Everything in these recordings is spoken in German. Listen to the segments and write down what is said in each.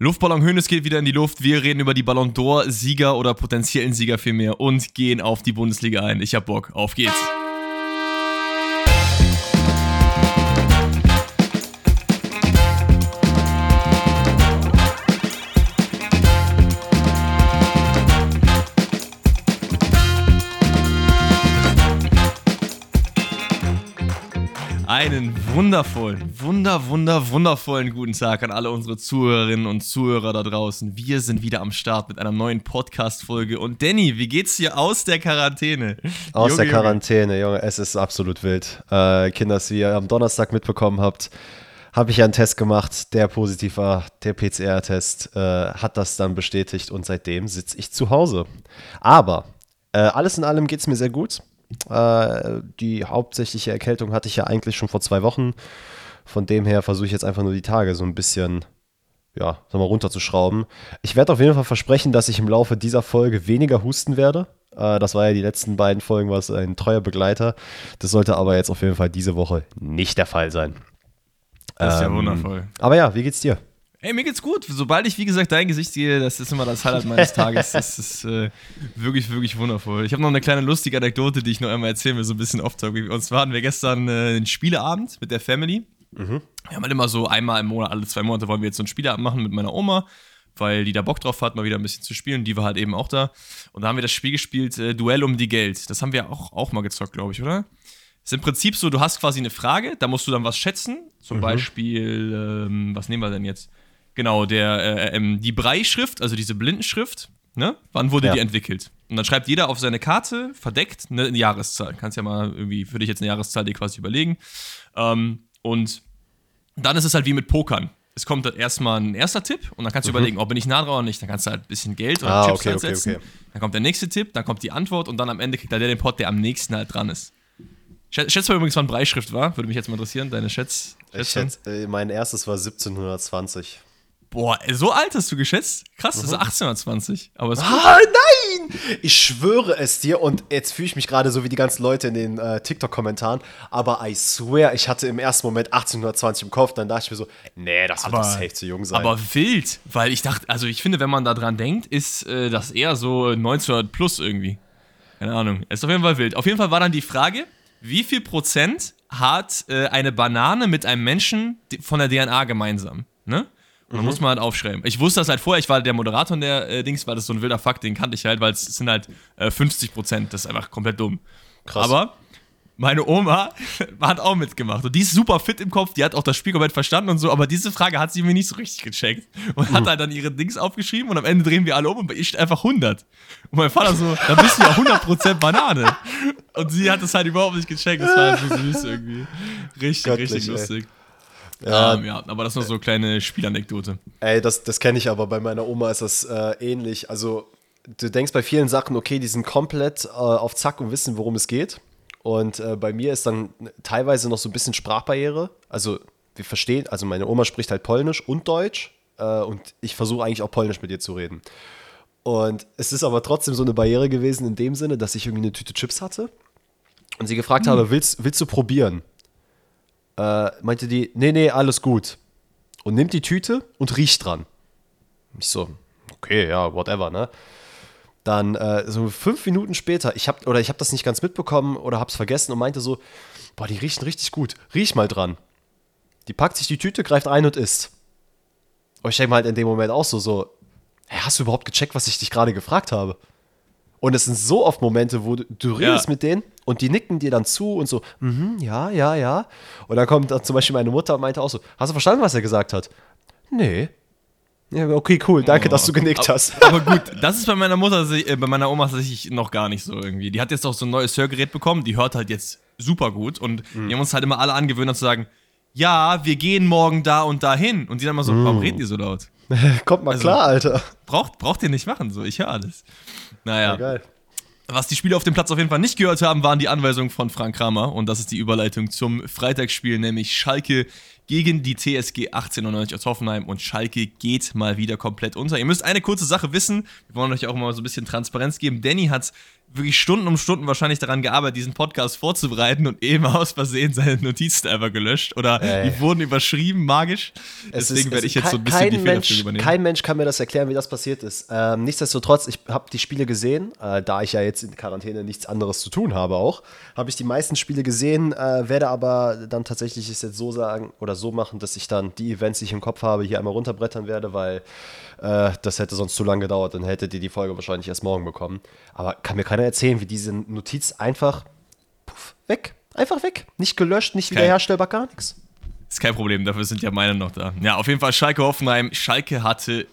Luftballon Hönes geht wieder in die Luft. Wir reden über die Ballon d'Or Sieger oder potenziellen Sieger vielmehr und gehen auf die Bundesliga ein. Ich hab Bock. Auf geht's. Wundervollen, wunder, wunder, wundervollen guten Tag an alle unsere Zuhörerinnen und Zuhörer da draußen. Wir sind wieder am Start mit einer neuen Podcast-Folge. Und Danny, wie geht's dir aus der Quarantäne? Aus Junge, der Quarantäne, Junge, es ist absolut wild. Äh, Kinders, wie ihr am Donnerstag mitbekommen habt, habe ich einen Test gemacht, der positiv war, der PCR-Test, äh, hat das dann bestätigt und seitdem sitze ich zu Hause. Aber äh, alles in allem geht es mir sehr gut. Äh, die hauptsächliche Erkältung hatte ich ja eigentlich schon vor zwei Wochen. Von dem her versuche ich jetzt einfach nur die Tage so ein bisschen, ja, sag mal, runterzuschrauben. Ich werde auf jeden Fall versprechen, dass ich im Laufe dieser Folge weniger husten werde. Äh, das war ja die letzten beiden Folgen, was ein treuer Begleiter. Das sollte aber jetzt auf jeden Fall diese Woche nicht der Fall sein. Das ist ähm, ja wundervoll. Aber ja, wie geht's dir? Ey, mir geht's gut. Sobald ich, wie gesagt, dein Gesicht sehe, das ist immer das Highlight meines Tages. Das ist äh, wirklich, wirklich wundervoll. Ich habe noch eine kleine lustige Anekdote, die ich noch einmal erzählen will, so ein bisschen off-talk. Und zwar hatten wir gestern äh, einen Spieleabend mit der Family. Mhm. Wir haben halt immer so einmal im Monat, alle zwei Monate wollen wir jetzt so einen Spieleabend machen mit meiner Oma, weil die da Bock drauf hat, mal wieder ein bisschen zu spielen. Die war halt eben auch da. Und da haben wir das Spiel gespielt, äh, Duell um die Geld. Das haben wir auch, auch mal gezockt, glaube ich, oder? ist im Prinzip so, du hast quasi eine Frage, da musst du dann was schätzen. Zum mhm. Beispiel, ähm, was nehmen wir denn jetzt? Genau, der, äh, ähm, die Breischrift, also diese Blindenschrift, ne? Wann wurde ja. die entwickelt? Und dann schreibt jeder auf seine Karte verdeckt eine Jahreszahl. Kannst ja mal irgendwie für dich jetzt eine Jahreszahl dir quasi überlegen. Ähm, und dann ist es halt wie mit Pokern. Es kommt halt erstmal ein erster Tipp und dann kannst du mhm. überlegen, ob bin ich nah dran oder nicht. Dann kannst du halt ein bisschen Geld oder ah, Chips okay, halt setzen. Okay, okay. Dann kommt der nächste Tipp, dann kommt die Antwort und dann am Ende kriegt halt der den Pot, der am nächsten halt dran ist. Schätzt mal übrigens, wann Breischrift war? Würde mich jetzt mal interessieren, deine Schätz. Schätz äh, mein erstes war 1720. Boah, so alt hast du geschätzt? Krass, das ist 1820. Aber es ah, nein! Ich schwöre es dir und jetzt fühle ich mich gerade so wie die ganzen Leute in den äh, TikTok-Kommentaren, aber I swear, ich hatte im ersten Moment 1820 im Kopf, dann dachte ich mir so, nee, das wird aber, safe zu jung sein. Aber wild, weil ich dachte, also ich finde, wenn man da dran denkt, ist äh, das eher so 1900 plus irgendwie. Keine Ahnung, ist auf jeden Fall wild. Auf jeden Fall war dann die Frage, wie viel Prozent hat äh, eine Banane mit einem Menschen von der DNA gemeinsam? Ne? Und dann mhm. muss man halt aufschreiben. Ich wusste das halt vorher, ich war der Moderator der äh, Dings, weil das so ein wilder Fakt, den kannte ich halt, weil es sind halt äh, 50 Prozent. Das ist einfach komplett dumm. Krass. Aber meine Oma hat auch mitgemacht. Und die ist super fit im Kopf, die hat auch das Spiel komplett verstanden und so, aber diese Frage hat sie mir nicht so richtig gecheckt. Und mhm. hat halt dann ihre Dings aufgeschrieben und am Ende drehen wir alle um und bei ihr steht einfach 100. Und mein Vater so, da bist du ja 100% Banane. Und sie hat das halt überhaupt nicht gecheckt. Das war halt so süß irgendwie. Richtig, Göttlich, richtig lustig. Ey. Ja, ähm, ja, aber das ist nur so eine kleine Spielanekdote. Ey, das, das kenne ich aber. Bei meiner Oma ist das äh, ähnlich. Also, du denkst bei vielen Sachen, okay, die sind komplett äh, auf Zack und wissen, worum es geht. Und äh, bei mir ist dann teilweise noch so ein bisschen Sprachbarriere. Also, wir verstehen, also meine Oma spricht halt Polnisch und Deutsch. Äh, und ich versuche eigentlich auch Polnisch mit ihr zu reden. Und es ist aber trotzdem so eine Barriere gewesen in dem Sinne, dass ich irgendwie eine Tüte Chips hatte und sie gefragt hm. habe, willst, willst du probieren? Äh, meinte die, nee, nee, alles gut. Und nimmt die Tüte und riecht dran. Ich so, okay, ja, whatever, ne? Dann äh, so fünf Minuten später, ich hab, oder ich habe das nicht ganz mitbekommen oder hab's vergessen und meinte so, boah, die riechen richtig gut, riech mal dran. Die packt sich die Tüte, greift ein und isst. Und ich denke mal halt in dem Moment auch so, so, hey, hast du überhaupt gecheckt, was ich dich gerade gefragt habe? Und es sind so oft Momente, wo du, du redest ja. mit denen und die nicken dir dann zu und so, mhm, ja, ja, ja. Und dann kommt dann zum Beispiel meine Mutter und meinte auch so, hast du verstanden, was er gesagt hat? Nee. Ja, okay, cool, danke, oh, dass du genickt aber, hast. Aber gut, das ist bei meiner Mutter, äh, bei meiner Oma tatsächlich noch gar nicht so irgendwie. Die hat jetzt auch so ein neues Hörgerät bekommen, die hört halt jetzt super gut und mhm. die haben uns halt immer alle angewöhnt, dann zu sagen, ja, wir gehen morgen da und dahin. Und die dann mal so, mhm. warum reden die so laut? Kommt mal also, klar, Alter. Braucht, braucht ihr nicht machen, so, ich höre alles. Naja. Ja, geil. Was die Spieler auf dem Platz auf jeden Fall nicht gehört haben, waren die Anweisungen von Frank Kramer. Und das ist die Überleitung zum Freitagsspiel, nämlich Schalke gegen die TSG 1899 aus Hoffenheim und Schalke geht mal wieder komplett unter. Ihr müsst eine kurze Sache wissen, wir wollen euch auch mal so ein bisschen Transparenz geben. Danny hat wirklich Stunden um Stunden wahrscheinlich daran gearbeitet, diesen Podcast vorzubereiten und eben aus Versehen seine Notizen einfach gelöscht oder Ey. die wurden überschrieben, magisch. Es Deswegen werde ich jetzt so ein bisschen die Mensch, übernehmen. Kein Mensch kann mir das erklären, wie das passiert ist. Ähm, nichtsdestotrotz, ich habe die Spiele gesehen, äh, da ich ja jetzt in Quarantäne nichts anderes zu tun habe auch, habe ich die meisten Spiele gesehen, äh, werde aber dann tatsächlich es jetzt so sagen oder so machen, dass ich dann die Events, die ich im Kopf habe, hier einmal runterbrettern werde, weil äh, das hätte sonst zu lange gedauert, dann hättet ihr die Folge wahrscheinlich erst morgen bekommen. Aber kann mir keiner erzählen, wie diese Notiz einfach puff, weg. Einfach weg. Nicht gelöscht, nicht wiederherstellbar, gar nichts. Ist kein Problem, dafür sind ja meine noch da. Ja, auf jeden Fall Schalke Hoffenheim. Schalke hatte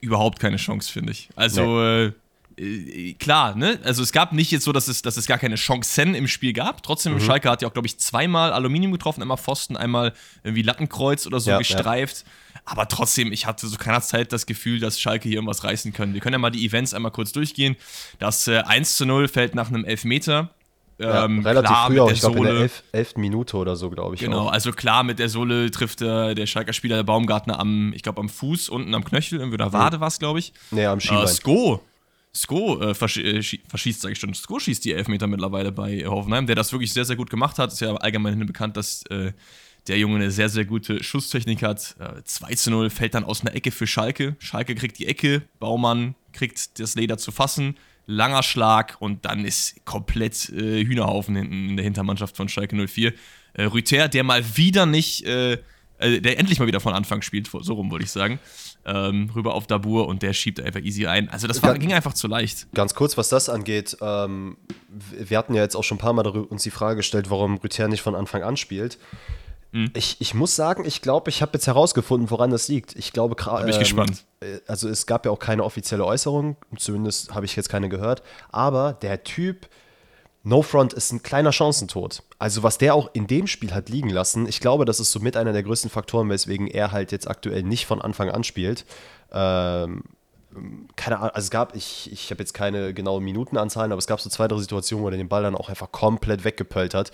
überhaupt keine Chance, finde ich. Also, äh, äh, klar, ne? Also es gab nicht jetzt so, dass es, dass es gar keine Chancen im Spiel gab. Trotzdem, Mhm. Schalke hat ja auch, glaube ich, zweimal Aluminium getroffen, einmal Pfosten, einmal irgendwie Lattenkreuz oder so Ja, gestreift. Aber trotzdem, ich hatte so keiner Zeit das Gefühl, dass Schalke hier irgendwas reißen können. Wir können ja mal die Events einmal kurz durchgehen. Das äh, 1 zu 0 fällt nach einem Elfmeter. Ja, Ähm, relativ klar, früh auch, der ich glaube in der elf, elften Minute oder so, glaube ich. Genau, Auch. also klar, mit der Sohle trifft äh, der Schalker Spieler der Baumgartner am, ich glaube, am Fuß, unten am Knöchel, irgendwie da Wade war es, glaube ich. Nee, am Äh, Schienbein. Sko. Sko äh, versch äh, schie- verschießt, sage ich schon. Sko schießt die Elfmeter mittlerweile bei äh, Hoffenheim, der das wirklich sehr, sehr gut gemacht hat. Ist ja allgemein bekannt, dass äh, der Junge eine sehr, sehr gute Schusstechnik hat. Äh, 2 zu 0 fällt dann aus einer Ecke für Schalke. Schalke kriegt die Ecke, Baumann kriegt das Leder zu fassen. Langer Schlag und dann ist komplett äh, Hühnerhaufen hinten in der Hintermannschaft von Schalke 04. Äh, Rüther, der mal wieder nicht, äh, äh, der endlich mal wieder von Anfang spielt, so rum wollte ich sagen, ähm, rüber auf Dabur und der schiebt einfach easy ein. Also das war, Ja. ging einfach zu leicht. Ganz kurz, was das angeht, ähm, wir hatten ja jetzt auch schon ein paar Mal uns die Frage gestellt, warum Rüther nicht von Anfang an spielt. Mhm. Ich, ich muss sagen, ich glaube, ich habe jetzt herausgefunden, woran das liegt. Ich glaube, gerade. bin ich gespannt. Also, es gab ja auch keine offizielle Äußerung, zumindest habe ich jetzt keine gehört. Aber der Typ, No Front, ist ein kleiner Chancentod. Also, was der auch in dem Spiel hat liegen lassen, ich glaube, das ist somit einer der größten Faktoren, weswegen er halt jetzt aktuell nicht von Anfang an spielt. Ähm, keine Ahnung, also es gab, ich, ich habe jetzt keine genauen Minutenanzahlen, aber es gab so zwei, drei Situationen, wo er den Ball dann auch einfach komplett weggepölt hat,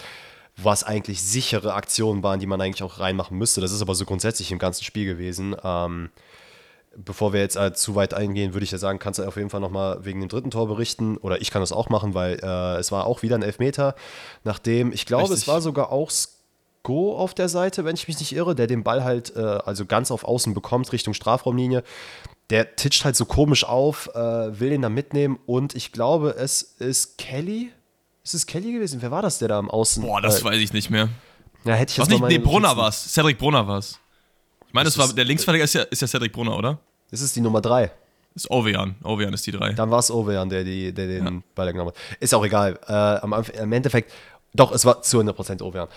was eigentlich sichere Aktionen waren, die man eigentlich auch reinmachen müsste. Das ist aber so grundsätzlich im ganzen Spiel gewesen. Ähm, bevor wir jetzt äh, zu weit eingehen, würde ich ja sagen, kannst du auf jeden Fall nochmal wegen dem dritten Tor berichten. Oder ich kann das auch machen, weil äh, es war auch wieder ein Elfmeter, nachdem, ich glaube, Richtig. es war sogar auch Sko auf der Seite, wenn ich mich nicht irre, der den Ball halt äh, also ganz auf Außen bekommt, Richtung Strafraumlinie. Der titscht halt so komisch auf, äh, will ihn da mitnehmen und ich glaube, es ist Kelly. Ist es Kelly gewesen? Wer war das, der da am Außen? Boah, das äh, weiß ich nicht mehr. ja, hätte ich Was jetzt nicht? noch Nee, Brunner war es. Cedric Brunner war es. Ich meine, Das das war, ist- der Linksverteidiger ist ja, ist ja Cedric Brunner, oder? Das ist die Nummer drei. Das ist Ovejan. Ovejan ist die drei. Dann war es Ovejan, der, die, der den Ball genommen hat. Ist auch egal. Äh, am, Im Endeffekt, doch, es war zu 100% Ovejan.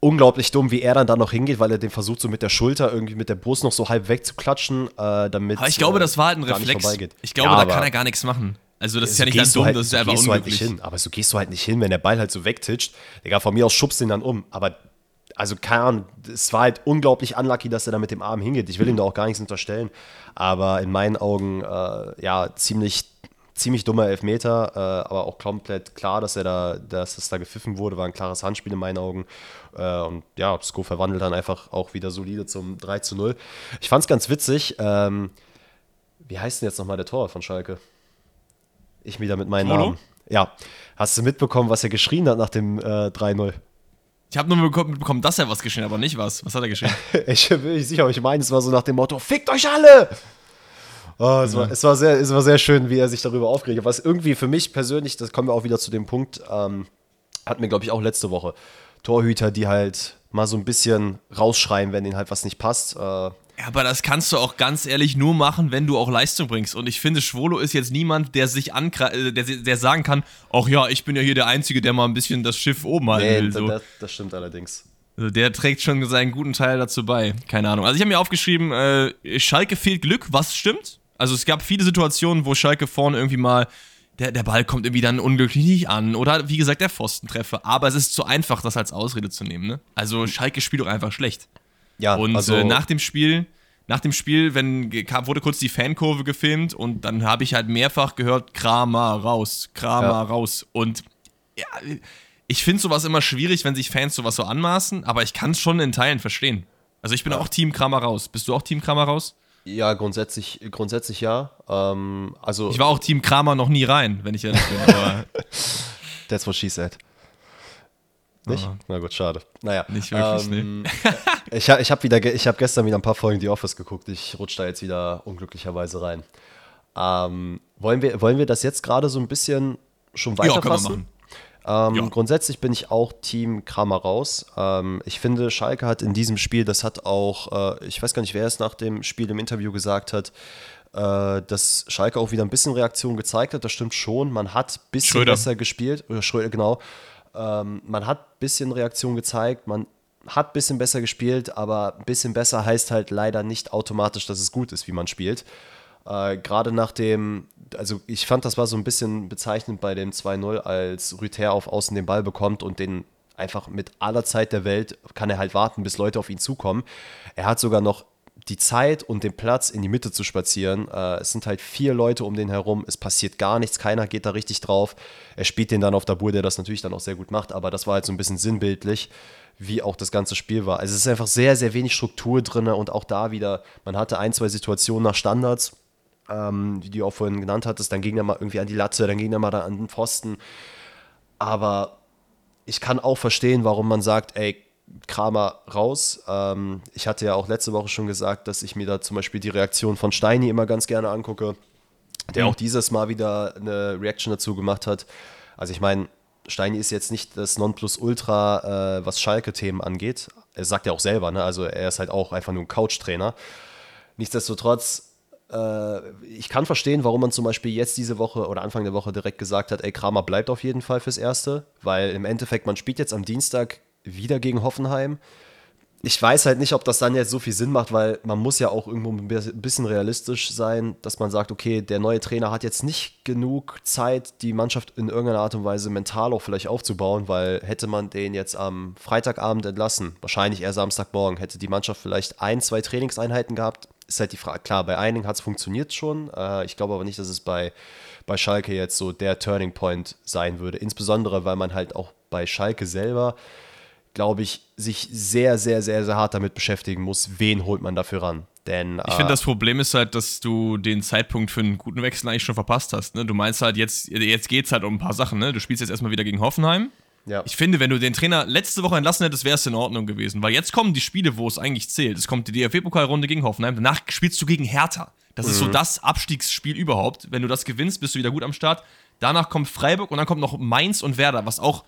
Unglaublich dumm, wie er dann da noch hingeht, weil er den versucht, so mit der Schulter irgendwie mit der Brust noch so halb wegzuklatschen, äh, damit. Aber ich glaube, äh, das war halt ein nicht Reflex. vorbeigeht. Ich glaube, Ja, da kann er gar nichts machen. Also, das ist so ja nicht du dumm, halt, das ist so einfach gehst du halt nicht unglücklich. hin. Aber so gehst du halt nicht hin, wenn der Ball halt so wegtitscht. Digga, von mir aus schubst den dann um. Aber, also keine Ahnung, es war halt unglaublich unlucky, dass er da mit dem Arm hingeht. Ich will ihm da auch gar nichts unterstellen. Aber in meinen Augen, äh, ja, ziemlich, ziemlich dummer Elfmeter. Äh, aber auch komplett klar, dass er da, dass das da gepfiffen wurde. War ein klares Handspiel in meinen Augen. Äh, und ja, Sko verwandelt dann einfach auch wieder solide zum 3 zu 0. Ich fand es ganz witzig. Ähm, wie heißt denn jetzt nochmal der Tor von Schalke? Ich wieder mit meinen? Namen. Ja. Hast du mitbekommen, was er geschrien hat nach dem äh, 3-0? Ich habe nur mitbekommen, dass er was geschehen hat, aber nicht was. Was hat er geschehen? Ich bin nicht sicher, aber ich meine, es war so nach dem Motto: Fickt euch alle! Oh, es, war, es, war sehr, es war sehr schön, wie er sich darüber aufgeregt hat. Was irgendwie für mich persönlich, das kommen wir auch wieder zu dem Punkt, ähm, hatten wir, glaube ich, auch letzte Woche. Torhüter, die halt mal so ein bisschen rausschreien, wenn ihnen halt was nicht passt. Äh, Ja, aber das kannst du auch ganz ehrlich nur machen, wenn du auch Leistung bringst. Und ich finde, Schwolo ist jetzt niemand, der sich äh, der, der sagen kann, ach ja, ich bin ja hier der Einzige, der mal ein bisschen das Schiff oben halten nee, will. So. das, das stimmt allerdings. Also der trägt schon seinen guten Teil dazu bei. Keine Ahnung. Also ich habe mir aufgeschrieben, äh, Schalke fehlt Glück, was stimmt? Also es gab viele Situationen, wo Schalke vorne irgendwie mal, der, der Ball kommt irgendwie dann unglücklich nicht an. Oder wie gesagt, der Pfostentreffer. Aber es ist zu einfach, das als Ausrede zu nehmen. Ne? Also Schalke spielt doch einfach schlecht. Ja, Und also, äh, nach dem Spiel, nach dem Spiel, wenn kam, wurde kurz die Fankurve gefilmt und dann habe ich halt mehrfach gehört, Kramer raus, Kramer Ja. raus. Und ja, ich finde sowas immer schwierig, wenn sich Fans sowas so anmaßen, aber ich kann es schon in Teilen verstehen. Also ich bin ja. auch Team Kramer raus. Bist du auch Team Kramer raus? Ja, grundsätzlich, grundsätzlich ja. Ähm, also ich war auch Team Kramer noch nie rein, wenn ich ehrlich bin. That's what she said. Nicht? Oh. Na gut, schade. Naja. Nicht wirklich, ähm, nee. ich habe ich hab hab gestern wieder ein paar Folgen The Office geguckt. Ich rutsche da jetzt wieder unglücklicherweise rein. Ähm, wollen, wir, wollen wir das jetzt gerade so ein bisschen schon weiterfassen? Ja, ähm, ja. Grundsätzlich bin ich auch Team Kramer raus. Ähm, ich finde, Schalke hat in diesem Spiel, das hat auch, äh, ich weiß gar nicht, wer es nach dem Spiel im Interview gesagt hat, äh, dass Schalke auch wieder ein bisschen Reaktion gezeigt hat. Das stimmt schon. Man hat ein bisschen Schröder. besser gespielt. Oder Schröder, genau. Ähm, man hat ein bisschen Reaktion gezeigt. Man hat ein bisschen besser gespielt, aber ein bisschen besser heißt halt leider nicht automatisch, dass es gut ist, wie man spielt. Äh, Gerade nach dem, also ich fand, das war so ein bisschen bezeichnend bei dem 2-0, als Rüther auf Außen den Ball bekommt und den einfach mit aller Zeit der Welt kann er halt warten, bis Leute auf ihn zukommen. Er hat sogar noch die Zeit und den Platz in die Mitte zu spazieren. Äh, es sind halt vier Leute um den herum, es passiert gar nichts, keiner geht da richtig drauf. Er spielt den dann auf der Dabur, der das natürlich dann auch sehr gut macht, aber das war halt so ein bisschen sinnbildlich, wie auch das ganze Spiel war. Also es ist einfach sehr, sehr wenig Struktur drin und auch da wieder, man hatte ein, zwei Situationen nach Standards ähm, die du auch vorhin genannt hattest, dann ging er mal irgendwie an die Latte, dann ging er mal da an den Pfosten. Aber ich kann auch verstehen, warum man sagt, ey, Kramer raus. Ähm, ich hatte ja auch letzte Woche schon gesagt, dass ich mir da zum Beispiel die Reaktion von Steini immer ganz gerne angucke, der mhm. auch dieses Mal wieder eine Reaction dazu gemacht hat. Also ich meine, Steini ist jetzt nicht das Nonplusultra, äh, was Schalke-Themen angeht. Er sagt ja auch selber, ne? also er ist halt auch einfach nur ein Couch-Trainer. Nichtsdestotrotz äh, ich kann verstehen, warum man zum Beispiel jetzt diese Woche oder Anfang der Woche direkt gesagt hat, ey, Kramer bleibt auf jeden Fall fürs Erste, weil im Endeffekt, man spielt jetzt am Dienstag wieder gegen Hoffenheim. Ich weiß halt nicht, ob das dann jetzt so viel Sinn macht, weil man muss ja auch irgendwo ein bisschen realistisch sein, dass man sagt, okay, der neue Trainer hat jetzt nicht genug Zeit, die Mannschaft in irgendeiner Art und Weise mental auch vielleicht aufzubauen, weil hätte man den jetzt am Freitagabend entlassen, wahrscheinlich eher Samstagmorgen, hätte die Mannschaft vielleicht ein, zwei Trainingseinheiten gehabt, ist halt die Frage, klar, bei einigen hat es funktioniert schon. Äh, ich glaube aber nicht, dass es bei, bei Schalke jetzt so der Turning Point sein würde. Insbesondere, weil man halt auch bei Schalke selber, glaube ich, sich sehr, sehr, sehr, sehr hart damit beschäftigen muss, wen holt man dafür ran. Denn, ich finde, äh, das Problem ist halt, dass du den Zeitpunkt für einen guten Wechsel eigentlich schon verpasst hast. Ne? Du meinst halt, jetzt, jetzt geht es halt um ein paar Sachen. Ne? Du spielst jetzt erstmal wieder gegen Hoffenheim. Ja. Ich finde, wenn du den Trainer letzte Woche entlassen hättest, wäre es in Ordnung gewesen. Weil jetzt kommen die Spiele, wo es eigentlich zählt. Es kommt die DFB-Pokalrunde gegen Hoffenheim. Danach spielst du gegen Hertha. Das mhm. ist so mhm. das Abstiegsspiel überhaupt. Wenn du das gewinnst, bist du wieder gut am Start. Danach kommt Freiburg und dann kommt noch Mainz und Werder, was auch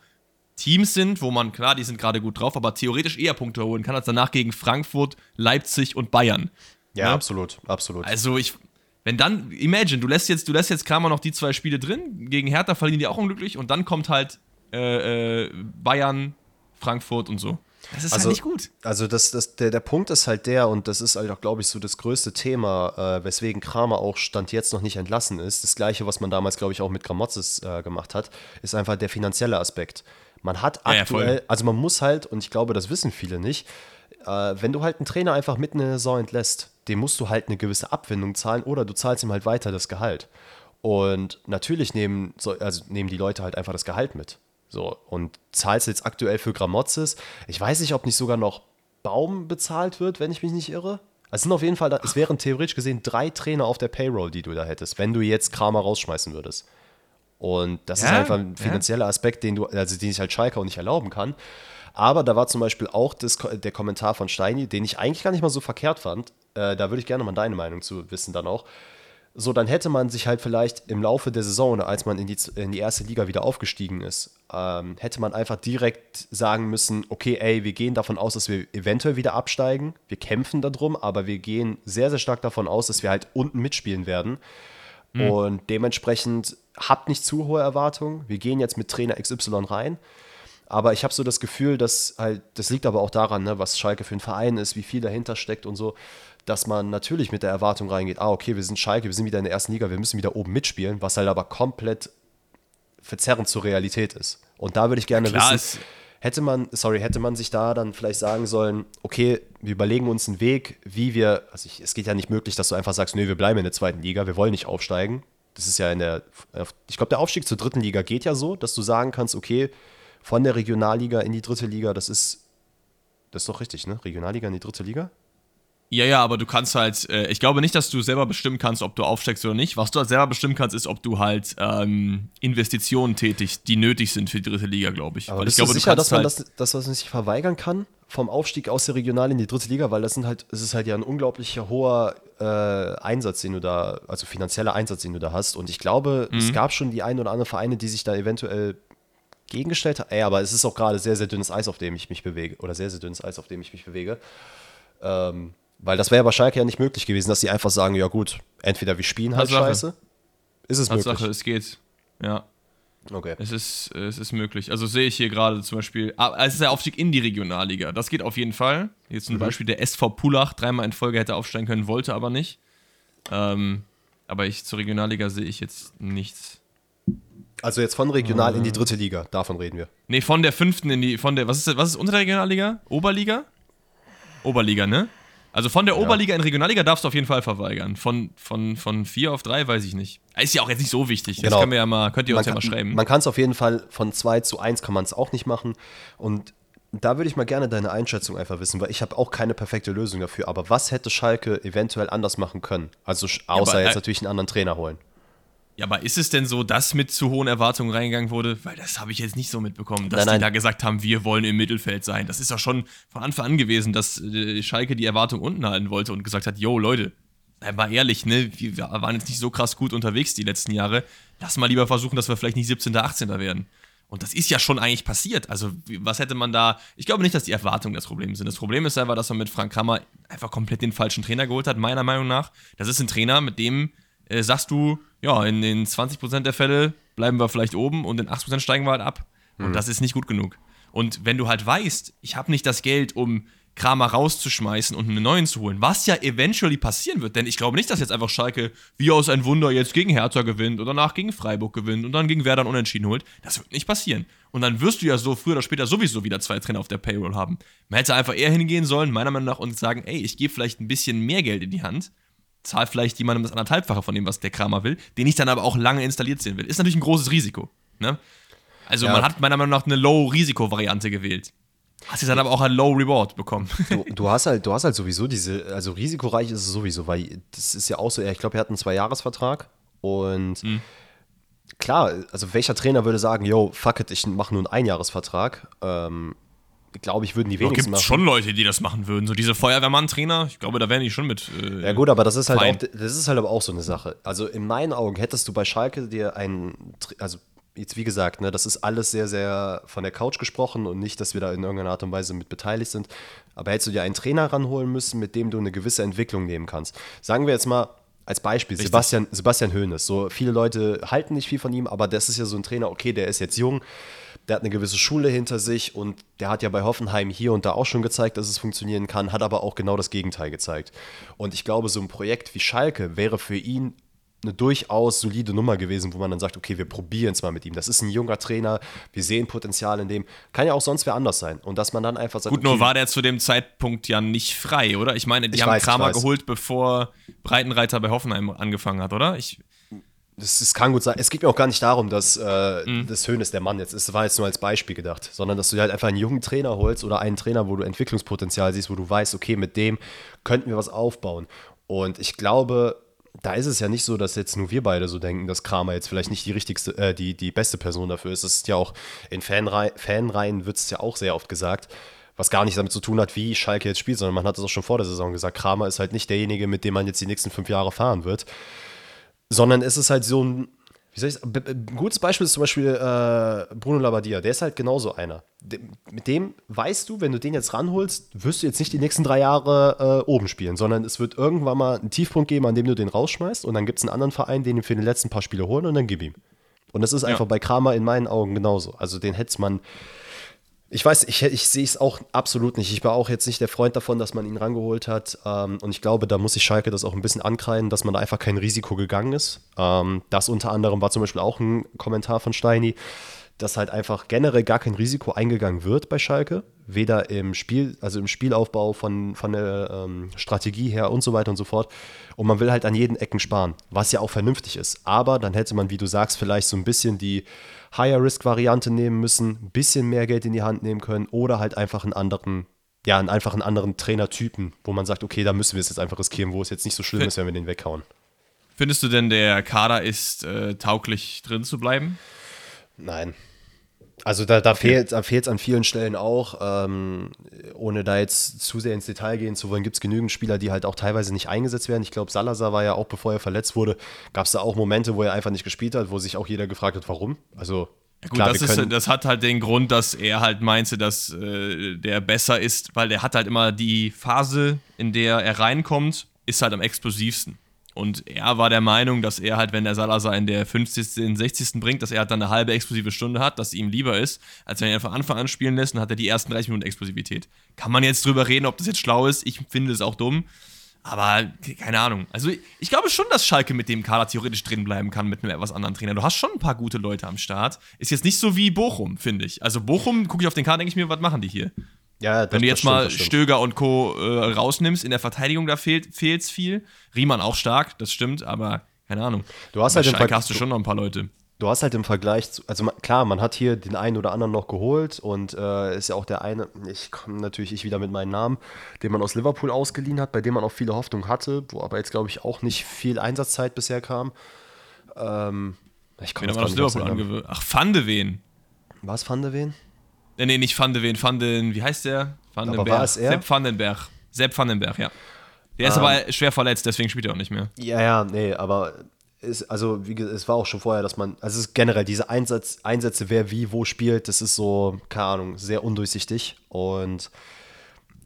Teams sind, wo man, klar, die sind gerade gut drauf, aber theoretisch eher Punkte holen kann als danach gegen Frankfurt, Leipzig und Bayern. Ja, ja, absolut, absolut. Also ich, wenn dann, imagine, du lässt jetzt, du lässt jetzt Kramer noch die zwei Spiele drin, gegen Hertha verlieren die auch unglücklich und dann kommt halt äh, äh, Bayern, Frankfurt und so. Das ist halt also, halt nicht gut. Also das, das, der, der Punkt ist halt der, und das ist halt auch, glaube ich, so das größte Thema, äh, weswegen Kramer auch Stand jetzt noch nicht entlassen ist. Das gleiche, was man damals, glaube ich, auch mit Gramozis äh, gemacht hat, ist einfach der finanzielle Aspekt. Man hat aktuell, ja, also man muss halt, und ich glaube, das wissen viele nicht, äh, wenn du halt einen Trainer einfach mitten in der Saison entlässt, dem musst du halt eine gewisse Abwendung zahlen oder du zahlst ihm halt weiter das Gehalt. Und natürlich nehmen, also nehmen die Leute halt einfach das Gehalt mit. So, und zahlst jetzt aktuell für Gramozis. Ich weiß nicht, ob nicht sogar noch Baum bezahlt wird, wenn ich mich nicht irre. Also es sind auf jeden Fall, es wären theoretisch gesehen drei Trainer auf der Payroll, die du da hättest, wenn du jetzt Kramer rausschmeißen würdest. Und das ja, ist einfach ein finanzieller ja. Aspekt, den du, also den sich halt Schalke auch nicht erlauben kann. Aber da war zum Beispiel auch das, der Kommentar von Steini, den ich eigentlich gar nicht mal so verkehrt fand. Äh, da würde ich gerne mal deine Meinung zu wissen dann auch. So, dann hätte man sich halt vielleicht im Laufe der Saison, als man in die, in die erste Liga wieder aufgestiegen ist, ähm, hätte man einfach direkt sagen müssen, okay, ey, wir gehen davon aus, dass wir eventuell wieder absteigen. Wir kämpfen darum, aber wir gehen sehr, sehr stark davon aus, dass wir halt unten mitspielen werden. Mhm. Und dementsprechend habt nicht zu hohe Erwartungen. Wir gehen jetzt mit Trainer XY rein. Aber ich habe so das Gefühl, dass halt, das liegt aber auch daran, ne, was Schalke für ein Verein ist, wie viel dahinter steckt und so dass man natürlich mit der Erwartung reingeht, ah, okay, wir sind Schalke, wir sind wieder in der ersten Liga, wir müssen wieder oben mitspielen, was halt aber komplett verzerrend zur Realität ist. Und da würde ich gerne ja, wissen, hätte man, sorry, hätte man sich da dann vielleicht sagen sollen, okay, wir überlegen uns einen Weg, wie wir, also ich, es geht ja nicht möglich, dass du einfach sagst, nee, wir bleiben in der zweiten Liga, wir wollen nicht aufsteigen. Das ist ja in der, ich glaube, der Aufstieg zur dritten Liga geht ja so, dass du sagen kannst, okay, von der Regionalliga in die dritte Liga, das ist Das ist doch richtig, ne? Regionalliga in die dritte Liga? Ja, ja, aber du kannst halt, äh, ich glaube nicht, dass du selber bestimmen kannst, ob du aufsteigst oder nicht. Was du halt selber bestimmen kannst, ist, ob du halt ähm, Investitionen tätigst, die nötig sind für die dritte Liga, glaube ich. Aber Weil bist ich glaube, du sicher, dass man halt, das, dass man das nicht verweigern kann? Vom Aufstieg aus der Regional in die dritte Liga? Weil das sind halt, es ist halt ja ein unglaublicher hoher äh, Einsatz, den du da, also finanzieller Einsatz, den du da hast. Und ich glaube, es gab schon die ein oder andere Vereine, die sich da eventuell gegengestellt haben. Ey, aber es ist auch gerade sehr, sehr dünnes Eis, auf dem ich mich bewege. Oder sehr, sehr dünnes Eis, auf dem ich mich bewege. Ähm, weil das wäre ja bei Schalke ja nicht möglich gewesen, dass sie einfach sagen, ja gut, entweder wir spielen halt Tatsache. scheiße. Ist es Tatsache, möglich? es geht. Ja, Okay. es ist, es ist möglich. Also sehe ich hier gerade zum Beispiel, ah, es ist der Aufstieg in die Regionalliga. Das geht auf jeden Fall. Jetzt Mhm. zum Beispiel der SV Pullach, dreimal in Folge hätte aufsteigen können, wollte aber nicht. Ähm, aber ich zur Regionalliga sehe ich jetzt nichts. Also jetzt von regional in die dritte Liga, davon reden wir. Nee, von der fünften in die, von der, was ist, was ist unter der Regionalliga? Oberliga? Oberliga, ne? Also von der Oberliga in Regionalliga darfst du auf jeden Fall verweigern. Von, von, von vier auf drei weiß ich nicht. Ist ja auch jetzt nicht so wichtig. Das Genau. können wir ja mal, könnt ihr uns ja man mal kann, schreiben. Man kann es auf jeden Fall von 2 zu 1 kann man es auch nicht machen. Und da würde ich mal gerne deine Einschätzung einfach wissen, weil ich habe auch keine perfekte Lösung dafür. Aber was hätte Schalke eventuell anders machen können? Also außer aber, jetzt äh, natürlich einen anderen Trainer holen. Ja, aber ist es denn so, dass mit zu hohen Erwartungen reingegangen wurde? Weil das habe ich jetzt nicht so mitbekommen, dass Nein, nein. die da gesagt haben, wir wollen im Mittelfeld sein. Das ist doch schon von Anfang an gewesen, dass äh, Schalke die Erwartung unten halten wollte und gesagt hat, yo Leute, mal ehrlich, ne, wir waren jetzt nicht so krass gut unterwegs die letzten Jahre. Lass mal lieber versuchen, dass wir vielleicht nicht 17., 18. werden. Und das ist ja schon eigentlich passiert. Also, was hätte man da. Ich glaube nicht, dass die Erwartungen das Problem sind. Das Problem ist einfach, dass man mit Frank Kramer einfach komplett den falschen Trainer geholt hat, meiner Meinung nach. Das ist ein Trainer, mit dem äh, sagst du, ja, in den 20% der Fälle bleiben wir vielleicht oben und in 80% steigen wir halt ab. Und das ist nicht gut genug. Und wenn du halt weißt, ich habe nicht das Geld, um Kramer rauszuschmeißen und einen neuen zu holen, was ja eventually passieren wird, denn ich glaube nicht, dass jetzt einfach Schalke wie aus ein Wunder jetzt gegen Hertha gewinnt oder danach gegen Freiburg gewinnt und dann gegen Werder Unentschieden holt. Das wird nicht passieren. Und dann wirst du ja so früher oder später sowieso wieder zwei Trainer auf der Payroll haben. Man hätte einfach eher hingehen sollen, meiner Meinung nach, und sagen, ey, ich gebe vielleicht ein bisschen mehr Geld in die Hand, zahl vielleicht jemandem das anderthalbfache von dem, was der Kramer will, den ich dann aber auch lange installiert sehen will. Ist natürlich ein großes Risiko. Ne? Also Ja. man hat meiner Meinung nach eine Low-Risiko-Variante gewählt. Hast jetzt dann aber auch ein Low-Reward bekommen. Du, du hast halt, du hast halt sowieso diese, also risikoreich ist es sowieso, weil das ist ja auch so, ich glaube, er hat einen Zweijahresvertrag und Mhm. klar, also welcher Trainer würde sagen, yo, fuck it, ich mache nur einen Einjahresvertrag? Ähm, glaube ich, würden die wenigsten gibt machen. schon Leute, die das machen würden. So diese Feuerwehrmann-Trainer, ich glaube, da wären die schon mit. Äh, Ja gut, aber das ist halt Fein. auch, das ist halt aber auch so eine Sache. Also in meinen Augen hättest du bei Schalke dir einen, also jetzt wie gesagt, ne, das ist alles sehr, sehr von der Couch gesprochen und nicht, dass wir da in irgendeiner Art und Weise mit beteiligt sind. Aber hättest du dir einen Trainer ranholen müssen, mit dem du eine gewisse Entwicklung nehmen kannst. Sagen wir jetzt mal als Beispiel Richtig. Sebastian, Sebastian Hoeneß. So viele Leute halten nicht viel von ihm, aber das ist ja so ein Trainer, okay, der ist jetzt jung, der hat eine gewisse Schule hinter sich und der hat ja bei Hoffenheim hier und da auch schon gezeigt, dass es funktionieren kann, hat aber auch genau das Gegenteil gezeigt. Und ich glaube, so ein Projekt wie Schalke wäre für ihn eine durchaus solide Nummer gewesen, wo man dann sagt, okay, wir probieren es mal mit ihm. Das ist ein junger Trainer, wir sehen Potenzial in dem. Kann ja auch sonst wer anders sein. Und dass man dann einfach sagt, Gut, nur okay, war der zu dem Zeitpunkt ja nicht frei, oder? Ich meine, die Ich haben weiß, Kramer geholt, bevor Breitenreiter bei Hoffenheim angefangen hat, oder? Ich, Das, das kann gut sein. Es geht mir auch gar nicht darum, dass äh, Mhm. das Höhnes der Mann jetzt ist. Das war jetzt nur als Beispiel gedacht, sondern dass du dir halt einfach einen jungen Trainer holst oder einen Trainer, wo du Entwicklungspotenzial siehst, wo du weißt, okay, mit dem könnten wir was aufbauen. Und ich glaube, da ist es ja nicht so, dass jetzt nur wir beide so denken, dass Kramer jetzt vielleicht nicht die richtigste, äh, die, die beste Person dafür ist. Es ist ja auch in Fanrei Fanreihen wird es ja auch sehr oft gesagt. Was gar nicht damit zu tun hat, wie Schalke jetzt spielt, sondern man hat es auch schon vor der Saison gesagt. Kramer ist halt nicht derjenige, mit dem man jetzt die nächsten fünf Jahre fahren wird sondern es ist halt so ein, wie soll ich ein gutes Beispiel ist zum Beispiel äh, Bruno Labbadia, der ist halt genauso einer. De mit dem weißt du, wenn du den jetzt ranholst, wirst du jetzt nicht die nächsten drei Jahre äh, oben spielen, sondern es wird irgendwann mal einen Tiefpunkt geben, an dem du den rausschmeißt und dann gibt es einen anderen Verein, den ihn für die letzten paar Spiele holen und dann gib ihm. Und das ist einfach bei Kramer in meinen Augen genauso. Also den hätte man ich weiß, ich, ich sehe es auch absolut nicht. Ich war auch jetzt nicht der Freund davon, dass man ihn rangeholt hat. Ähm, und ich glaube, da muss sich Schalke das auch ein bisschen ankreiden, dass man da einfach kein Risiko gegangen ist. Ähm, das unter anderem war zum Beispiel auch ein Kommentar von Steini, dass halt einfach generell gar kein Risiko eingegangen wird bei Schalke. Weder im Spiel, also im Spielaufbau von, von der ähm, Strategie her und so weiter und so fort. Und man will halt an jeden Ecken sparen, was ja auch vernünftig ist. Aber dann hätte man, wie du sagst, vielleicht so ein bisschen die Higher-Risk-Variante nehmen müssen, ein bisschen mehr Geld in die Hand nehmen können oder halt einfach einen anderen ja, einfach einen anderen Trainertypen, wo man sagt, okay, da müssen wir es jetzt einfach riskieren, wo es jetzt nicht so schlimm ist, wenn wir den weghauen. Findest du denn, der Kader ist äh, tauglich drin zu bleiben? Nein. Also da, da okay. fehlt es an vielen Stellen auch. Ähm, ohne da jetzt zu sehr ins Detail gehen zu wollen, gibt es genügend Spieler, die halt auch teilweise nicht eingesetzt werden. Ich glaube, Salazar war ja auch, bevor er verletzt wurde, gab es da auch Momente, wo er einfach nicht gespielt hat, wo sich auch jeder gefragt hat, warum. Also ja, gut, Klar, das, ist, das, hat halt den Grund, dass er halt meinte, dass äh, der besser ist, weil der hat halt immer die Phase, in der er reinkommt, ist halt am explosivsten. Und er war der Meinung, dass er halt, wenn der Salazar in der 50., 60. bringt, dass er halt dann eine halbe explosive Stunde hat, dass ihm lieber ist, als wenn er ihn von Anfang an spielen lässt, dann hat er die ersten 30 Minuten Explosivität. Kann man jetzt drüber reden, ob das jetzt schlau ist? Ich finde es auch dumm. Aber keine Ahnung. Also ich glaube schon, dass Schalke mit dem Kader theoretisch drin bleiben kann mit einem etwas anderen Trainer. Du hast schon ein paar gute Leute am Start. Ist jetzt nicht so wie Bochum, finde ich. Also Bochum, gucke ich auf den Kader, denke ich mir, was machen die hier? Ja, Wenn du jetzt mal stimmt, Stöger und Co. Äh, rausnimmst, in der Verteidigung, da fehlt es viel. Riemann auch stark, das stimmt, aber keine Ahnung. Du hast halt im hast du schon noch ein paar Leute du hast halt im Vergleich, zu, also klar, man hat hier den einen oder anderen noch geholt und äh, ist ja auch der eine, ich komme natürlich ich wieder mit meinem Namen, den man aus Liverpool ausgeliehen hat, bei dem man auch viele Hoffnung hatte, wo aber jetzt glaube ich auch nicht viel Einsatzzeit bisher kam. Ähm, ich komme aus Liverpool. Ach, Van de Ven. Was Van de Ven? Nee, nee, nicht Van de Ven, Van den, wie heißt der? Van es er? Sepp Vandenberg. Sepp Vandenberg, ja. Der ist ähm, aber schwer verletzt, deswegen spielt er auch nicht mehr. Ja, ja, nee, aber ist, also wie es war auch schon vorher, dass man, also es ist generell diese Einsatz, Einsätze, wer wie wo spielt, das ist so, keine Ahnung, sehr undurchsichtig. Und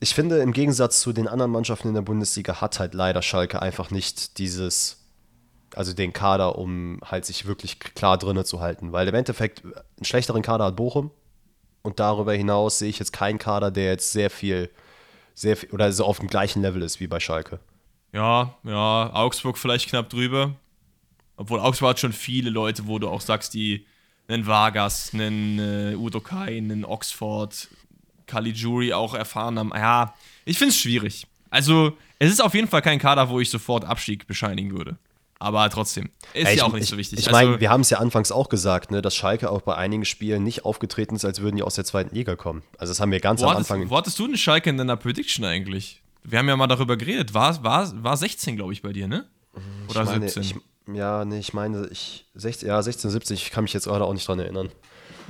ich finde, im Gegensatz zu den anderen Mannschaften in der Bundesliga hat halt leider Schalke einfach nicht dieses, also den Kader, um halt sich wirklich klar drinnen zu halten. Weil im Endeffekt einen schlechteren Kader hat Bochum. Und darüber hinaus sehe ich jetzt keinen Kader, der jetzt sehr viel, sehr viel, oder so auf dem gleichen Level ist wie bei Schalke. Ja, ja, Augsburg vielleicht knapp drüber. Obwohl Augsburg hat schon viele Leute, wo du auch sagst, die einen Vargas, einen äh, Udokai, einen Oxford, Caligiuri auch erfahren haben. Ja, ich finde es schwierig. Also, es ist auf jeden Fall kein Kader, wo ich sofort Abstieg bescheinigen würde. Aber trotzdem, ist ja, ich, ja auch nicht ich, so wichtig. Ich meine, also, wir haben es ja anfangs auch gesagt, ne, dass Schalke auch bei einigen Spielen nicht aufgetreten ist, als würden die aus der zweiten Liga kommen. Also das haben wir ganz am hattest, Anfang. Wo hattest du eine Schalke in deiner Prediction eigentlich? Wir haben ja mal darüber geredet. War, war, war 16, glaube ich, bei dir, ne? Oder ich meine, 17? Ich, ja, nee, ich meine, ich 16, ja, 16, 17, ich kann mich jetzt gerade auch nicht dran erinnern.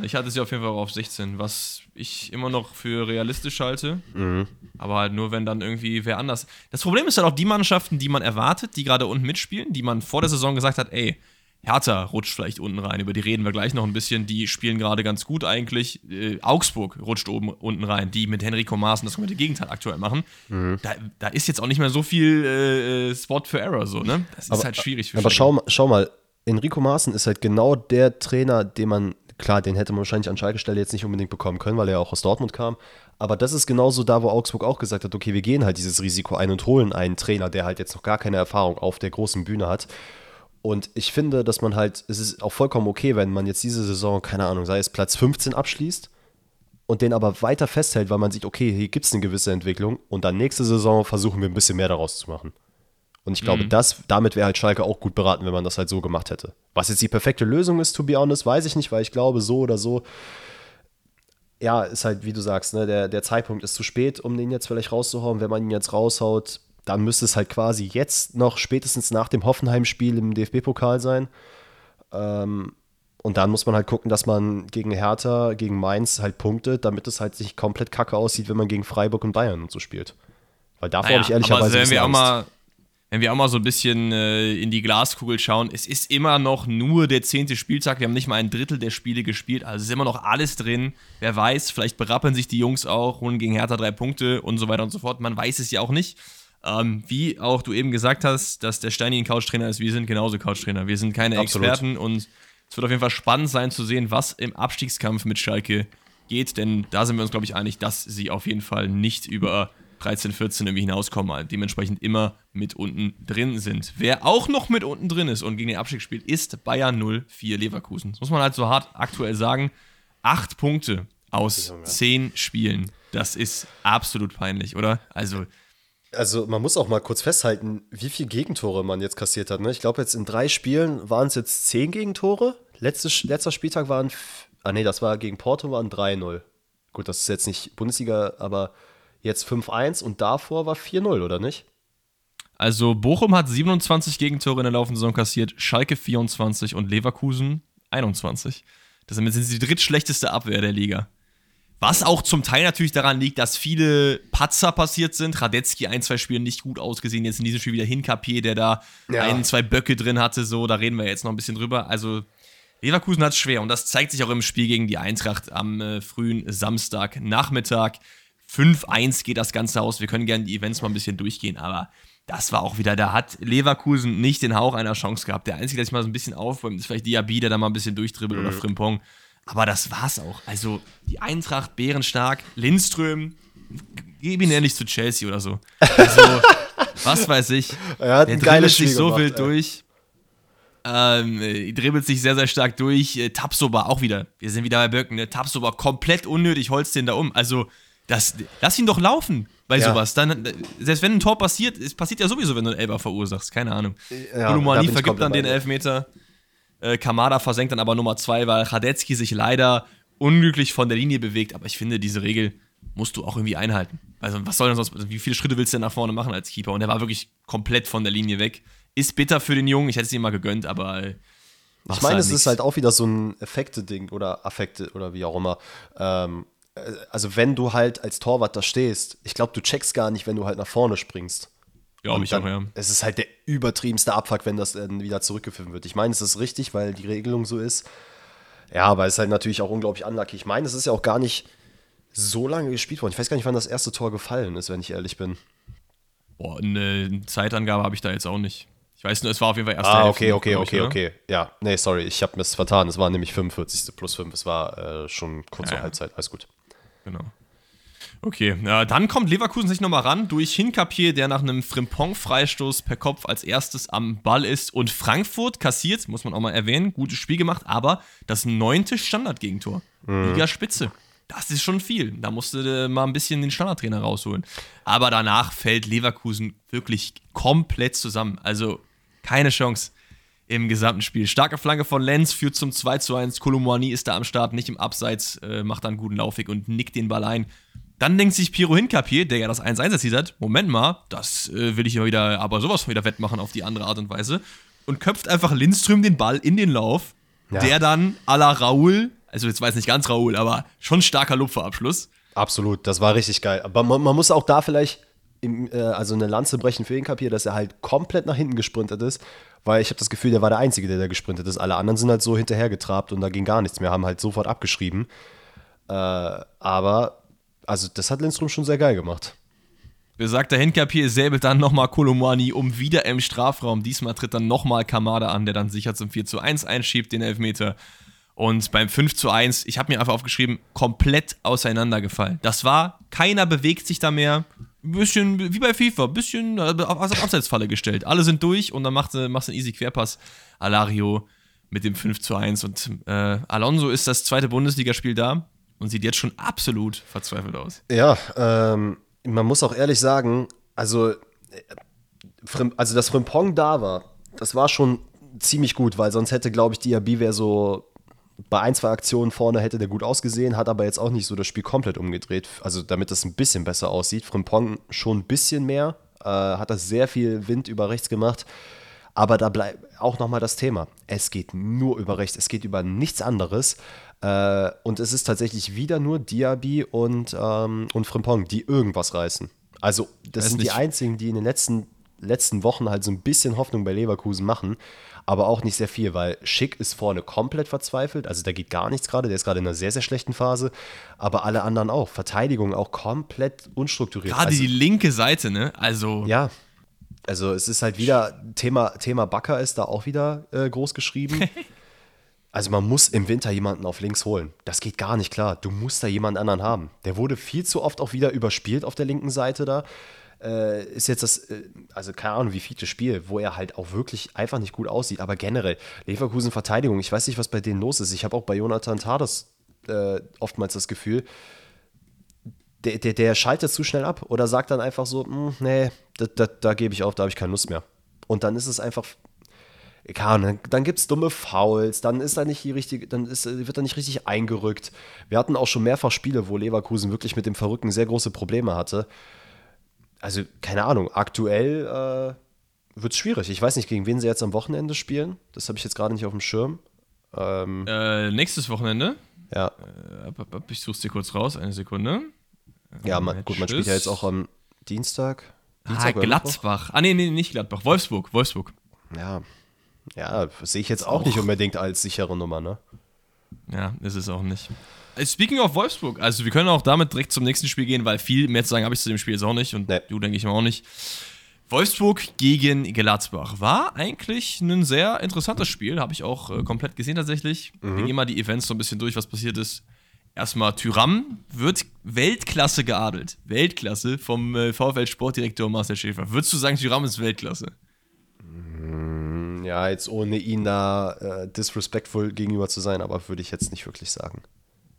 Ich hatte sie auf jeden Fall auch auf 16, was ich immer noch für realistisch halte. Mhm. Aber halt nur, wenn dann irgendwie wer anders. Das Problem ist halt auch die Mannschaften, die man erwartet, die gerade unten mitspielen, die man vor der Saison gesagt hat, ey, Hertha rutscht vielleicht unten rein, über die reden wir gleich noch ein bisschen. Die spielen gerade ganz gut eigentlich. Äh, Augsburg rutscht oben unten rein, die mit Henrico Maaßen das komplette Gegenteil aktuell machen. Mhm. Da, da, ist jetzt auch nicht mehr so viel äh, Spot für Error, so, ne? Das aber, ist halt schwierig für Aber schau, schau mal, Enrico Maaßen ist halt genau der Trainer, den man, klar, den hätte man wahrscheinlich an Schalke Stelle jetzt nicht unbedingt bekommen können, weil er auch aus Dortmund kam. Aber das ist genauso da, wo Augsburg auch gesagt hat, okay, wir gehen halt dieses Risiko ein und holen einen Trainer, der halt jetzt noch gar keine Erfahrung auf der großen Bühne hat. Und ich finde, dass man halt, es ist auch vollkommen okay, wenn man jetzt diese Saison, keine Ahnung, sei es Platz 15 abschließt und den aber weiter festhält, weil man sieht, okay, hier gibt es eine gewisse Entwicklung und dann nächste Saison versuchen wir ein bisschen mehr daraus zu machen. Und ich glaube, mhm. das, damit wäre halt Schalke auch gut beraten, wenn man das halt so gemacht hätte. Was jetzt die perfekte Lösung ist, to be honest, weiß ich nicht, weil ich glaube, so oder so, ja, ist halt, wie du sagst, ne, der, der Zeitpunkt ist zu spät, um den jetzt vielleicht rauszuhauen. Wenn man ihn jetzt raushaut, dann müsste es halt quasi jetzt noch spätestens nach dem Hoffenheim-Spiel im DFB-Pokal sein. Ähm, und dann muss man halt gucken, dass man gegen Hertha, gegen Mainz halt punktet, damit es halt nicht komplett kacke aussieht, wenn man gegen Freiburg und Bayern und so spielt. Weil davor naja, habe ich ehrlicherweise aber wenn wir auch mal wenn wir auch mal so ein bisschen äh, in die Glaskugel schauen, es ist immer noch nur der zehnte Spieltag. Wir haben nicht mal ein Drittel der Spiele gespielt. Also ist immer noch alles drin. Wer weiß, vielleicht berappeln sich die Jungs auch, holen gegen Hertha drei Punkte und so weiter und so fort. Man weiß es ja auch nicht. Ähm, wie auch du eben gesagt hast, dass der Steini ein Couchtrainer ist, wir sind genauso Couchtrainer. Wir sind keine Absolut. Experten und es wird auf jeden Fall spannend sein zu sehen, was im Abstiegskampf mit Schalke geht, denn da sind wir uns, glaube ich, einig, dass sie auf jeden Fall nicht über 13, 14 irgendwie hinauskommen, halt dementsprechend immer mit unten drin sind. Wer auch noch mit unten drin ist und gegen den Abstieg spielt, ist Bayern 04 Leverkusen. Das muss man halt so hart aktuell sagen. Acht Punkte aus zehn Spielen. Das ist absolut peinlich, oder? Also also man muss auch mal kurz festhalten, wie viele Gegentore man jetzt kassiert hat. Ne? Ich glaube, jetzt in drei Spielen waren es jetzt zehn Gegentore. Letzte, letzter Spieltag waren, ah nee, das war gegen Porto, waren 3-0. Gut, das ist jetzt nicht Bundesliga, aber jetzt 5-1 und davor war 4-0, oder nicht? Also Bochum hat 27 Gegentore in der laufenden Saison kassiert, Schalke 24 und Leverkusen 21. Das sind die drittschlechteste Abwehr der Liga. Was auch zum Teil natürlich daran liegt, dass viele Patzer passiert sind. Radetzky ein, zwei Spiele nicht gut ausgesehen. Jetzt in diesem Spiel wieder Hinkapier, der da ja. ein, zwei Böcke drin hatte. So, da reden wir jetzt noch ein bisschen drüber. Also, Leverkusen hat es schwer. Und das zeigt sich auch im Spiel gegen die Eintracht am äh, frühen Samstagnachmittag. 5-1 geht das Ganze aus. Wir können gerne die Events mal ein bisschen durchgehen, aber das war auch wieder, da hat Leverkusen nicht den Hauch einer Chance gehabt. Der Einzige, der sich mal so ein bisschen aufräumt, ist vielleicht Diaby, der da mal ein bisschen durchdribbelt mhm. oder Frimpong. Aber das war's auch. Also die Eintracht, bärenstark, Lindström, gib ihn ehrlich zu Chelsea oder so. Also, was weiß ich. Er hat der dribbelt sich so gemacht, wild ey. durch. Ähm, äh, dribbelt sich sehr, sehr stark durch. Äh, Tapsoba auch wieder. Wir sind wieder bei Böcken. Ne? Tapsoba komplett unnötig, holst den da um. Also, das, lass ihn doch laufen bei Ja. sowas. Dann, selbst wenn ein Tor passiert, es passiert ja sowieso, wenn du einen Elber verursachst. Keine Ahnung. Ja, da bin ich vergibt dann den. Elfmeter. Äh, Kamada versenkt dann aber Nummer zwei, weil Radetzky sich leider unglücklich von der Linie bewegt. Aber ich finde, diese Regel musst du auch irgendwie einhalten. Also, was soll denn sonst, wie viele Schritte willst du denn nach vorne machen als Keeper? Und der war wirklich komplett von der Linie weg. Ist bitter für den Jungen, ich hätte es ihm mal gegönnt, aber. äh, Ich meine, es nix. ist halt auch wieder so ein Effekte-Ding oder Affekte oder wie auch immer. Ähm, äh, also, wenn du halt als Torwart da stehst, ich glaube, du checkst gar nicht, wenn du halt nach vorne springst. Glaub Und ich dann, auch, ja. Es ist halt der übertriebenste Abfuck, wenn das dann wieder zurückgeführt wird. Ich meine, es ist richtig, weil die Regelung so ist. Ja, aber es ist halt natürlich auch unglaublich unlucky. Ich meine, es ist ja auch gar nicht so lange gespielt worden. Ich weiß gar nicht, wann das erste Tor gefallen ist, wenn ich ehrlich bin. Boah, eine Zeitangabe habe ich da jetzt auch nicht. Ich weiß nur, es war auf jeden Fall erste Ah, Hälfte okay, noch, okay, glaub ich, okay, oder? okay. Ja, nee, sorry, ich habe mir es vertan. Es war nämlich 45. plus 5. Es war äh, schon kurz Ja, vor ja. Halbzeit. Alles gut. Genau. Okay, ja, dann kommt Leverkusen sich nochmal ran durch Hinkapier, der nach einem Frimpong-Freistoß per Kopf als erstes am Ball ist. Und Frankfurt kassiert, muss man auch mal erwähnen, gutes Spiel gemacht, aber das neunte Standardgegentor. Liga Spitze. Das ist schon viel. Da musste äh, mal ein bisschen den Standardtrainer rausholen. Aber danach fällt Leverkusen wirklich komplett zusammen. Also keine Chance im gesamten Spiel. Starke Flanke von Lenz führt zum 2 zu 1. Kolumani ist da am Start, nicht im Abseits, äh, macht dann einen guten Laufweg und nickt den Ball ein. Dann denkt sich Piro Hinkapier, der ja das 1-1 erzielt hat, Moment mal, das äh, will ich ja wieder, aber sowas von wieder wettmachen auf die andere Art und Weise. Und köpft einfach Lindström den Ball in den Lauf, Ja. der dann à la Raoul, also jetzt weiß nicht ganz Raoul, aber schon starker Lupferabschluss. Absolut, das war richtig geil. Aber man, man muss auch da vielleicht im, äh, also eine Lanze brechen für ihn kapieren, dass er halt komplett nach hinten gesprintet ist, weil ich habe das Gefühl, der war der Einzige, der da gesprintet ist. Alle anderen sind halt so hinterhergetrabt und da ging gar nichts mehr, haben halt sofort abgeschrieben. Äh, aber, also das hat Lindström schon sehr geil gemacht. Besagter Hinkapier säbelt dann nochmal Kolomani um wieder im Strafraum. Diesmal tritt dann nochmal Kamada an, der dann sicher zum 4 zu 1 einschiebt, den Elfmeter. Und beim 5 zu 1, ich habe mir einfach aufgeschrieben, komplett auseinandergefallen. Das war, keiner bewegt sich da mehr. Bisschen wie bei FIFA, bisschen äh, auf Abseitsfalle gestellt. Alle sind durch und dann macht machst du einen easy Querpass. Alario mit dem 5 zu 1. Und äh, Alonso ist das zweite Bundesligaspiel da und sieht jetzt schon absolut verzweifelt aus. Ja, ähm, man muss auch ehrlich sagen, also, äh, also dass Frimpong da war, das war schon ziemlich gut, weil sonst hätte, glaube ich, Diaby wäre so bei ein, zwei Aktionen vorne hätte der gut ausgesehen, hat aber jetzt auch nicht so das Spiel komplett umgedreht. Also damit es ein bisschen besser aussieht. Frimpong schon ein bisschen mehr, äh, hat das sehr viel Wind über rechts gemacht. Aber da bleibt auch nochmal das Thema. Es geht nur über rechts, es geht über nichts anderes. Äh, und es ist tatsächlich wieder nur Diaby und, ähm, und Frimpong, die irgendwas reißen. Also, das Weiß sind die nicht. einzigen, die in den letzten, letzten Wochen halt so ein bisschen Hoffnung bei Leverkusen machen, aber auch nicht sehr viel, weil Schick ist vorne komplett verzweifelt. Also, da geht gar nichts gerade. Der ist gerade in einer sehr, sehr schlechten Phase. Aber alle anderen auch. Verteidigung auch komplett unstrukturiert. Gerade also, die linke Seite, ne? Also, ja. Also es ist halt wieder, Thema, Thema Bakker ist da auch wieder äh, groß geschrieben. also man muss im Winter jemanden auf links holen. Das geht gar nicht klar. Du musst da jemanden anderen haben. Der wurde viel zu oft auch wieder überspielt auf der linken Seite da. Äh, ist jetzt das, äh, also keine Ahnung, wie vieltes Spiel, wo er halt auch wirklich einfach nicht gut aussieht. Aber generell, Leverkusen Verteidigung, ich weiß nicht, was bei denen los ist. Ich habe auch bei Jonathan Tades äh, oftmals das Gefühl, der, der, der schaltet zu schnell ab oder sagt dann einfach so, "Hm, nee, da, da, da gebe ich auf, da habe ich keine Lust mehr. Und dann ist es einfach, ja, dann, dann gibt es dumme Fouls, dann ist da nicht die richtige, dann ist, wird da nicht richtig eingerückt. Wir hatten auch schon mehrfach Spiele, wo Leverkusen wirklich mit dem Verrückten sehr große Probleme hatte. Also, keine Ahnung, aktuell äh, wird es schwierig. Ich weiß nicht, gegen wen sie jetzt am Wochenende spielen. Das habe ich jetzt gerade nicht auf dem Schirm. Ähm, äh, nächstes Wochenende? Ja. Äh, ich suche es dir kurz raus, eine Sekunde. Ja, man, gut, man spielt ja jetzt auch am Dienstag. Dienstag ah, Gladbach. Ah, nee, nee, nicht Gladbach. Wolfsburg, Wolfsburg. Ja, ja, sehe ich jetzt auch, auch, nicht unbedingt als sichere Nummer, ne? Ja, ist es auch nicht. Äh, speaking of Wolfsburg, also wir können auch damit direkt zum nächsten Spiel gehen, weil viel mehr zu sagen habe ich zu dem Spiel jetzt auch nicht und nee. du denke ich mal auch nicht. Wolfsburg gegen Gladbach war eigentlich ein sehr interessantes Spiel, habe ich auch äh, komplett gesehen tatsächlich. Mhm. Gehen mal die Events so ein bisschen durch, was passiert ist. Erstmal Tyram wird Weltklasse geadelt. Weltklasse vom äh, VfL Sportdirektor Marcel Schäfer. Würdest du sagen, Tyram ist Weltklasse? Ja, jetzt ohne ihn da äh, disrespectful gegenüber zu sein, aber würde ich jetzt nicht wirklich sagen.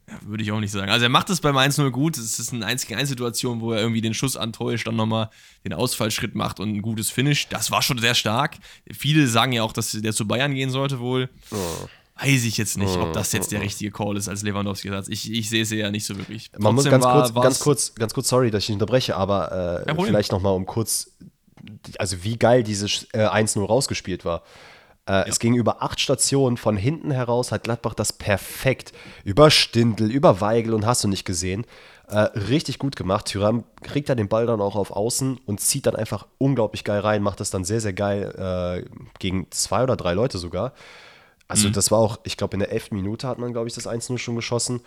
Ja, würde ich auch nicht sagen. Also er macht es beim 1-0 gut. Es ist eine 1 1 Situation, wo er irgendwie den Schuss antäuscht, dann nochmal den Ausfallschritt macht und ein gutes Finish. Das war schon sehr stark. Viele sagen ja auch, dass der zu Bayern gehen sollte wohl. Oh. Weiß ich jetzt nicht, ob das jetzt der richtige Call ist als Lewandowski-Satz. Ich, ich sehe es ja nicht so wirklich. Man Trotzdem muss ganz, war, kurz, ganz kurz, ganz kurz, sorry, dass ich unterbreche, aber äh, vielleicht nochmal um kurz also wie geil dieses äh, 1-0 rausgespielt war. Äh, ja. Es ging über acht Stationen von hinten heraus, hat Gladbach das perfekt über Stindl, über Weigel und hast du nicht gesehen. Äh, richtig gut gemacht. Tyram kriegt dann den Ball dann auch auf Außen und zieht dann einfach unglaublich geil rein, macht das dann sehr, sehr geil äh, gegen zwei oder drei Leute sogar. Also, mhm. das war auch, ich glaube, in der elften Minute hat man, glaube ich, das 1-0 schon geschossen.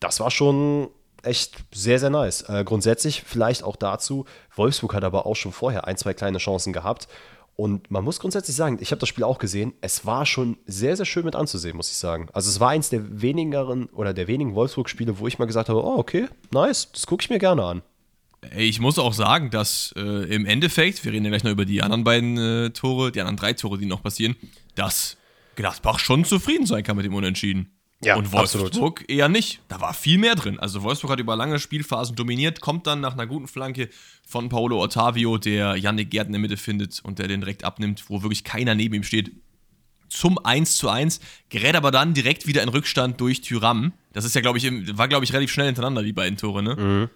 Das war schon echt sehr, sehr nice. Äh, grundsätzlich vielleicht auch dazu, Wolfsburg hat aber auch schon vorher ein, zwei kleine Chancen gehabt. Und man muss grundsätzlich sagen, ich habe das Spiel auch gesehen, es war schon sehr, sehr schön mit anzusehen, muss ich sagen. Also es war eins der wenigeren oder der wenigen Wolfsburg-Spiele, wo ich mal gesagt habe, oh, okay, nice, das gucke ich mir gerne an. Ich muss auch sagen, dass äh, im Endeffekt, wir reden ja gleich noch über die anderen beiden äh, Tore, die anderen drei Tore, die noch passieren, dass Gladbach schon zufrieden sein kann mit dem Unentschieden. Ja, und Wolfsburg absolut. eher nicht. Da war viel mehr drin. Also Wolfsburg hat über lange Spielphasen dominiert, kommt dann nach einer guten Flanke von Paolo Ottavio, der Yannick Gerd in der Mitte findet und der den direkt abnimmt, wo wirklich keiner neben ihm steht, zum 1 zu 1, gerät aber dann direkt wieder in Rückstand durch Tyram. Das ist ja, glaube ich, war, glaube ich, relativ schnell hintereinander, die beiden Tore, ne? Mhm.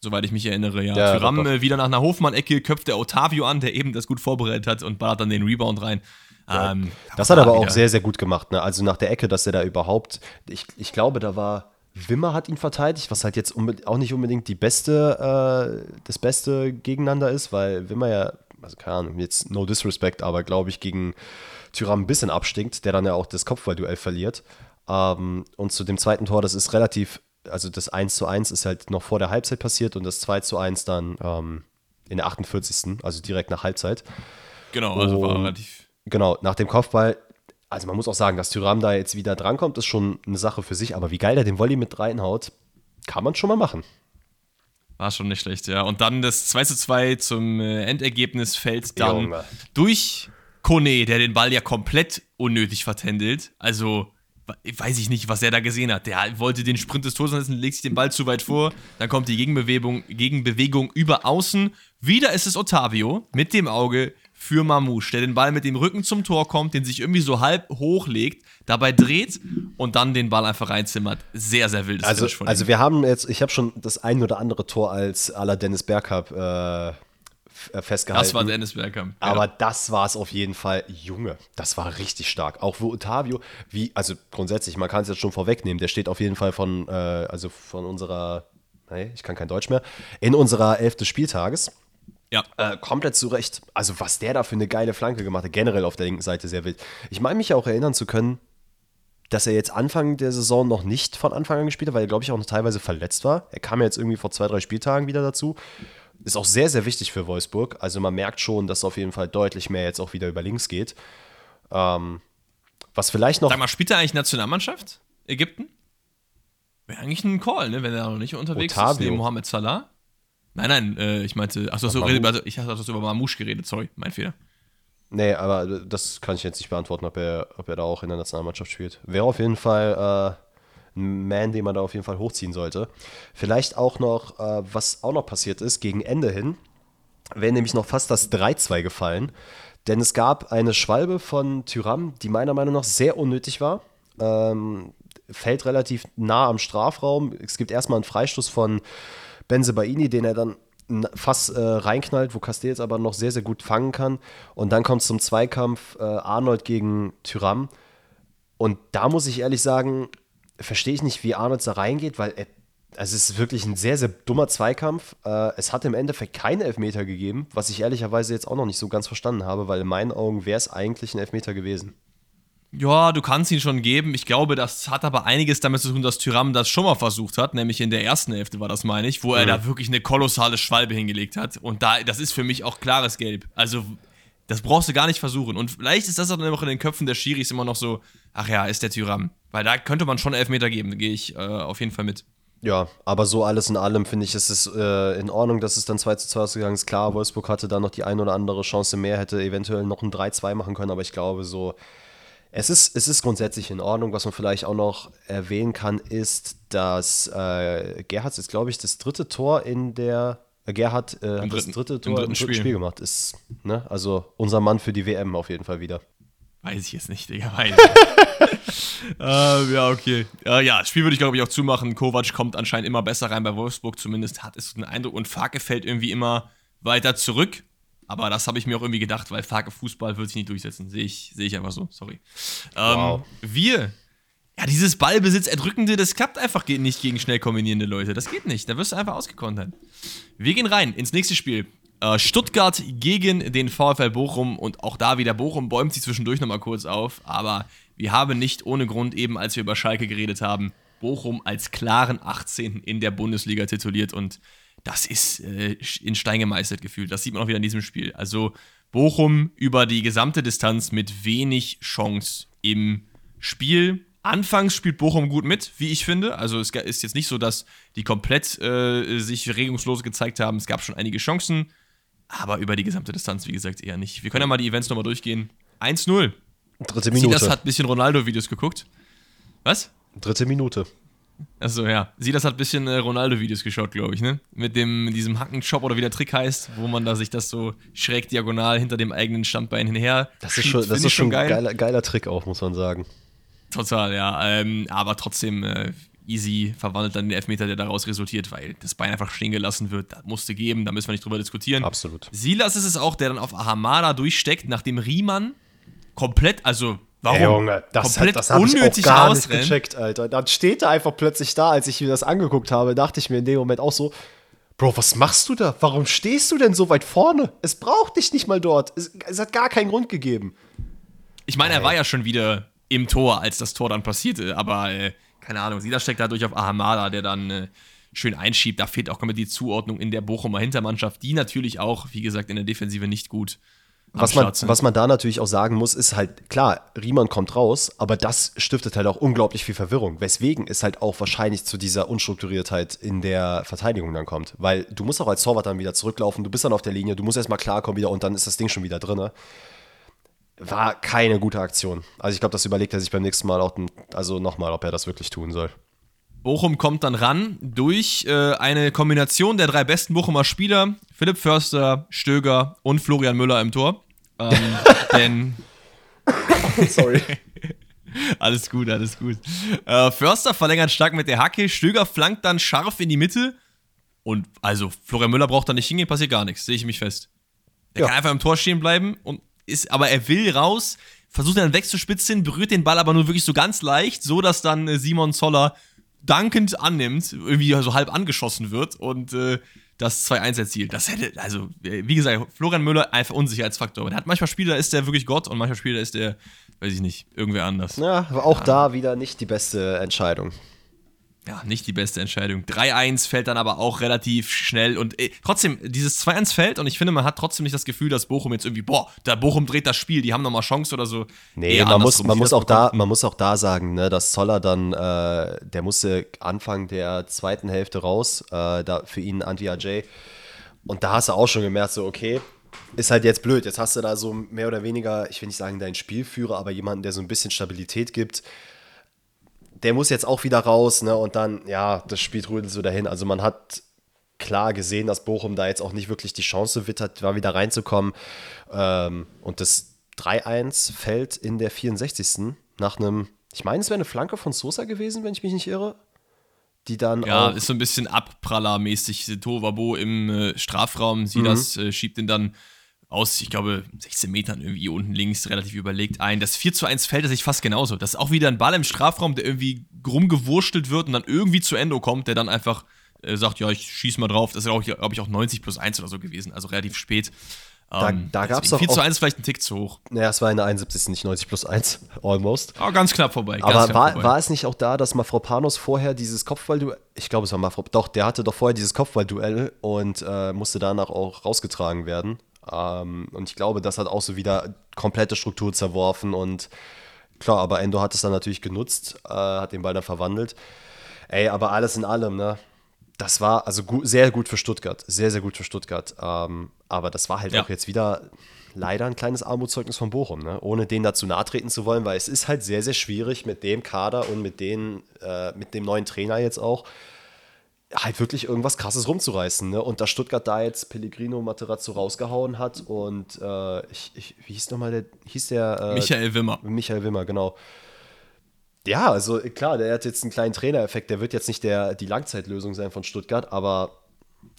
Soweit ich mich erinnere, ja. ja Tyram äh, wieder nach einer Hofmann-Ecke köpft der Otavio an, der eben das gut vorbereitet hat und ballert dann den Rebound rein. Ähm, das hat er aber auch sehr, sehr gut gemacht. Ne? Also nach der Ecke, dass er da überhaupt, ich, ich glaube, da war Wimmer hat ihn verteidigt, was halt jetzt auch nicht unbedingt die beste, äh, das beste Gegeneinander ist, weil Wimmer ja, also keine Ahnung, jetzt no disrespect, aber glaube ich gegen Tyram ein bisschen abstinkt, der dann ja auch das Kopfballduell verliert. Ähm, und zu dem zweiten Tor, das ist relativ, also das 1 zu 1 ist halt noch vor der Halbzeit passiert und das 2 zu 1 dann ähm, in der 48. Also direkt nach Halbzeit. Genau, also war relativ genau, nach dem Kopfball, also man muss auch sagen, dass Tyram da jetzt wieder drankommt, ist schon eine Sache für sich, aber wie geil er den Volley mit reinhaut, kann man schon mal machen. War schon nicht schlecht, ja. Und dann das 2 zu 2 zum äh, Endergebnis fällt dann Junge. durch Kone, der den Ball ja komplett unnötig vertändelt. Also, weiß ich nicht, was er da gesehen hat. Der wollte den Sprint des Tores setzen, legt sich den Ball zu weit vor. Dann kommt die Gegenbewegung, Gegenbewegung über außen. Wieder ist es Otavio mit dem Auge, für Mamouche, der den Ball mit dem Rücken zum Tor kommt, den sich irgendwie so halb hochlegt, dabei dreht und dann den Ball einfach reinzimmert. Sehr, sehr wildes also, von Also wir haben jetzt, ich habe schon das ein oder andere Tor als la Dennis Bergkamp äh, festgehalten. Das war Dennis Bergkamp. Ja. Aber das war es auf jeden Fall. Junge, das war richtig stark. Auch wo Otavio, wie, also grundsätzlich, man kann es jetzt schon vorwegnehmen, der steht auf jeden Fall von, äh, also von unserer, nee, ich kann kein Deutsch mehr, in unserer Elf des Spieltages. Ja. Äh, komplett zurecht. Also, was der da für eine geile Flanke gemacht hat, generell auf der linken Seite sehr wild. Ich meine mich auch erinnern zu können, dass er jetzt Anfang der Saison noch nicht von Anfang an gespielt hat, weil er, glaube ich, auch noch teilweise verletzt war. Er kam ja jetzt irgendwie vor zwei, drei Spieltagen wieder dazu. Ist auch sehr, sehr wichtig für Wolfsburg. Also, man merkt schon, dass auf jeden Fall deutlich mehr jetzt auch wieder über links geht. Ähm, was vielleicht noch. Sag mal, spielt er eigentlich Nationalmannschaft? Ägypten? Wäre eigentlich ein Call, ne? wenn er noch nicht unterwegs Otavio. ist, neben Mohamed Salah. Nein, nein, äh, ich meinte, achso, so, also, ich hatte das über Mamouche geredet, sorry, mein Fehler. Nee, aber das kann ich jetzt nicht beantworten, ob er, ob er da auch in der Nationalmannschaft spielt. Wäre auf jeden Fall äh, ein Man, den man da auf jeden Fall hochziehen sollte. Vielleicht auch noch, äh, was auch noch passiert ist, gegen Ende hin, wäre nämlich noch fast das 3-2 gefallen. Denn es gab eine Schwalbe von Tyram, die meiner Meinung nach sehr unnötig war. Ähm, fällt relativ nah am Strafraum. Es gibt erstmal einen Freistoß von Benzebaini, den er dann fast äh, reinknallt, wo Castells aber noch sehr, sehr gut fangen kann. Und dann kommt es zum Zweikampf äh, Arnold gegen Tyram. Und da muss ich ehrlich sagen, verstehe ich nicht, wie Arnold da reingeht, weil er, also es ist wirklich ein sehr, sehr dummer Zweikampf. Äh, es hat im Endeffekt keine Elfmeter gegeben, was ich ehrlicherweise jetzt auch noch nicht so ganz verstanden habe, weil in meinen Augen wäre es eigentlich ein Elfmeter gewesen. Ja, du kannst ihn schon geben. Ich glaube, das hat aber einiges damit zu tun, dass Tyram das schon mal versucht hat, nämlich in der ersten Hälfte war das, meine ich, wo mhm. er da wirklich eine kolossale Schwalbe hingelegt hat. Und da, das ist für mich auch klares Gelb. Also, das brauchst du gar nicht versuchen. Und vielleicht ist das dann immer in den Köpfen der Schiris immer noch so, ach ja, ist der Tyram. Weil da könnte man schon Elfmeter geben, da gehe ich äh, auf jeden Fall mit. Ja, aber so alles in allem finde ich, ist es äh, in Ordnung, dass es dann 2 zu 2 ausgegangen ist. Klar, Wolfsburg hatte da noch die ein oder andere Chance mehr, hätte eventuell noch ein 3-2 machen können, aber ich glaube, so es ist, es ist grundsätzlich in Ordnung. Was man vielleicht auch noch erwähnen kann, ist, dass äh, Gerhard ist, glaube ich, das dritte Tor in der. Äh, Gerhard äh, hat das dritte Tor im dritten, dritten Spiel. gemacht. Ist, ne? Also unser Mann für die WM auf jeden Fall wieder. Weiß ich jetzt nicht, Digga. Weiß ähm, ja, okay. Äh, ja, das Spiel würde ich, glaube ich, auch zumachen. Kovac kommt anscheinend immer besser rein bei Wolfsburg. Zumindest hat es einen Eindruck. Und Farke fällt irgendwie immer weiter zurück. Aber das habe ich mir auch irgendwie gedacht, weil Farke Fußball wird sich nicht durchsetzen. Sehe ich, seh ich einfach so, sorry. Ähm, wow. Wir, ja, dieses Ballbesitz erdrückende, das klappt einfach nicht gegen schnell kombinierende Leute. Das geht nicht. Da wirst du einfach ausgekontert. Wir gehen rein ins nächste Spiel. Äh, Stuttgart gegen den VfL Bochum und auch da wieder Bochum bäumt sich zwischendurch nochmal kurz auf. Aber wir haben nicht ohne Grund, eben als wir über Schalke geredet haben, Bochum als klaren 18. in der Bundesliga tituliert und das ist äh, in Stein gemeißelt gefühlt. Das sieht man auch wieder in diesem Spiel. Also Bochum über die gesamte Distanz mit wenig Chance im Spiel. Anfangs spielt Bochum gut mit, wie ich finde. Also es ist jetzt nicht so, dass die komplett äh, sich regungslos gezeigt haben. Es gab schon einige Chancen, aber über die gesamte Distanz, wie gesagt, eher nicht. Wir können ja mal die Events nochmal durchgehen. 1-0. Dritte Minute. Das hat ein bisschen Ronaldo-Videos geguckt. Was? Dritte Minute. Achso, ja. Sie, das hat ein bisschen äh, Ronaldo-Videos geschaut, glaube ich, ne? Mit dem, mit diesem Hackenshop oder wie der Trick heißt, wo man da sich das so schräg diagonal hinter dem eigenen Standbein hinher. Das ist schon, das ist schon geil. geiler, geiler Trick auch, muss man sagen. Total, ja. Ähm, aber trotzdem äh, easy verwandelt dann den Elfmeter, der daraus resultiert, weil das Bein einfach stehen gelassen wird. Das musste geben, da müssen wir nicht drüber diskutieren. Absolut. Silas ist es auch, der dann auf Ahamada durchsteckt, nachdem Riemann komplett, also Warum? Ey, Junge, das, Komplett das habe ich auch gar nicht gecheckt, Alter. Dann steht er einfach plötzlich da, als ich mir das angeguckt habe, dachte ich mir in dem Moment auch so, Bro, was machst du da? Warum stehst du denn so weit vorne? Es braucht dich nicht mal dort. Es, es hat gar keinen Grund gegeben. Ich meine, er war ja schon wieder im Tor, als das Tor dann passierte, aber äh, keine Ahnung, Sida steckt dadurch auf Ahamada, der dann äh, schön einschiebt. Da fehlt auch komplett die Zuordnung in der Bochumer Hintermannschaft, die natürlich auch, wie gesagt, in der Defensive nicht gut was man, was man da natürlich auch sagen muss, ist halt, klar, Riemann kommt raus, aber das stiftet halt auch unglaublich viel Verwirrung. Weswegen es halt auch wahrscheinlich zu dieser Unstrukturiertheit in der Verteidigung dann kommt. Weil du musst auch als Torwart dann wieder zurücklaufen, du bist dann auf der Linie, du musst erstmal klarkommen wieder und dann ist das Ding schon wieder drin. War keine gute Aktion. Also ich glaube, das überlegt er sich beim nächsten Mal auch, also nochmal, ob er das wirklich tun soll. Bochum kommt dann ran durch äh, eine Kombination der drei besten Bochumer Spieler, Philipp Förster, Stöger und Florian Müller im Tor. Ähm, denn. Sorry. alles gut, alles gut. Äh, Förster verlängert stark mit der Hacke, Stöger flankt dann scharf in die Mitte. Und also, Florian Müller braucht da nicht hingehen, passiert gar nichts, sehe ich mich fest. Er ja. kann einfach im Tor stehen bleiben und ist, aber er will raus, versucht dann wegzuspitzen, berührt den Ball aber nur wirklich so ganz leicht, so dass dann äh, Simon Zoller dankend annimmt, irgendwie so halb angeschossen wird und äh, das 2-1 erzielt. Das hätte, also, wie gesagt, Florian Müller einfach Unsicherheitsfaktor. Er hat manchmal Spiele, da ist der wirklich Gott und manchmal Spiele, da ist der, weiß ich nicht, irgendwer anders. Ja, aber auch ja. da wieder nicht die beste Entscheidung ja, nicht die beste Entscheidung. 3-1 fällt dann aber auch relativ schnell und äh, trotzdem, dieses 2-1 fällt und ich finde, man hat trotzdem nicht das Gefühl, dass Bochum jetzt irgendwie, boah, der Bochum dreht das Spiel, die haben nochmal Chance oder so. Nee, man muss, man, muss auch da, man muss auch da sagen, ne, dass Zoller dann, äh, der musste Anfang der zweiten Hälfte raus, äh, da für ihn Anti-AJ. Und da hast du auch schon gemerkt, so, okay, ist halt jetzt blöd. Jetzt hast du da so mehr oder weniger, ich will nicht sagen deinen Spielführer, aber jemanden, der so ein bisschen Stabilität gibt der muss jetzt auch wieder raus, ne? Und dann, ja, das Spiel trudelt so dahin. Also man hat klar gesehen, dass Bochum da jetzt auch nicht wirklich die Chance wittert, war wieder reinzukommen. Ähm, und das 3-1 fällt in der 64. nach einem, ich meine, es wäre eine Flanke von Sosa gewesen, wenn ich mich nicht irre. Die dann ja, ist so ein bisschen Abprallermäßig. Tovabo im äh, Strafraum, Silas mhm. äh, schiebt ihn dann aus, ich glaube, 16 Metern irgendwie unten links relativ überlegt ein. Das 4 zu 1 fällt er sich fast genauso. Das ist auch wieder ein Ball im Strafraum, der irgendwie rumgewurschtelt wird und dann irgendwie zu Endo kommt, der dann einfach äh, sagt, ja, ich schieß mal drauf. Das ist auch, glaube ich, auch 90 plus 1 oder so gewesen, also relativ spät. Da, ähm, da gab es auch. 4 zu 1 vielleicht ein Tick zu hoch. Ja, es war in der 71, nicht 90 plus 1, almost. Aber ganz knapp vorbei. Ganz Aber knapp war, vorbei. war es nicht auch da, dass Mafropanos vorher dieses Kopfballduell, ich glaube, es war Mafropanos, doch, der hatte doch vorher dieses Kopfballduell und äh, musste danach auch rausgetragen werden. Ähm, und ich glaube, das hat auch so wieder komplette Struktur zerworfen und klar, aber Endo hat es dann natürlich genutzt, äh, hat den Ball dann verwandelt. Ey, aber alles in allem, ne? Das war also gut, sehr gut für Stuttgart. Sehr, sehr gut für Stuttgart. Ähm, aber das war halt Ja. auch jetzt wieder leider ein kleines Armutszeugnis von Bochum, ne? ohne denen dazu nahe treten zu wollen, weil es ist halt sehr, sehr schwierig mit dem Kader und mit, den, äh, mit dem neuen Trainer jetzt auch halt wirklich irgendwas krasses rumzureißen. Ne? Und dass Stuttgart da jetzt Pellegrino Materazzo rausgehauen hat und äh, ich, ich, wie hieß nochmal der, hieß der äh, Michael Wimmer. Michael Wimmer, genau. Ja, also klar, der hat jetzt einen kleinen Trainereffekt, der wird jetzt nicht der, die Langzeitlösung sein von Stuttgart, aber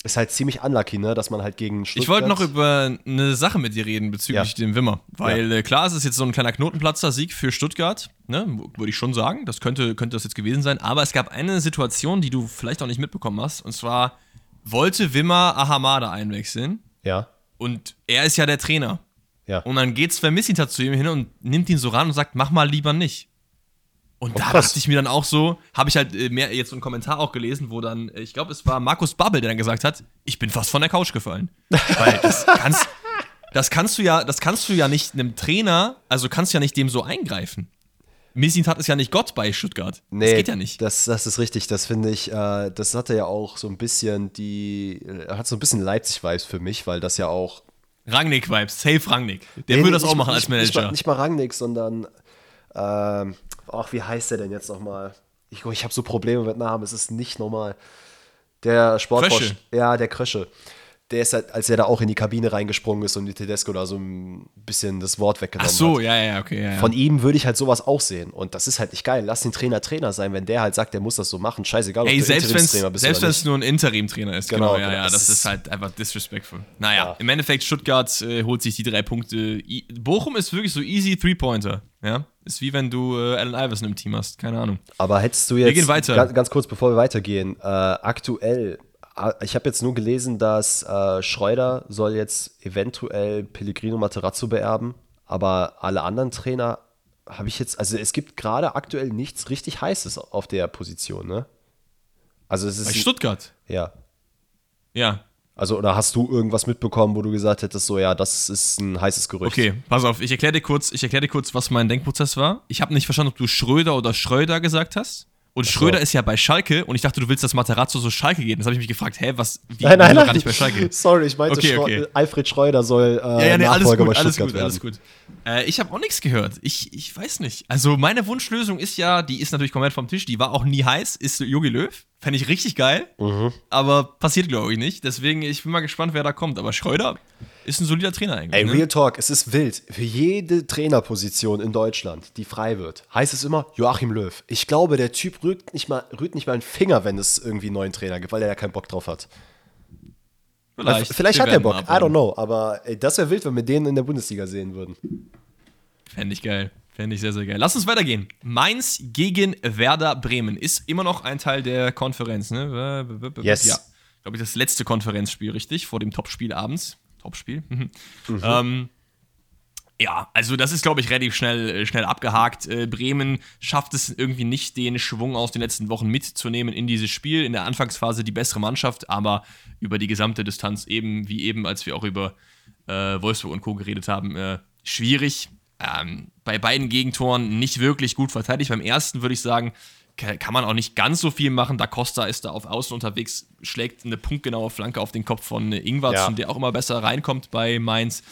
ist halt ziemlich unlucky, ne, dass man halt gegen Stuttgart. Ich wollte noch über eine Sache mit dir reden bezüglich Ja. dem Wimmer. Weil äh, klar, es ist jetzt so ein kleiner Knotenplatzer-Sieg für Stuttgart, ne? würde ich schon sagen. Das könnte, könnte das jetzt gewesen sein. Aber es gab eine Situation, die du vielleicht auch nicht mitbekommen hast. Und zwar wollte Wimmer Ahamada einwechseln. Ja, Und er ist ja der Trainer. ja. Und dann geht Sven Missintat zu ihm hin und nimmt ihn so ran und sagt, mach mal lieber nicht. Und da krass. dachte ich mir dann auch so, habe ich halt äh, mehr jetzt so einen Kommentar auch gelesen, wo dann, äh, ich glaube, es war Markus Babbel, der dann gesagt hat, ich bin fast von der Couch gefallen. Weil das kannst, das kannst du ja, das kannst du ja nicht einem Trainer, also kannst du ja nicht dem so eingreifen. Missintat ist ja nicht Gott bei Stuttgart. Nee, das geht ja nicht. Das, das ist richtig, das finde ich, äh, das hatte ja auch so ein bisschen die, hat so ein bisschen Leipzig-Vibes für mich, weil das ja auch. Rangnick-Vibes, safe Rangnick. Der Nee, würde das nicht- auch machen als nicht- Nicht Manager. mal, nicht mal Rangnick, sondern, ähm, ach, wie heißt der denn jetzt nochmal? Ich, ich habe so Probleme mit Namen, es ist nicht normal. Der Sportboss. Krösche. Ja, der Krösche. Der ist halt, als er da auch in die Kabine reingesprungen ist und die Tedesco da so ein bisschen das Wort weggenommen Ach so, hat. ja, ja, okay. Ja, ja. Von ihm würde ich halt sowas auch sehen. Und das ist halt nicht geil. Lass den Trainer Trainer sein, wenn der halt sagt, der muss das so machen. Scheißegal, ob Ey, du selbst wenn Interimstrainer bist selbst wenn es nur ein Interim-Trainer ist, genau, Genau, ja, genau, ja, das das ist, ist- halt einfach disrespectful. Naja, Ja. im Endeffekt, Stuttgart äh, holt sich die drei Punkte. I Bochum ist wirklich so easy Three-Pointer, ja. Ist wie wenn du äh, Allen Iverson im Team hast, keine Ahnung. Aber hättest du jetzt, gehen weiter. Ganz, ganz kurz bevor wir weitergehen, äh, aktuell, ich habe jetzt nur gelesen, dass äh, Schreuder soll jetzt eventuell Pellegrino Materazzo beerben, aber alle anderen Trainer habe ich jetzt, also es gibt gerade aktuell nichts richtig Heißes auf der Position, ne? Also es Bei ist, Stuttgart, ja, ja. also oder hast du irgendwas mitbekommen, wo du gesagt hättest, so ja, das ist ein heißes Gerücht? Okay, pass auf, ich erkläre dir kurz, ich erkläre dir kurz, was mein Denkprozess war. Ich habe nicht verstanden, ob du Schröder oder Schröder gesagt hast. Und so. Schröder ist ja bei Schalke und ich dachte, du willst, dass Materazzo so Schalke geht. Das habe ich mich gefragt, hä, was, wie, Nein, nein, nein. gar nicht bei Schalke? Sorry, ich meinte, Okay, okay. Alfred Schreuder soll äh, Ja, ja, nee, alles Nachfolger gut, bei alles gut, werden. alles gut. Äh, ich habe auch nichts gehört. Ich, ich weiß nicht. Also meine Wunschlösung ist ja, die ist natürlich komplett vom Tisch, die war auch nie heiß, ist Jogi Löw. Fände ich richtig geil, Mhm. aber passiert glaube ich nicht. Deswegen, ich bin mal gespannt, wer da kommt. Aber Schreuder ist ein solider Trainer eigentlich. Ey, ne? Real Talk, es ist wild. Für jede Trainerposition in Deutschland, die frei wird, heißt es immer Joachim Löw. Ich glaube, der Typ rührt nicht mal, rührt nicht mal einen Finger, wenn es irgendwie einen neuen Trainer gibt, weil er da keinen Bock drauf hat. Vielleicht, vielleicht hat er Bock, I don't know. Aber ey, das wäre wild, wenn wir den in der Bundesliga sehen würden. Fände ich geil. Fände ich sehr, sehr geil. Lass uns weitergehen. Mainz gegen Werder Bremen ist immer noch ein Teil der Konferenz, ne? Yes. Ja. Glaube ich, das letzte Konferenzspiel, richtig? Vor dem Topspiel abends. Topspiel. Mhm. Ähm, ja, also das ist, glaube ich, relativ schnell, äh, schnell abgehakt. Äh, Bremen schafft es irgendwie nicht, den Schwung aus den letzten Wochen mitzunehmen in dieses Spiel. In der Anfangsphase die bessere Mannschaft, aber über die gesamte Distanz eben, wie eben, als wir auch über äh, Wolfsburg und Co. geredet haben, äh, schwierig. Ähm, bei beiden Gegentoren nicht wirklich gut verteidigt. Beim ersten würde ich sagen, ka- kann man auch nicht ganz so viel machen. Da Costa ist da auf Außen unterwegs, schlägt eine punktgenaue Flanke auf den Kopf von äh, Ingwarz, Ja. der auch immer besser reinkommt bei Mainz.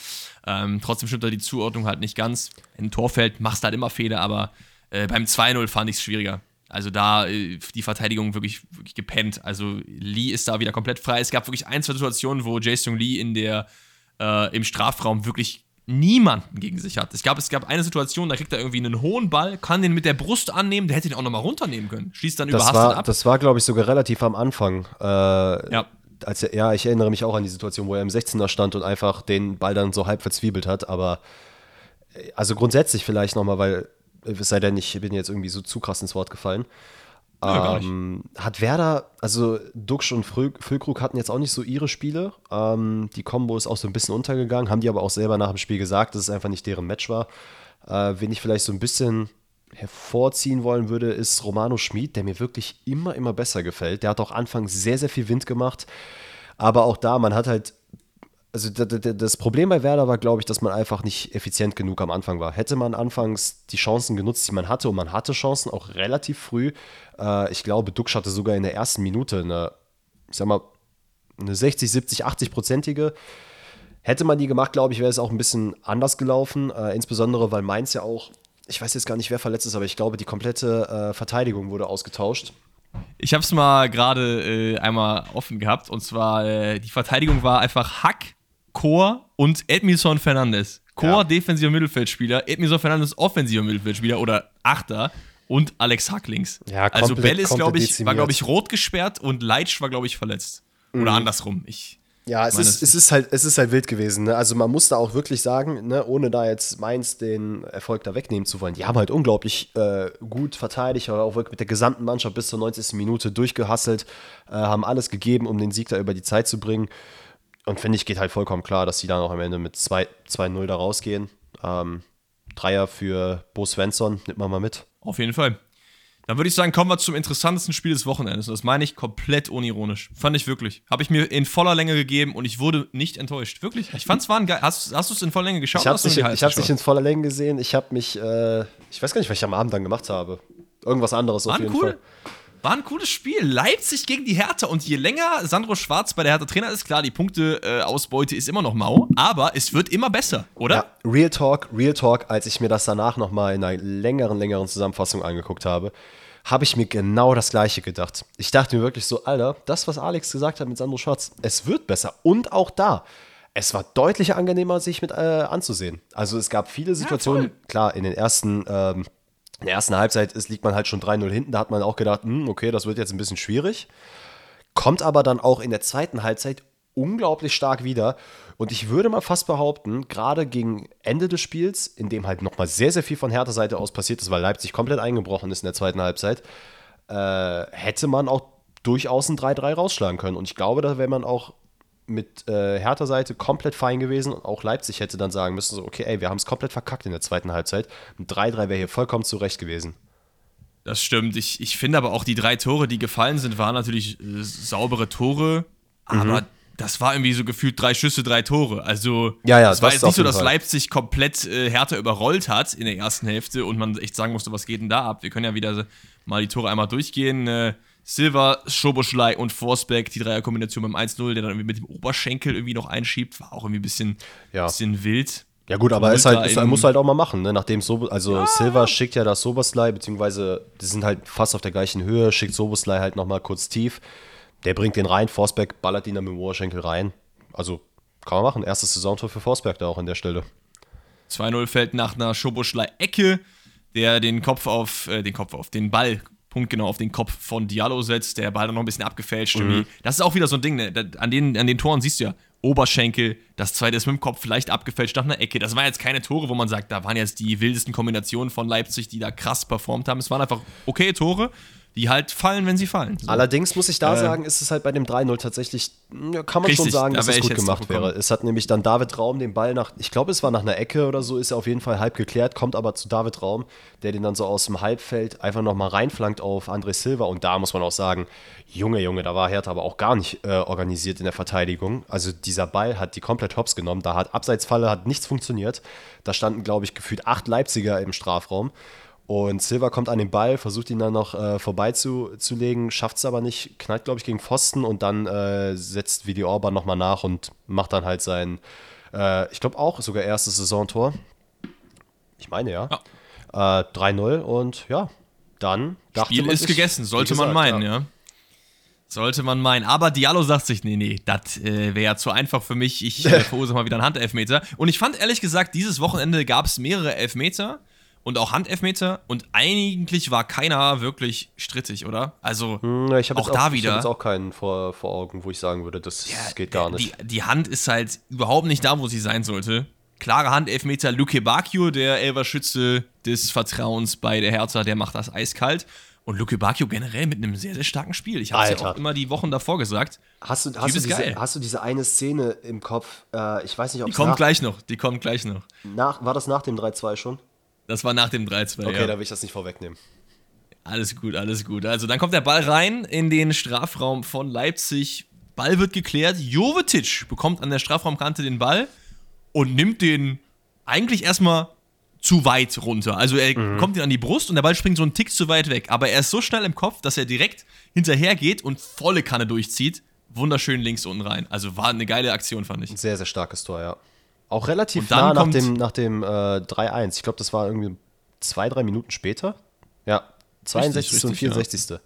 Ähm, trotzdem stimmt da die Zuordnung halt nicht ganz. Im Torfeld machst du halt immer Fehler, aber äh, beim 2-0 fand ich es schwieriger. Also da äh, die Verteidigung wirklich, wirklich gepennt. Also Lee ist da wieder komplett frei. Es gab wirklich ein, zwei Situationen, wo Jason Lee in der, äh, im Strafraum wirklich niemanden gegen sich hat. Ich glaube, es gab eine Situation, da kriegt er irgendwie einen hohen Ball, kann den mit der Brust annehmen, der hätte ihn auch nochmal runternehmen können. Schließt dann das überhastet war, ab. Das war, glaube ich, sogar relativ am Anfang. Äh, ja. Als er, ja, ich erinnere mich auch an die Situation, wo er im 16er stand und einfach den Ball dann so halb verzwiebelt hat. Aber äh, also grundsätzlich vielleicht nochmal, weil es sei denn, ich bin jetzt irgendwie so zu krass ins Wort gefallen. Ja, ähm, hat Werder, also Duxch und Füllkrug hatten jetzt auch nicht so ihre Spiele. Ähm, die Kombo ist auch so ein bisschen untergegangen, haben die aber auch selber nach dem Spiel gesagt, dass es einfach nicht deren Match war. Äh, wen ich vielleicht so ein bisschen hervorziehen wollen würde, ist Romano Schmid, der mir wirklich immer, immer besser gefällt. Der hat auch anfangs sehr, sehr viel Wind gemacht. Aber auch da, man hat halt also das Problem bei Werder war, glaube ich, dass man einfach nicht effizient genug am Anfang war. Hätte man anfangs die Chancen genutzt, die man hatte, und man hatte Chancen auch relativ früh. Äh, ich glaube, Duxch hatte sogar in der ersten Minute eine, ich sag mal, eine 60, 70, 80-prozentige. Hätte man die gemacht, glaube ich, wäre es auch ein bisschen anders gelaufen. Äh, insbesondere, weil Mainz ja auch, ich weiß jetzt gar nicht, wer verletzt ist, aber ich glaube, die komplette äh, Verteidigung wurde ausgetauscht. Ich habe es mal gerade äh, einmal offen gehabt und zwar äh, die Verteidigung war einfach Hack, Chor und Edmilson Fernandes. Chor, ja. defensiver Mittelfeldspieler, Edmilson Fernandes, offensiver Mittelfeldspieler oder Achter und Alex Hacklings. Ja, also Bell ist, glaube ich, war, glaube ich, rot gesperrt und Leitsch war, glaube ich, verletzt. Oder mhm. andersrum. Ich ja, es ist, es, ist halt, es ist halt wild gewesen. Ne? Also man muss da auch wirklich sagen, ne, ohne da jetzt Mainz den Erfolg da wegnehmen zu wollen, die haben halt unglaublich äh, gut verteidigt, aber auch wirklich mit der gesamten Mannschaft bis zur 90. Minute durchgehasselt, äh, haben alles gegeben, um den Sieg da über die Zeit zu bringen. Und finde ich, geht halt vollkommen klar, dass sie dann auch am Ende mit 2-0 da rausgehen. Ähm, Dreier für Bo Svensson, nimmt man mal mit. Auf jeden Fall. Dann würde ich sagen, kommen wir zum interessantesten Spiel des Wochenendes. Und das meine ich komplett unironisch. Fand ich wirklich. Habe ich mir in voller Länge gegeben und ich wurde nicht enttäuscht. Wirklich. Ich fand es war ein geil. Hast, hast du es in voller Länge geschaut? Ich habe es nicht, nicht in voller Länge gesehen. Ich habe mich, äh, ich weiß gar nicht, was ich am Abend dann gemacht habe. Irgendwas anderes war auf jeden cool. Fall. War ein cooles Spiel. Leipzig gegen die Hertha. Und je länger Sandro Schwarz bei der Hertha Trainer ist, klar, die Punkteausbeute äh, ist immer noch mau, aber es wird immer besser, oder? Ja, Real Talk, Real Talk, als ich mir das danach nochmal in einer längeren, längeren Zusammenfassung angeguckt habe, habe ich mir genau das Gleiche gedacht. Ich dachte mir wirklich so, Alter, das, was Alex gesagt hat mit Sandro Schwarz, es wird besser. Und auch da. Es war deutlich angenehmer, sich mit äh, anzusehen. Also es gab viele Situationen, ja, klar, in den ersten ähm, in der ersten Halbzeit ist, liegt man halt schon 3-0 hinten. Da hat man auch gedacht, hm, okay, das wird jetzt ein bisschen schwierig. Kommt aber dann auch in der zweiten Halbzeit unglaublich stark wieder. Und ich würde mal fast behaupten, gerade gegen Ende des Spiels, in dem halt nochmal sehr, sehr viel von Hertha Seite aus passiert ist, weil Leipzig komplett eingebrochen ist in der zweiten Halbzeit, äh, hätte man auch durchaus ein 3-3 rausschlagen können. Und ich glaube, da wäre man auch mit äh, Hertha Seite komplett fein gewesen. Auch Leipzig hätte dann sagen müssen, so, okay, ey, wir haben es komplett verkackt in der zweiten Halbzeit. Ein 3-3 wäre hier vollkommen zurecht gewesen. Das stimmt. Ich, ich finde aber auch die drei Tore, die gefallen sind, waren natürlich äh, saubere Tore. Aber mhm. das war irgendwie so gefühlt drei Schüsse, drei Tore. Also, ja, ja, es war jetzt nicht so, dass Fall. Leipzig komplett äh, Hertha überrollt hat in der ersten Hälfte und man echt sagen musste, was geht denn da ab? Wir können ja wieder mal die Tore einmal durchgehen. Äh, Silver, Schoboschlei und Forsberg, die Dreierkombination beim 1-0, der dann irgendwie mit dem Oberschenkel irgendwie noch einschiebt, war auch irgendwie ein bisschen, ja. bisschen wild. Ja gut, aber ist halt, ist, muss halt auch mal machen, ne? Nachdem so, also ja. Silver schickt ja das Soboslai, beziehungsweise die sind halt fast auf der gleichen Höhe, schickt Soboslai halt nochmal kurz tief. Der bringt den rein, Forsberg ballert ihn dann mit dem Oberschenkel rein. Also kann man machen. Erstes Saisontor für Forsberg da auch an der Stelle. 2-0 fällt nach einer Schoboschlei-Ecke, der den Kopf auf, äh, den Kopf auf, den Ball punktgenau auf den Kopf von Diallo setzt, der Ball dann noch ein bisschen abgefälscht. Mhm. Das ist auch wieder so ein Ding, ne? an, den, an den Toren siehst du ja, Oberschenkel, das zweite ist mit dem Kopf vielleicht abgefälscht nach einer Ecke. Das waren jetzt keine Tore, wo man sagt, da waren jetzt die wildesten Kombinationen von Leipzig, die da krass performt haben. Es waren einfach okay Tore die halt fallen, wenn sie fallen. So. Allerdings muss ich da äh, sagen, ist es halt bei dem 3-0 tatsächlich, kann man richtig, schon sagen, dass da es gut gemacht wäre. Es hat nämlich dann David Raum den Ball nach, ich glaube, es war nach einer Ecke oder so, ist er auf jeden Fall halb geklärt, kommt aber zu David Raum, der den dann so aus dem Halbfeld einfach nochmal reinflankt auf André Silva. Und da muss man auch sagen, Junge, Junge, da war Hertha aber auch gar nicht äh, organisiert in der Verteidigung. Also dieser Ball hat die komplett hops genommen. Da hat Abseitsfalle, hat nichts funktioniert. Da standen, glaube ich, gefühlt acht Leipziger im Strafraum. Und Silva kommt an den Ball, versucht ihn dann noch äh, vorbeizulegen, schafft es aber nicht, knallt, glaube ich, gegen Pfosten und dann äh, setzt Vidi Orban nochmal nach und macht dann halt sein, äh, ich glaube auch sogar erstes Saisontor. Ich meine ja. ja. 3-0 äh, und ja, dann dachte Spiel man ist sich, gegessen, sollte gesagt, man meinen, ja. ja. Sollte man meinen. Aber Diallo sagt sich, nee, nee, das äh, wäre ja zu einfach für mich. Ich äh, verursache mal wieder einen Handelfmeter. Und ich fand ehrlich gesagt, dieses Wochenende gab es mehrere Elfmeter und auch Handelfmeter und eigentlich war keiner wirklich strittig, oder? Also hm, ich auch da wieder. Ich habe jetzt auch keinen vor, vor Augen, wo ich sagen würde, das ja, geht gar nicht. Die, die, Hand ist halt überhaupt nicht da, wo sie sein sollte. Klare Handelfmeter, Luke Bacchio, der Elverschütze des Vertrauens bei der Hertha, der macht das eiskalt. Und Luke Bacchio generell mit einem sehr, sehr starken Spiel. Ich habe es ja auch immer die Wochen davor gesagt. Hast du, hast, du diese, hast du diese eine Szene im Kopf? Äh, ich weiß nicht, ob Die kommt gleich noch. Die kommt gleich noch. Nach, war das nach dem 3-2 schon? Das war nach dem 3-2. Okay, ja. da will ich das nicht vorwegnehmen. Alles gut, alles gut. Also dann kommt der Ball rein in den Strafraum von Leipzig. Ball wird geklärt. Jovetic bekommt an der Strafraumkante den Ball und nimmt den eigentlich erstmal zu weit runter. Also er mhm. kommt ihn an die Brust und der Ball springt so einen Tick zu weit weg. Aber er ist so schnell im Kopf, dass er direkt hinterher geht und volle Kanne durchzieht. Wunderschön links unten rein. Also war eine geile Aktion, fand ich. Ein sehr, sehr starkes Tor, ja. Auch relativ nah nach dem, nach dem äh, 3-1. Ich glaube, das war irgendwie zwei, drei Minuten später. Ja, 62. Richtig, und 64. Ja.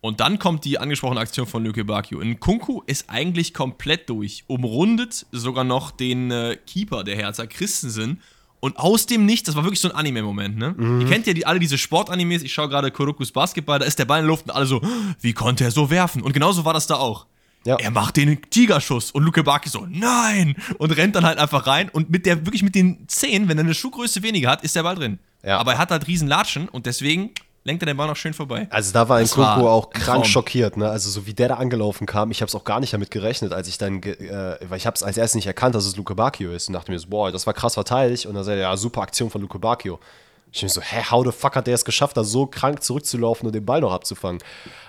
Und dann kommt die angesprochene Aktion von Lüke Bakio. Kunku ist eigentlich komplett durch, umrundet sogar noch den äh, Keeper der Hertha, Christensen, und aus dem Nichts, das war wirklich so ein Anime-Moment, ne? Mhm. Ihr kennt ja die, alle diese Sportanimes, ich schaue gerade Kurokus Basketball, da ist der Ball in der Luft und alle so, wie konnte er so werfen? Und genauso war das da auch. Ja. Er macht den Tigerschuss und Luke Baki so, nein! Und rennt dann halt einfach rein und mit der, wirklich mit den Zehen, wenn er eine Schuhgröße weniger hat, ist der Ball drin. Ja. Aber er hat halt riesen Latschen und deswegen lenkt er den Ball noch schön vorbei. Also da war ein Kunku auch krank schockiert, ne? Also so wie der da angelaufen kam, ich habe es auch gar nicht damit gerechnet, als ich dann, äh, weil ich habe es als erstes nicht erkannt, dass es Luke Bacchio ist und dachte mir so, boah, das war krass verteidigt und dann sagt er, ja, super Aktion von Luke Bacchio. Ich mir so, hä, how the fuck hat der es geschafft, da so krank zurückzulaufen und den Ball noch abzufangen?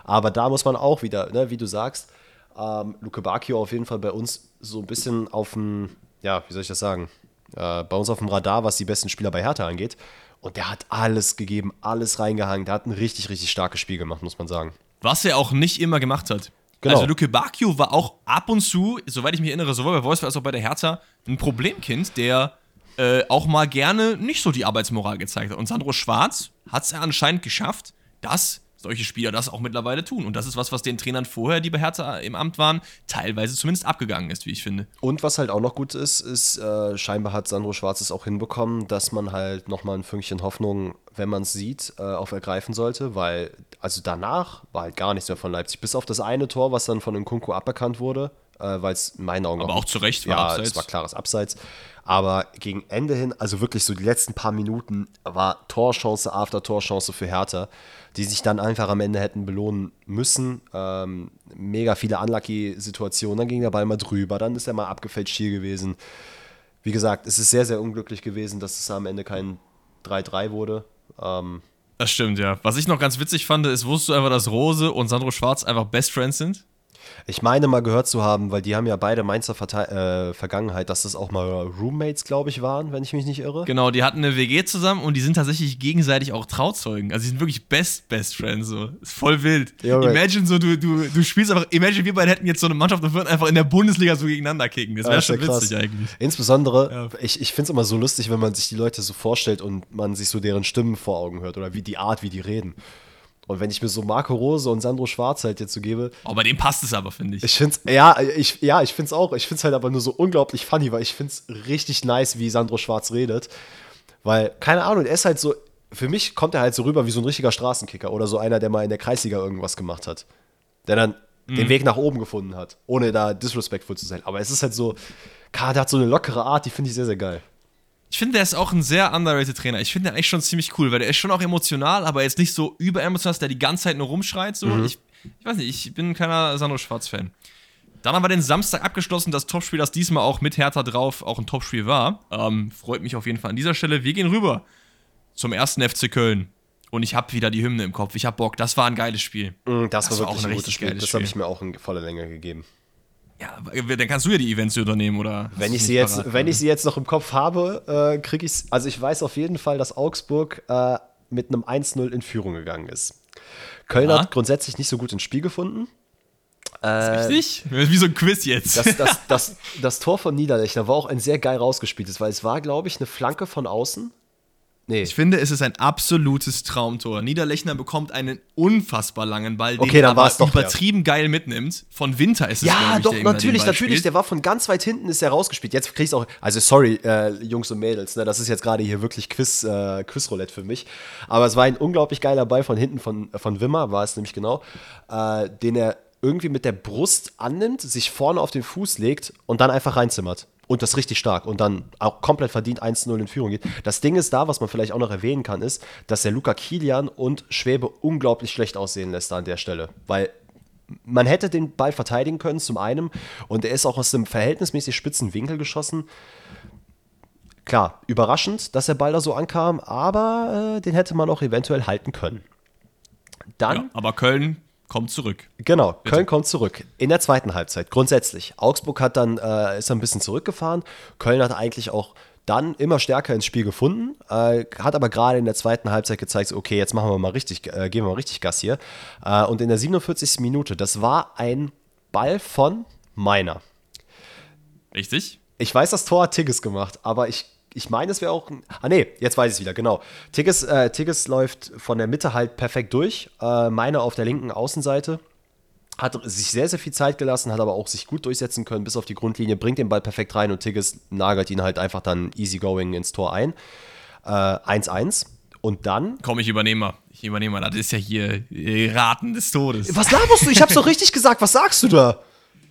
Aber da muss man auch wieder, ne, wie du sagst, ähm, Luke Bacchio auf jeden Fall bei uns so ein bisschen auf dem, ja, wie soll ich das sagen, äh, bei uns auf dem Radar, was die besten Spieler bei Hertha angeht. Und der hat alles gegeben, alles reingehangen. Der hat ein richtig, richtig starkes Spiel gemacht, muss man sagen. Was er auch nicht immer gemacht hat. Genau. Also Luke Bacchio war auch ab und zu, soweit ich mich erinnere, sowohl bei Wolfsburg als auch bei der Hertha, ein Problemkind, der äh, auch mal gerne nicht so die Arbeitsmoral gezeigt hat. Und Sandro Schwarz hat es anscheinend geschafft, das solche Spieler das auch mittlerweile tun. Und das ist was, was den Trainern vorher, die bei Hertha im Amt waren, teilweise zumindest abgegangen ist, wie ich finde. Und was halt auch noch gut ist, ist, äh, scheinbar hat Sandro Schwarz es auch hinbekommen, dass man halt nochmal ein Fünkchen Hoffnung, wenn man es sieht, äh, auf ergreifen sollte, weil, also danach war halt gar nichts mehr von Leipzig. Bis auf das eine Tor, was dann von Nkunku aberkannt wurde, äh, weil es in meinen Augen Aber auch, auch zu Recht war ja, Abseits. es war klares Abseits. Aber gegen Ende hin, also wirklich so die letzten paar Minuten, war Torchance after Torchance für Hertha, die sich dann einfach am Ende hätten belohnen müssen. Ähm, mega viele Unlucky-Situationen, dann ging der Ball mal drüber, dann ist er mal abgefällt Schiel gewesen. Wie gesagt, es ist sehr, sehr unglücklich gewesen, dass es am Ende kein 3-3 wurde. Ähm, das stimmt, ja. Was ich noch ganz witzig fand, ist, wusstest du einfach, dass Rose und Sandro Schwarz einfach Best Friends sind? Ich meine mal gehört zu haben, weil die haben ja beide Mainzer Verte äh, Vergangenheit, dass das auch mal Roommates, glaube ich, waren, wenn ich mich nicht irre. Genau, die hatten eine WG zusammen und die sind tatsächlich gegenseitig auch Trauzeugen. Also die sind wirklich Best, Best Friends so. Ist voll wild. Ja, right. Imagine so, du, du, du spielst einfach, imagine wir beide hätten jetzt so eine Mannschaft und würden einfach in der Bundesliga so gegeneinander kicken. Das wäre ja, schon witzig krass. eigentlich. Insbesondere, ja. ich, ich finde es immer so lustig, wenn man sich die Leute so vorstellt und man sich so deren Stimmen vor Augen hört oder wie die Art, wie die reden. Und wenn ich mir so Marco Rose und Sandro Schwarz halt jetzt so gebe. Oh, bei dem passt es aber, finde ich. Ich finde ja, ich, ja, ich finde es auch. Ich finde es halt aber nur so unglaublich funny, weil ich finde es richtig nice, wie Sandro Schwarz redet. Weil, keine Ahnung, er ist halt so, für mich kommt er halt so rüber wie so ein richtiger Straßenkicker oder so einer, der mal in der Kreisliga irgendwas gemacht hat. Der dann mhm. den Weg nach oben gefunden hat, ohne da disrespectful zu sein. Aber es ist halt so, der hat so eine lockere Art, die finde ich sehr, sehr geil. Ich finde, der ist auch ein sehr underrated Trainer. Ich finde den eigentlich schon ziemlich cool, weil der ist schon auch emotional, aber jetzt nicht so überemotional, dass der die ganze Zeit nur rumschreit. So. Mhm. Ich, ich, weiß nicht, ich bin keiner Sandro Schwarz-Fan. Dann haben wir den Samstag abgeschlossen, das Topspiel, das diesmal auch mit Hertha drauf auch ein Topspiel war. Ähm, freut mich auf jeden Fall an dieser Stelle. Wir gehen rüber zum ersten FC Köln. Und ich habe wieder die Hymne im Kopf. Ich habe Bock. Das war ein geiles Spiel. Mhm, das, das, war wirklich auch ein, gutes Spiel. Das habe ich mir auch in voller Länge gegeben. Ja, dann kannst du ja die Events übernehmen, oder? Wenn ich, sie jetzt, parat, wenn ich sie jetzt noch im Kopf habe, äh, kriege ich Also, ich weiß auf jeden Fall, dass Augsburg äh, mit einem 1-0 in Führung gegangen ist. Köln Aha. hat grundsätzlich nicht so gut ins Spiel gefunden. Äh, richtig? Wie so ein Quiz jetzt. Das, das, das, das Tor von Niederlechner war auch ein sehr geil rausgespieltes, weil es war, glaube ich, eine Flanke von außen Nee. Ich finde, es ist ein absolutes Traumtor. Niederlechner bekommt einen unfassbar langen Ball, den Okay, er dann aber doch übertrieben geil mitnimmt. Von Winter ist es, Ja, ich, doch, den natürlich, natürlich. spielt. Der war von ganz weit hinten, ist er rausgespielt. Jetzt kriegst auch, also sorry, äh, Jungs und Mädels, ne, das ist jetzt gerade hier wirklich Quiz, äh, Quizroulette für mich. Aber es war ein unglaublich geiler Ball von hinten von, von Wimmer, war es nämlich genau, äh, den er irgendwie mit der Brust annimmt, sich vorne auf den Fuß legt und dann einfach reinzimmert. Und das richtig stark und dann auch komplett verdient 1-0 in Führung geht. Das Ding ist da, was man vielleicht auch noch erwähnen kann, ist, dass der Luca Kilian und Schwäbe unglaublich schlecht aussehen lässt da an der Stelle. Weil man hätte den Ball verteidigen können, zum einen, und er ist auch aus einem verhältnismäßig spitzen Winkel geschossen. Klar, überraschend, dass der Ball da so ankam, aber äh, den hätte man auch eventuell halten können. Dann, Ja, aber Köln kommt zurück. genau, Köln kommt zurück in der zweiten Halbzeit, grundsätzlich. Augsburg hat dann, äh, ist ein bisschen zurückgefahren. Köln hat eigentlich auch dann immer stärker ins Spiel gefunden, äh, hat aber gerade in der zweiten Halbzeit gezeigt, okay, jetzt machen wir mal richtig, äh, geben wir mal richtig Gas hier. Äh, und in der 47. Minute, das war ein Ball von Meiner. Richtig? Ich weiß, das Tor hat Tigges gemacht, aber ich, ich meine, es wäre auch. Ah, nee, jetzt weiß ich es wieder, genau. Tigges, äh, Tigges läuft von der Mitte halt perfekt durch. Äh, meine auf der linken Außenseite. Hat sich sehr, sehr viel Zeit gelassen, hat aber auch sich gut durchsetzen können bis auf die Grundlinie, bringt den Ball perfekt rein und Tigges nagelt ihn halt einfach dann easygoing ins Tor ein. Äh, 1-1. Und dann. Komm, ich übernehme mal. Ich übernehme mal. Das ist ja hier äh, Raten des Todes. Was laberst du? Ich hab's doch richtig gesagt. Was sagst du da?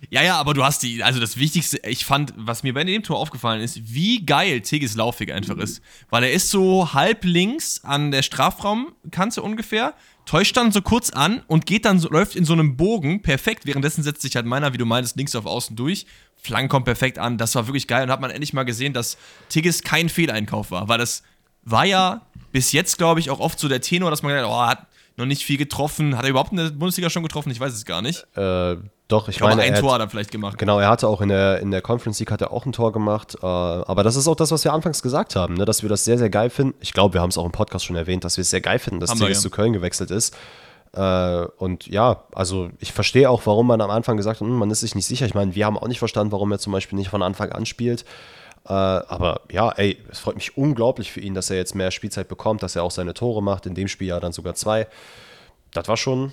Ja, ja, aber du hast die, also das Wichtigste, ich fand, was mir bei dem Tor aufgefallen ist, wie geil Tigges Laufweg einfach ist. Weil er ist so halb links an der Strafraumkante ungefähr, täuscht dann so kurz an und geht dann so, läuft in so einem Bogen perfekt. Währenddessen setzt sich halt meiner, wie du meintest, links auf außen durch. Flank kommt perfekt an. Das war wirklich geil und hat man endlich mal gesehen, dass Tigges kein Fehleinkauf war. Weil das war ja bis jetzt, glaube ich, auch oft so der Tenor, dass man gedacht hat, oh, hat noch nicht viel getroffen. Hat er überhaupt in der Bundesliga schon getroffen? Ich weiß es gar nicht. Äh, doch, ich Ich glaube, meine, ein er Tor hat, hat er vielleicht gemacht. Genau, er hatte auch in der, in der Conference League hat er auch ein Tor gemacht. Äh, aber das ist auch das, was wir anfangs gesagt haben, ne? dass wir das sehr, sehr geil finden. Ich glaube, wir haben es auch im Podcast schon erwähnt, dass wir es sehr geil finden, dass Tigges ja. zu Köln gewechselt ist. Äh, und ja, also ich verstehe auch, warum man am Anfang gesagt hat, hm, man ist sich nicht sicher. Ich meine, wir haben auch nicht verstanden, warum er zum Beispiel nicht von Anfang an spielt. Äh, aber ja, ey, es freut mich unglaublich für ihn, dass er jetzt mehr Spielzeit bekommt, dass er auch seine Tore macht, in dem Spiel ja dann sogar zwei. Das war schon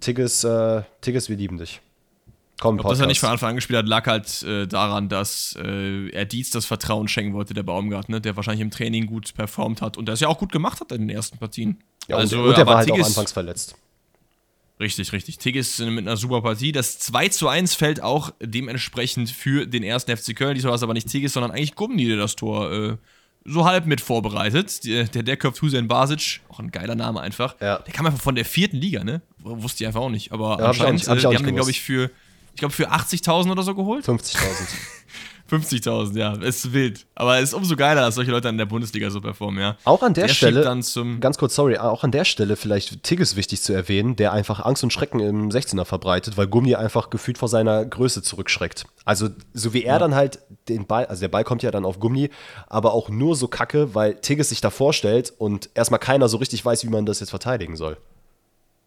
Tigges, äh, Tigges, wir lieben dich. Komm, Ob das er nicht von Podcast. Anfang an gespielt hat, lag halt äh, daran, dass äh, er Dietz das Vertrauen schenken wollte, der Baumgartner, der wahrscheinlich im Training gut performt hat und das ja auch gut gemacht hat in den ersten Partien. Ja, also, und, und der war halt auch Tigges- anfangs verletzt. Richtig, richtig. Tigges äh, mit einer super Partie. Das 2 zu 1 fällt auch dementsprechend für den ersten FC Köln. Diesmal war es aber nicht Tigges, sondern eigentlich Gummi, der das Tor äh, so halb mit vorbereitet. Die- Der, der Hussein Basic, auch ein geiler Name einfach. Ja. Der kam einfach von der vierten Liga, ne? Wusste ich einfach auch nicht. Aber Ja, hab ich anscheinend, hab ich äh, die haben den, glaube ich, für, ich glaube, für 80.000 oder so geholt. 50.000. 50.000, ja, ist wild. Aber es ist umso geiler, dass solche Leute in der Bundesliga so performen, ja. Auch an der, Der Stelle, schiebt dann zum- ganz kurz, sorry, auch an der Stelle vielleicht Tigges wichtig zu erwähnen, der einfach Angst und Schrecken im 16er verbreitet, weil Gummi einfach gefühlt vor seiner Größe zurückschreckt. Also, so wie er dann halt den Ball, also der Ball kommt ja dann auf Gummi, aber auch nur so kacke, weil Tigges sich da vorstellt und erstmal keiner so richtig weiß, wie man das jetzt verteidigen soll.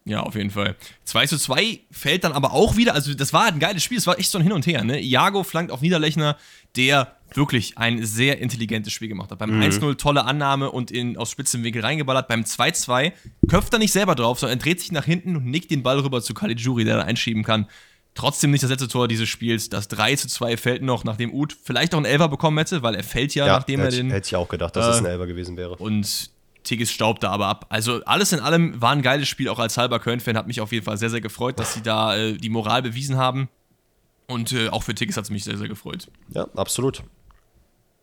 Ja, auf jeden Fall. 2 zu 2 fällt dann aber auch wieder, also das war ein geiles Spiel, es war echt so ein Hin und Her, ne? Iago flankt auf Niederlechner, der wirklich ein sehr intelligentes Spiel gemacht hat. Beim 1-0 tolle Annahme und in, aus spitzem Winkel reingeballert. Beim 2-2 köpft er nicht selber drauf, sondern er dreht sich nach hinten und nickt den Ball rüber zu Caligiuri, der da einschieben kann. Trotzdem nicht das letzte Tor dieses Spiels. Das 3 zu 2 fällt noch, nachdem Uth vielleicht auch einen Elfer bekommen hätte, weil er fällt ja, nachdem er den. hätte ich auch gedacht, dass äh, es ein Elber gewesen wäre. Und Tigges staubt da aber ab. Also alles in allem war ein geiles Spiel, auch als halber Köln-Fan. Hat mich auf jeden Fall sehr, sehr gefreut, dass sie da äh, die Moral bewiesen haben. Und äh, auch für Tigges hat es mich sehr, sehr gefreut. Ja, absolut.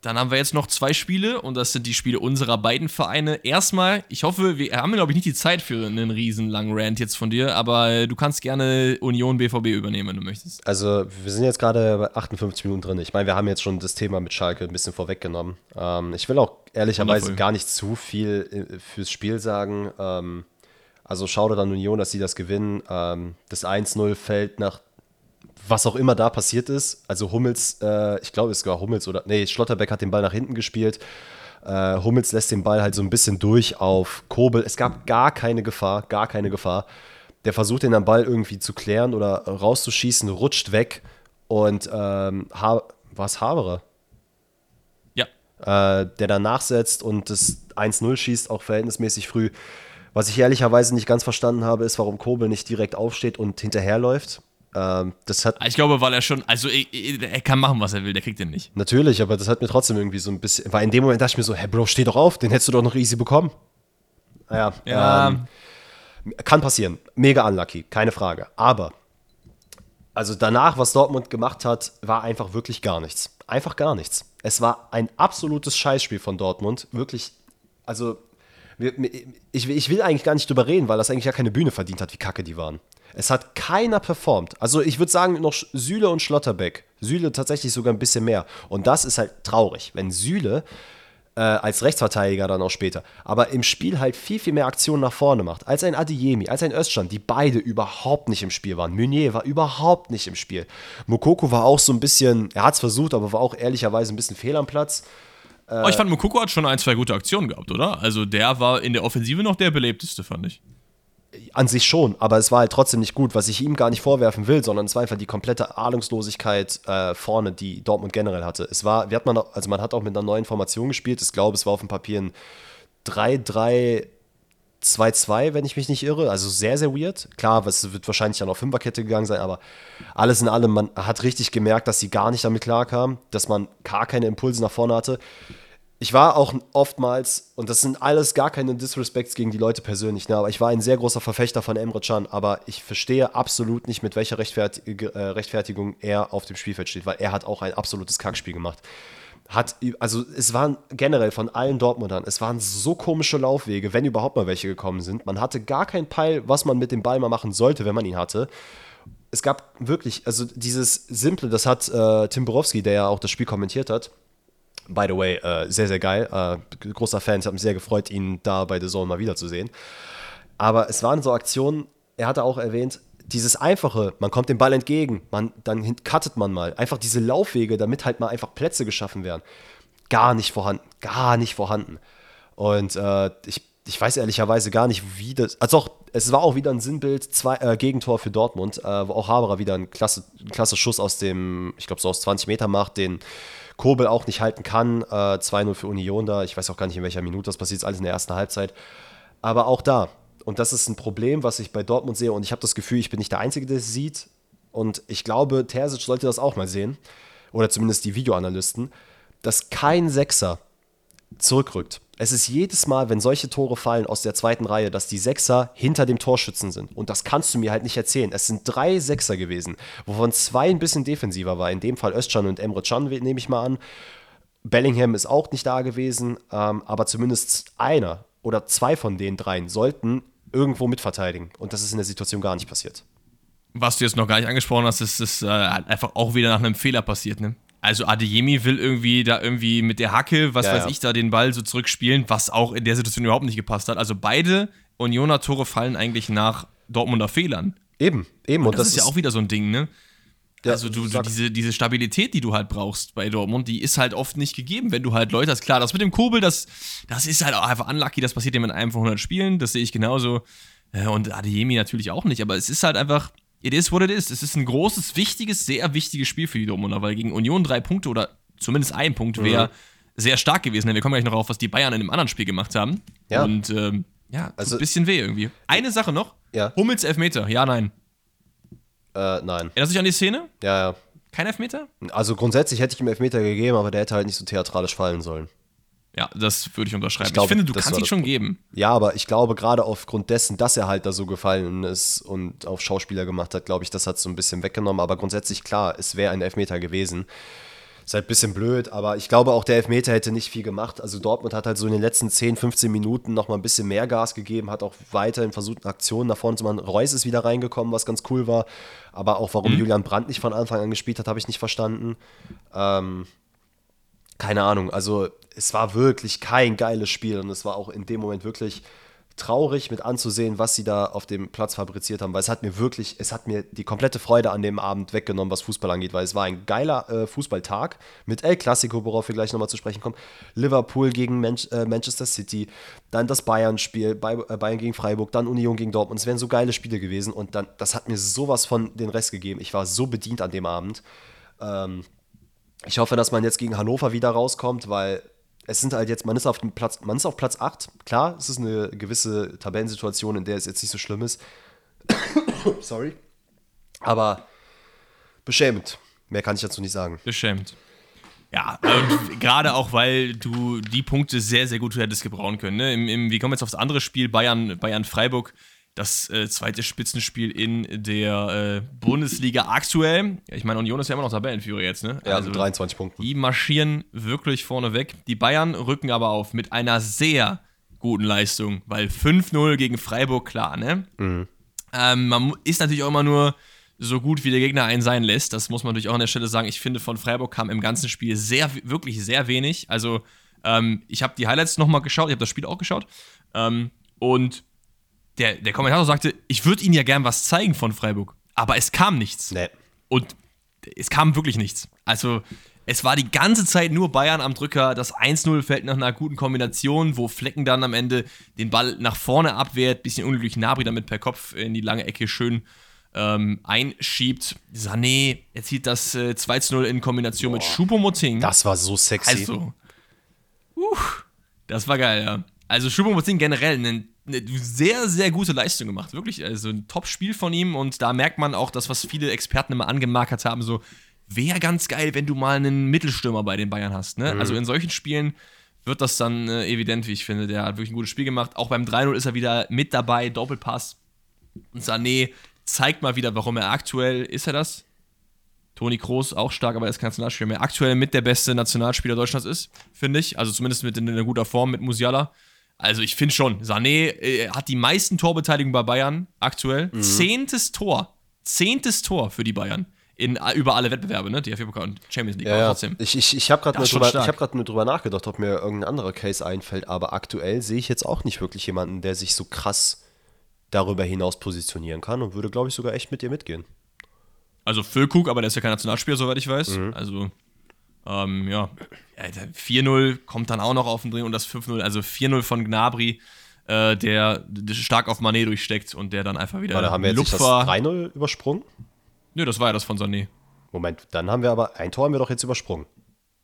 Dann haben wir jetzt noch zwei Spiele und das sind die Spiele unserer beiden Vereine. Erstmal, ich hoffe, wir haben, glaube ich, nicht die Zeit für einen riesen langen Rant jetzt von dir, aber du kannst gerne Union BVB übernehmen, wenn du möchtest. Also, wir sind jetzt gerade bei 58 Minuten drin. Ich meine, wir haben jetzt schon das Thema mit Schalke ein bisschen vorweggenommen. Ähm, ich will auch ehrlicherweise Wundervoll. gar nicht zu viel äh, fürs Spiel sagen. Ähm, also, schau dann Union, dass sie das gewinnen. Ähm, das 1-0 fällt nach was auch immer da passiert ist. Also, Hummels, äh, ich glaube, es war Hummels oder, nee, Schlotterbeck hat den Ball nach hinten gespielt. Äh, Hummels lässt den Ball halt so ein bisschen durch auf Kobel. Es gab gar keine Gefahr, gar keine Gefahr. Der versucht den am Ball irgendwie zu klären oder rauszuschießen, rutscht weg und ähm, ha war es Haberer? Ja, äh, der dann nachsetzt und das 1-0 schießt, auch verhältnismäßig früh. Was ich ehrlicherweise nicht ganz verstanden habe, ist, warum Kobel nicht direkt aufsteht und hinterherläuft. Ähm, das hat Ich glaube, weil er schon, also er, kann machen, was er will, der kriegt den nicht. natürlich, aber das hat mir trotzdem irgendwie so ein bisschen, weil in dem Moment dachte ich mir so, hey Bro, steh doch auf, den hättest du doch noch easy bekommen. Naja, Ja, ähm, kann passieren. Mega unlucky, keine Frage. Aber, also danach, was Dortmund gemacht hat, war einfach wirklich gar nichts. Einfach gar nichts. Es war ein absolutes Scheißspiel von Dortmund. Wirklich, also, ich, ich will eigentlich gar nicht drüber reden, weil das eigentlich ja keine Bühne verdient hat, wie kacke die waren. Es hat keiner performt. Also ich würde sagen, noch Süle und Schlotterbeck. Süle tatsächlich sogar ein bisschen mehr. Und das ist halt traurig, wenn Süle äh, als Rechtsverteidiger dann auch später, aber im Spiel halt viel, viel mehr Aktionen nach vorne macht, als ein Adeyemi, als ein Özcan, die beide überhaupt nicht im Spiel waren. Meunier war überhaupt nicht im Spiel. Mokoko war auch so ein bisschen, er hat es versucht, aber war auch ehrlicherweise ein bisschen fehl am Platz. Oh, ich fand, Mokoko hat schon ein, zwei gute Aktionen gehabt, oder? Also der war in der Offensive noch der belebteste, fand ich. An sich schon, aber es war halt trotzdem nicht gut, was ich ihm gar nicht vorwerfen will, sondern es war einfach die komplette Ahnungslosigkeit äh, vorne, die Dortmund generell hatte. Es war, wie hat man, also man hat auch mit einer neuen Formation gespielt. Ich glaube, es war auf dem Papier ein 3-3-2-2, wenn ich mich nicht irre. Also sehr, sehr weird. Klar, es wird wahrscheinlich dann auf Fünferkette gegangen sein, aber alles in allem, man hat richtig gemerkt, dass sie gar nicht damit klarkam, dass man gar keine Impulse nach vorne hatte. Ich war auch oftmals, und das sind alles gar keine Disrespects gegen die Leute persönlich, ne, aber ich war ein sehr großer Verfechter von Emre Can, aber ich verstehe absolut nicht, mit welcher Rechtfertig äh, Rechtfertigung er auf dem Spielfeld steht, weil er hat auch ein absolutes Kackspiel gemacht. Hat, also es waren generell von allen Dortmundern, es waren so komische Laufwege, wenn überhaupt mal welche gekommen sind. Man hatte gar keinen Peil, was man mit dem Ball mal machen sollte, wenn man ihn hatte es gab wirklich, also dieses Simple, das hat äh, Tim Borowski, der ja auch das Spiel kommentiert hat, by the way, äh, sehr, sehr geil. Äh, großer Fan, ich habe mich sehr gefreut, ihn da bei The Zone mal wiederzusehen. Aber es waren so Aktionen, er hatte auch erwähnt, dieses Einfache, man kommt dem Ball entgegen, man, dann cuttet man mal. Einfach diese Laufwege, damit halt mal einfach Plätze geschaffen werden. Gar nicht vorhanden. Gar nicht vorhanden. Und äh, ich, ich weiß ehrlicherweise gar nicht, wie das. Also auch, es war auch wieder ein Sinnbild, zwei, äh, Gegentor für Dortmund, äh, wo auch Haberer wieder einen klasse, einen klasse Schuss aus dem, ich glaube, so aus 20 Meter macht, den Kobel auch nicht halten kann. Äh, 2-0 für Union da. Ich weiß auch gar nicht, in welcher Minute das passiert, ist alles in der ersten Halbzeit. Aber auch da, und das ist ein Problem, was ich bei Dortmund sehe, und ich habe das Gefühl, ich bin nicht der Einzige, der es sieht. Und ich glaube, Terzic sollte das auch mal sehen, oder zumindest die Videoanalysten, dass kein Sechser zurückrückt. Es ist jedes Mal, wenn solche Tore fallen aus der zweiten Reihe, dass die Sechser hinter dem Torschützen sind. Und das kannst du mir halt nicht erzählen. Es sind drei Sechser gewesen, wovon zwei ein bisschen defensiver war. In dem Fall Özcan und Emre Can, nehme ich mal an. Bellingham ist auch nicht da gewesen, ähm, aber zumindest einer oder zwei von den dreien sollten irgendwo mitverteidigen. Und das ist in der Situation gar nicht passiert. Was du jetzt noch gar nicht angesprochen hast, ist, ist äh, einfach auch wieder nach einem Fehler passiert, ne? Also Adeyemi will irgendwie da irgendwie mit der Hacke, was Ja, weiß ja. ich, da den Ball so zurückspielen, was auch in der Situation überhaupt nicht gepasst hat. Also beide Unioner Tore fallen eigentlich nach Dortmunder Fehlern. Eben, eben. Und das, ist ja auch wieder so ein Ding, ne? Ja, also du, du diese, diese Stabilität, die du halt brauchst bei Dortmund, die ist halt oft nicht gegeben, wenn du halt Leute hast. Klar, das mit dem Kobel, das, das ist halt auch einfach unlucky, das passiert dem in einem von 100 Spielen, das sehe ich genauso. Äh, Und Adeyemi natürlich auch nicht, aber es ist halt einfach, it is what it is. Es ist ein großes, wichtiges, sehr wichtiges Spiel für die Dortmunder, weil gegen Union drei Punkte oder zumindest ein Punkt wäre sehr stark gewesen. Denn wir kommen gleich noch auf, was die Bayern in dem anderen Spiel gemacht haben. Ja. Und ähm, ja, Also- ein bisschen weh irgendwie. Eine Sache noch. Ja. Hummels Elfmeter, ja, nein. Äh, nein. Erinnerst du dich an die Szene? Ja, ja. Kein Elfmeter? Also grundsätzlich hätte ich ihm Elfmeter gegeben, aber der hätte halt nicht so theatralisch fallen sollen. Ja, das würde ich unterschreiben. Ich, Ich glaube, finde, du kannst ihn schon geben. Ja, aber ich glaube, gerade aufgrund dessen, dass er halt da so gefallen ist und auf Schauspieler gemacht hat, glaube ich, das hat so ein bisschen weggenommen. Aber grundsätzlich, klar, es wäre ein Elfmeter gewesen. Ist halt ein bisschen blöd, aber ich glaube auch, der Elfmeter hätte nicht viel gemacht. Also Dortmund hat halt so in den letzten 10, 15 Minuten noch mal ein bisschen mehr Gas gegeben, hat auch weiterhin versucht, Aktionen nach vorne zu machen. Reus ist wieder reingekommen, was ganz cool war. Aber auch warum Julian Brandt nicht von Anfang an gespielt hat, habe ich nicht verstanden. Ähm, keine Ahnung, also es war wirklich kein geiles Spiel und es war auch in dem Moment wirklich traurig mit anzusehen, was sie da auf dem Platz fabriziert haben, weil es hat mir wirklich, es hat mir die komplette Freude an dem Abend weggenommen, was Fußball angeht, weil es war ein geiler äh, Fußballtag mit El Clasico, worauf wir gleich nochmal zu sprechen kommen, Liverpool gegen Man äh, Manchester City, dann das Bayern-Spiel, Bay äh, Bayern gegen Freiburg, dann Union gegen Dortmund, es wären so geile Spiele gewesen und dann, das hat mir sowas von den Rest gegeben, ich war so bedient an dem Abend, ähm, ich hoffe, dass man jetzt gegen Hannover wieder rauskommt, weil es sind halt jetzt, man ist auf dem Platz, man ist auf Platz 8. Klar, es ist eine gewisse Tabellensituation, in der es jetzt nicht so schlimm ist. Sorry. Aber beschämend. Mehr kann ich dazu nicht sagen. Beschämt. Ja, gerade auch, weil du die Punkte sehr, sehr gut hättest gebrauchen können. Ne? Im, im, wir kommen jetzt aufs andere Spiel, Bayern, Bayern Freiburg, das äh, zweite Spitzenspiel in der äh, Bundesliga aktuell. Ich meine, Union ist ja immer noch Tabellenführer jetzt, ne? Ja, also 23 Punkte. Die marschieren wirklich vorne weg. Die Bayern rücken aber auf mit einer sehr guten Leistung, weil 5-0 gegen Freiburg, klar, ne? Mhm. Ähm, man ist natürlich auch immer nur so gut, wie der Gegner einen sein lässt. Das muss man natürlich auch an der Stelle sagen. Ich finde, von Freiburg kam im ganzen Spiel sehr, wirklich sehr wenig. Also, ähm, ich habe die Highlights nochmal geschaut, ich habe das Spiel auch geschaut. Ähm, und der, der Kommentator sagte, ich würde Ihnen ja gern was zeigen von Freiburg. Aber es kam nichts. Nee. Und es kam wirklich nichts. Also, es war die ganze Zeit nur Bayern am Drücker. Das 1-0 fällt nach einer guten Kombination, wo Flecken dann am Ende den Ball nach vorne abwehrt. Bisschen unglücklich Nabri damit per Kopf in die lange Ecke schön ähm, einschiebt. Sané erzielt das äh, 2-0 in Kombination Boah, mit Choupo-Moting. Das war so sexy. Also, uh, das war geil, ja. Also Choupo-Moting generell eine, eine, sehr, sehr gute Leistung gemacht. Wirklich, also ein Top-Spiel von ihm und da merkt man auch das, was viele Experten immer angemarkert haben, so wäre ganz geil, wenn du mal einen Mittelstürmer bei den Bayern hast. Ne? Mhm. Also in solchen Spielen wird das dann äh, evident, wie ich finde. Der hat wirklich ein gutes Spiel gemacht. Auch beim 3-0 ist er wieder mit dabei, Doppelpass. Und Sané zeigt mal wieder, warum er aktuell, ist er das? Toni Kroos auch stark, aber er ist kein Nationalspieler mehr. Aktuell mit der beste Nationalspieler Deutschlands ist, finde ich. Also zumindest mit in, in guter Form mit Musiala. Also ich finde schon, Sané äh, hat die meisten Torbeteiligungen bei Bayern aktuell. Mhm. Zehntes Tor. Zehntes Tor für die Bayern. In, äh, über alle Wettbewerbe, ne? DFB-Pokal und Champions League. Ja, ja. trotzdem. Ich, ich, ich habe gerade nur, drüber, hab nur drüber nachgedacht, ob mir irgendein anderer Case einfällt, aber aktuell sehe ich jetzt auch nicht wirklich jemanden, der sich so krass darüber hinaus positionieren kann und würde, glaube ich, sogar echt mit dir mitgehen. Also Füllkrug, aber der ist ja kein Nationalspieler, soweit ich weiß. Mhm. Also, ähm, ja, 4-0 kommt dann auch noch auf den Dreh und das 5-0, also 4-0 von Gnabry, äh, der, der, stark auf Manet durchsteckt und der dann einfach wieder. Warte, haben wir jetzt Lupfer, das 3-0 übersprungen? Nö, das war ja das von Sané. Moment, dann haben wir aber, ein Tor haben wir doch jetzt übersprungen.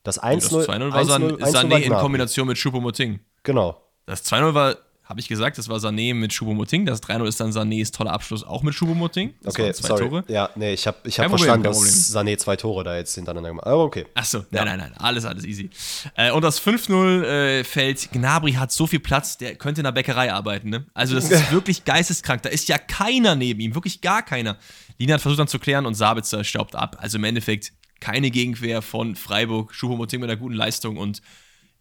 Das 1-0 nee, war Sané in Kombination mit Choupo-Moting. Genau. Das 2-0 war habe ich gesagt, das war Sané mit Choupo-Moting. Das 3-0 ist dann Sanés toller Abschluss auch mit Choupo-Moting. Okay, zwei sorry. Tore. Ja, nee, ich habe ich hab verstanden, dass Sané zwei Tore da jetzt hintereinander gemacht hat. Aber okay. Achso, ja. nein, nein, nein, alles, alles easy. Äh, und das 5-0 äh, fällt, Gnabry hat so viel Platz, der könnte in der Bäckerei arbeiten, ne? Also das ist wirklich geisteskrank. Da ist ja keiner neben ihm, wirklich gar keiner. Lina hat versucht dann zu klären und Sabitzer staubt ab. Also im Endeffekt keine Gegenwehr von Freiburg, Choupo-Moting mit einer guten Leistung und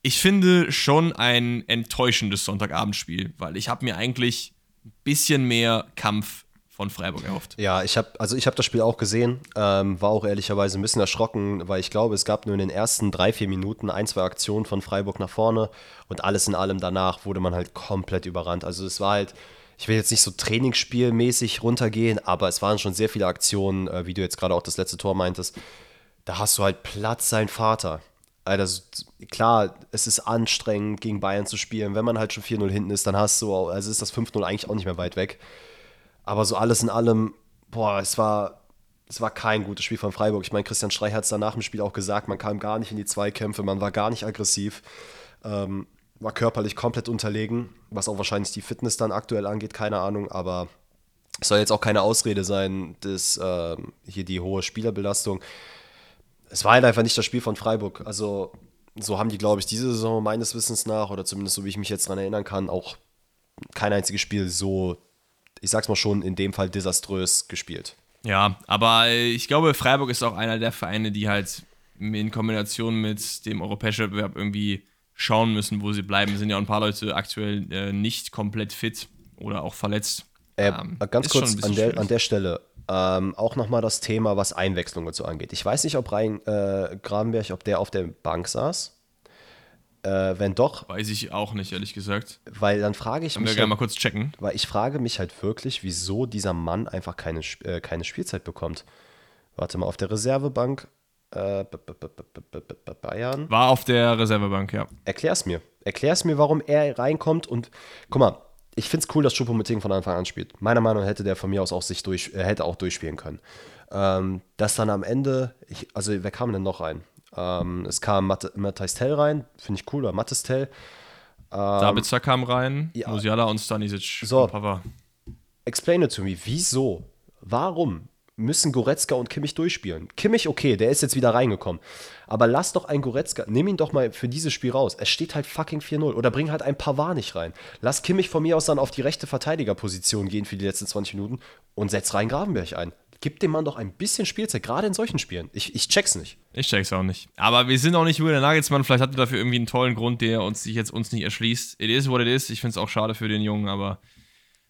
ich finde schon ein enttäuschendes Sonntagabendspiel, weil ich habe mir eigentlich ein bisschen mehr Kampf von Freiburg erhofft. Ja, ich habe also ich habe das Spiel auch gesehen, ähm, war auch ehrlicherweise ein bisschen erschrocken, weil ich glaube, es gab nur in den ersten drei vier Minuten ein zwei Aktionen von Freiburg nach vorne und alles in allem danach wurde man halt komplett überrannt. Also es war halt ich will jetzt nicht so Trainingsspielmäßig runtergehen, aber es waren schon sehr viele Aktionen, äh, wie du jetzt gerade auch das letzte Tor meintest. Da hast du halt Platz sein Vater. Also klar, es ist anstrengend, gegen Bayern zu spielen. Wenn man halt schon 4-0 hinten ist, dann hast du, also ist das 5-0 eigentlich auch nicht mehr weit weg. Aber so alles in allem, boah, es war, es war kein gutes Spiel von Freiburg. Ich meine, Christian Streich hat es danach im Spiel auch gesagt, man kam gar nicht in die Zweikämpfe, man war gar nicht aggressiv, ähm, war körperlich komplett unterlegen, was auch wahrscheinlich die Fitness dann aktuell angeht, keine Ahnung, aber es soll jetzt auch keine Ausrede sein, dass äh, hier die hohe Spielerbelastung es war halt einfach nicht das Spiel von Freiburg. Also, so haben die, glaube ich, diese Saison meines Wissens nach, oder zumindest so wie ich mich jetzt daran erinnern kann, auch kein einziges Spiel so, ich sag's mal schon, in dem Fall desaströs gespielt. Ja, aber ich glaube, Freiburg ist auch einer der Vereine, die halt in Kombination mit dem europäischen Wettbewerb irgendwie schauen müssen, wo sie bleiben. Es sind ja ein paar Leute aktuell äh, nicht komplett fit oder auch verletzt. Äh, ähm, ganz kurz an der, an der Stelle, ähm, auch nochmal das Thema, was Einwechslung und so angeht. Ich weiß nicht, ob Rhein äh, Grabenberg, ob der auf der Bank saß. Äh, wenn doch. Weiß ich auch nicht, ehrlich gesagt. Weil dann frage ich Können mich. Wir gerne halt, mal kurz checken. Weil ich frage mich halt wirklich, wieso dieser Mann einfach keine, äh, keine Spielzeit bekommt. Warte mal, auf der Reservebank äh, Bayern. War auf der Reservebank, ja. Erklär's mir. Erklär's mir, warum er reinkommt und guck mal, ich finde es cool, dass Choupo-Moting von Anfang an spielt. Meiner Meinung nach hätte der von mir aus auch sich durch, hätte auch durchspielen können. Ähm, dass dann am Ende, ich, also wer kam denn noch rein? Ähm, es kam Matt Tell rein, finde ich cool, oder Mattes Tell. Ähm, Sabitzer kam rein, ja. Musiala und Stanisic. So. Und Papa. Explain it to me. Wieso? Warum müssen Goretzka und Kimmich durchspielen? Kimmich, okay, der ist jetzt wieder reingekommen. Aber lass doch einen Goretzka, nimm ihn doch mal für dieses Spiel raus. Es steht halt fucking 4-0. Oder bring halt ein Pavard nicht rein. Lass Kimmich von mir aus dann auf die rechte Verteidigerposition gehen für die letzten 20 Minuten und setz rein Gravenberg ein. Gib dem Mann doch ein bisschen Spielzeit, gerade in solchen Spielen. Ich, ich check's nicht. Ich check's auch nicht. Aber wir sind auch nicht über der Nagelsmann. Vielleicht hat er dafür irgendwie einen tollen Grund, der uns sich jetzt uns nicht erschließt. It is what it is. Ich find's auch schade für den Jungen, aber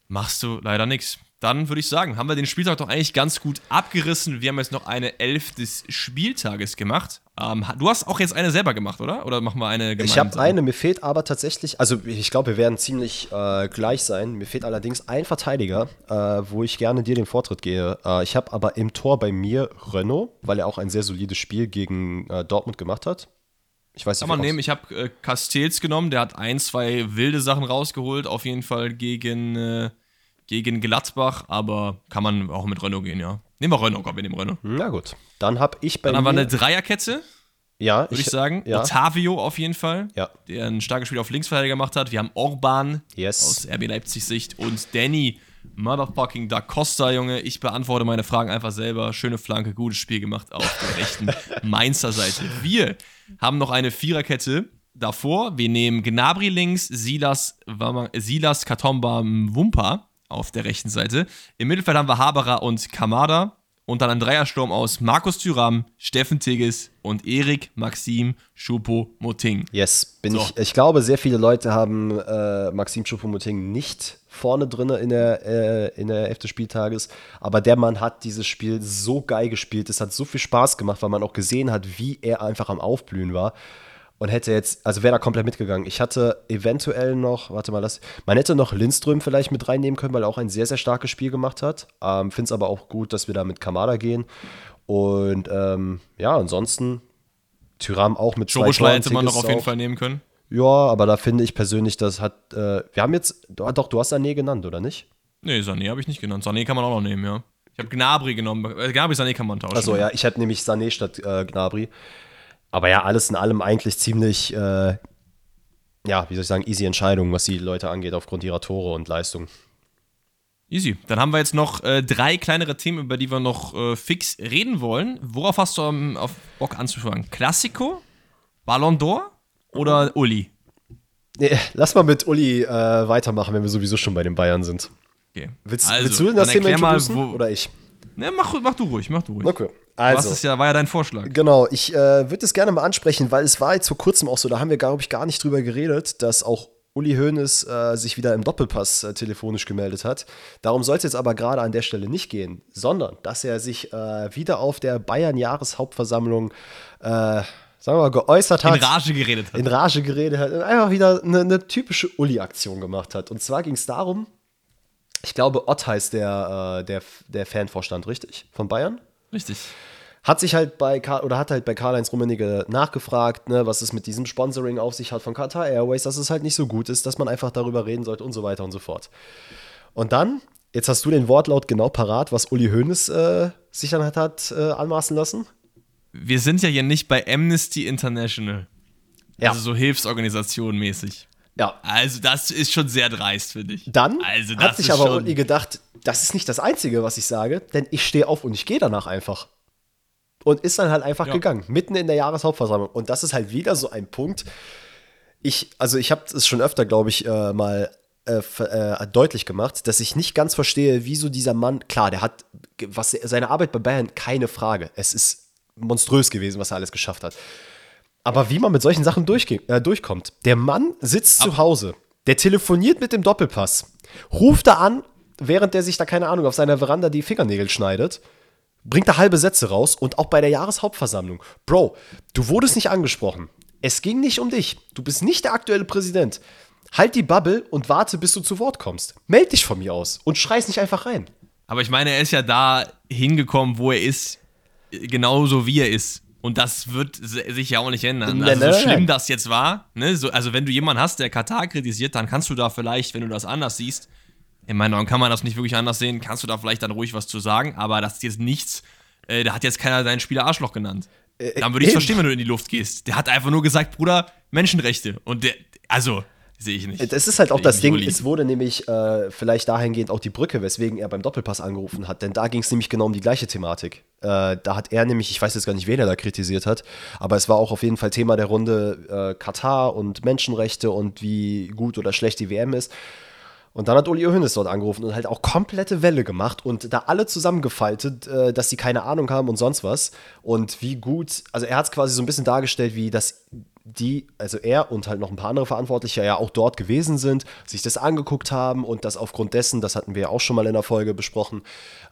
machst du leider nichts. Dann würde ich sagen, haben wir den Spieltag doch eigentlich ganz gut abgerissen. Wir haben jetzt noch eine Elf des Spieltages gemacht. Ähm, du hast auch jetzt eine selber gemacht, oder? Oder machen wir eine gemeinsam? Ich habe eine, mir fehlt aber tatsächlich, also ich glaube, wir werden ziemlich äh, gleich sein. Mir fehlt allerdings ein Verteidiger, äh, wo ich gerne dir den Vortritt gehe. Äh, ich habe aber im Tor bei mir Renault, weil er auch ein sehr solides Spiel gegen äh, Dortmund gemacht hat. Ich weiß nicht, Kann man nehmen. Ich habe äh, Castells genommen, der hat ein, zwei wilde Sachen rausgeholt, auf jeden Fall gegen äh, gegen Gladbach, aber kann man auch mit Renault gehen, ja. Nehmen wir Renault, komm, wir nehmen Renault. Na gut. Dann habe ich bei Dann haben wir eine Dreierkette. Ja, würde ich, ich, sagen. Ja. Otavio auf jeden Fall, ja. der ein starkes Spiel auf Linksverteidiger gemacht hat. Wir haben Orban yes. aus RB Leipzig Sicht und Danny Motherfucking Da Costa, Junge. Ich beantworte meine Fragen einfach selber. Schöne Flanke, gutes Spiel gemacht auf der rechten Mainzer Seite. Wir haben noch eine Viererkette davor. Wir nehmen Gnabry links, Silas, Silas Katomba Wumpa auf der rechten Seite. Im Mittelfeld haben wir Haberer und Kamada. Und dann ein Dreiersturm aus Markus Thüram, Steffen Tigges und Erik Maxim Schupo-Moting. Yes, bin so. ich. Ich glaube, sehr viele Leute haben äh, Maxim Schupo-Moting nicht vorne drin in der, äh, in der Hälfte des Spieltages. Aber der Mann hat dieses Spiel so geil gespielt. Es hat so viel Spaß gemacht, weil man auch gesehen hat, wie er einfach am Aufblühen war und hätte jetzt, also wäre da komplett mitgegangen. Ich hatte eventuell noch, warte mal, das, man hätte noch Lindström vielleicht mit reinnehmen können, weil er auch ein sehr, sehr starkes Spiel gemacht hat. Ähm, Finde es aber auch gut, dass wir da mit Kamada gehen. Und ähm, ja, ansonsten Tyram auch mit zwei Toren. hätte man noch auf jeden Fall nehmen können. Ja, aber da finde ich persönlich, das hat, äh, wir haben jetzt, doch, du hast Sané genannt, oder nicht? Nee, Sané habe ich nicht genannt. Sané kann man auch noch nehmen, ja. Ich habe Gnabry genommen. Äh, Gnabry, Sané kann man tauschen. Achso, ja, ich hätte nämlich Sané statt äh, Gnabry. Aber ja, alles in allem eigentlich ziemlich, äh, ja, wie soll ich sagen, easy Entscheidung, was die Leute angeht, aufgrund ihrer Tore und Leistung. Easy. Dann haben wir jetzt noch äh, drei kleinere Themen, über die wir noch äh, fix reden wollen. Worauf hast du um, auf Bock anzufangen? Klassiko? Ballon d'Or oder Uli? Nee, lass mal mit Uli äh, weitermachen, wenn wir sowieso schon bei den Bayern sind. Okay. Willst, also, willst du das Thema mal, wo, oder ich? Ne, mach, mach du ruhig, mach du ruhig. Okay. Also, Was ja, war ja dein Vorschlag. Genau, ich äh, würde es gerne mal ansprechen, weil es war jetzt vor kurzem auch so, da haben wir, glaube ich, gar nicht drüber geredet, dass auch Uli Hoeneß äh, sich wieder im Doppelpass äh, telefonisch gemeldet hat. Darum soll es jetzt aber gerade an der Stelle nicht gehen, sondern dass er sich äh, wieder auf der Bayern-Jahreshauptversammlung äh, sagen wir mal, geäußert hat. In Rage geredet hat. In Rage geredet hat und einfach wieder eine, eine typische Uli-Aktion gemacht hat. Und zwar ging es darum, ich glaube, Ott heißt der, äh, der, der Fanvorstand, richtig? Von Bayern? Richtig hat sich halt bei oder hat halt bei Karl-Heinz Rummenigge nachgefragt, ne, was es mit diesem Sponsoring auf sich hat von Qatar Airways, dass es halt nicht so gut ist, dass man einfach darüber reden sollte und so weiter und so fort. Und dann, jetzt hast du den Wortlaut genau parat, was Uli Hoeneß äh, sich dann hat, hat äh, anmaßen lassen. Wir sind ja hier nicht bei Amnesty International. Ja. Also so Hilfsorganisation mäßig. Ja. Also das ist schon sehr dreist, finde ich. Dann also, hat sich aber Uli gedacht, das ist nicht das Einzige, was ich sage, denn ich stehe auf und ich gehe danach einfach und ist dann halt einfach ja. gegangen, mitten in der Jahreshauptversammlung. Und das ist halt wieder so ein Punkt. Ich, also ich habe es schon öfter, glaube ich, äh, mal äh, äh, deutlich gemacht, dass ich nicht ganz verstehe, wieso dieser Mann, klar, der hat was seine Arbeit bei Bayern keine Frage. Es ist monströs gewesen, was er alles geschafft hat. Aber wie man mit solchen Sachen äh, durchkommt. Der Mann sitzt Ab zu Hause, der telefoniert mit dem Doppelpass, ruft da an, während der sich da keine Ahnung auf seiner Veranda die Fingernägel schneidet bringt da halbe Sätze raus und auch bei der Jahreshauptversammlung. Bro, du wurdest nicht angesprochen. Es ging nicht um dich. Du bist nicht der aktuelle Präsident. Halt die Bubble und warte, bis du zu Wort kommst. Meld dich von mir aus und schreis nicht einfach rein. Aber ich meine, er ist ja da hingekommen, wo er ist, genauso wie er ist. Und das wird sich ja auch nicht ändern. Also so schlimm das jetzt war, ne? so, also wenn du jemanden hast, der Katar kritisiert, dann kannst du da vielleicht, wenn du das anders siehst, in meinen Augen kann man das nicht wirklich anders sehen. Kannst du da vielleicht dann ruhig was zu sagen, aber das ist jetzt nichts, äh, da hat jetzt keiner seinen Spieler Arschloch genannt. Äh, Dann würde ich verstehen, wenn du in die Luft gehst. Der hat einfach nur gesagt, Bruder, Menschenrechte. Und der, also, sehe ich nicht. Das ist halt auch das Ding, es wurde nämlich äh, vielleicht dahingehend auch die Brücke, weswegen er beim Doppelpass angerufen hat. Denn da ging es nämlich genau um die gleiche Thematik. Äh, da hat er nämlich, ich weiß jetzt gar nicht, wen er da kritisiert hat, aber es war auch auf jeden Fall Thema der Runde äh, Katar und Menschenrechte und wie gut oder schlecht die WM ist. Und dann hat Uli Hoeneß dort angerufen und halt auch komplette Welle gemacht und da alle zusammengefaltet, äh, dass sie keine Ahnung haben und sonst was. Und wie gut, also er hat es quasi so ein bisschen dargestellt, wie das die, also er und halt noch ein paar andere Verantwortliche ja auch dort gewesen sind, sich das angeguckt haben und dass aufgrund dessen, das hatten wir ja auch schon mal in der Folge besprochen,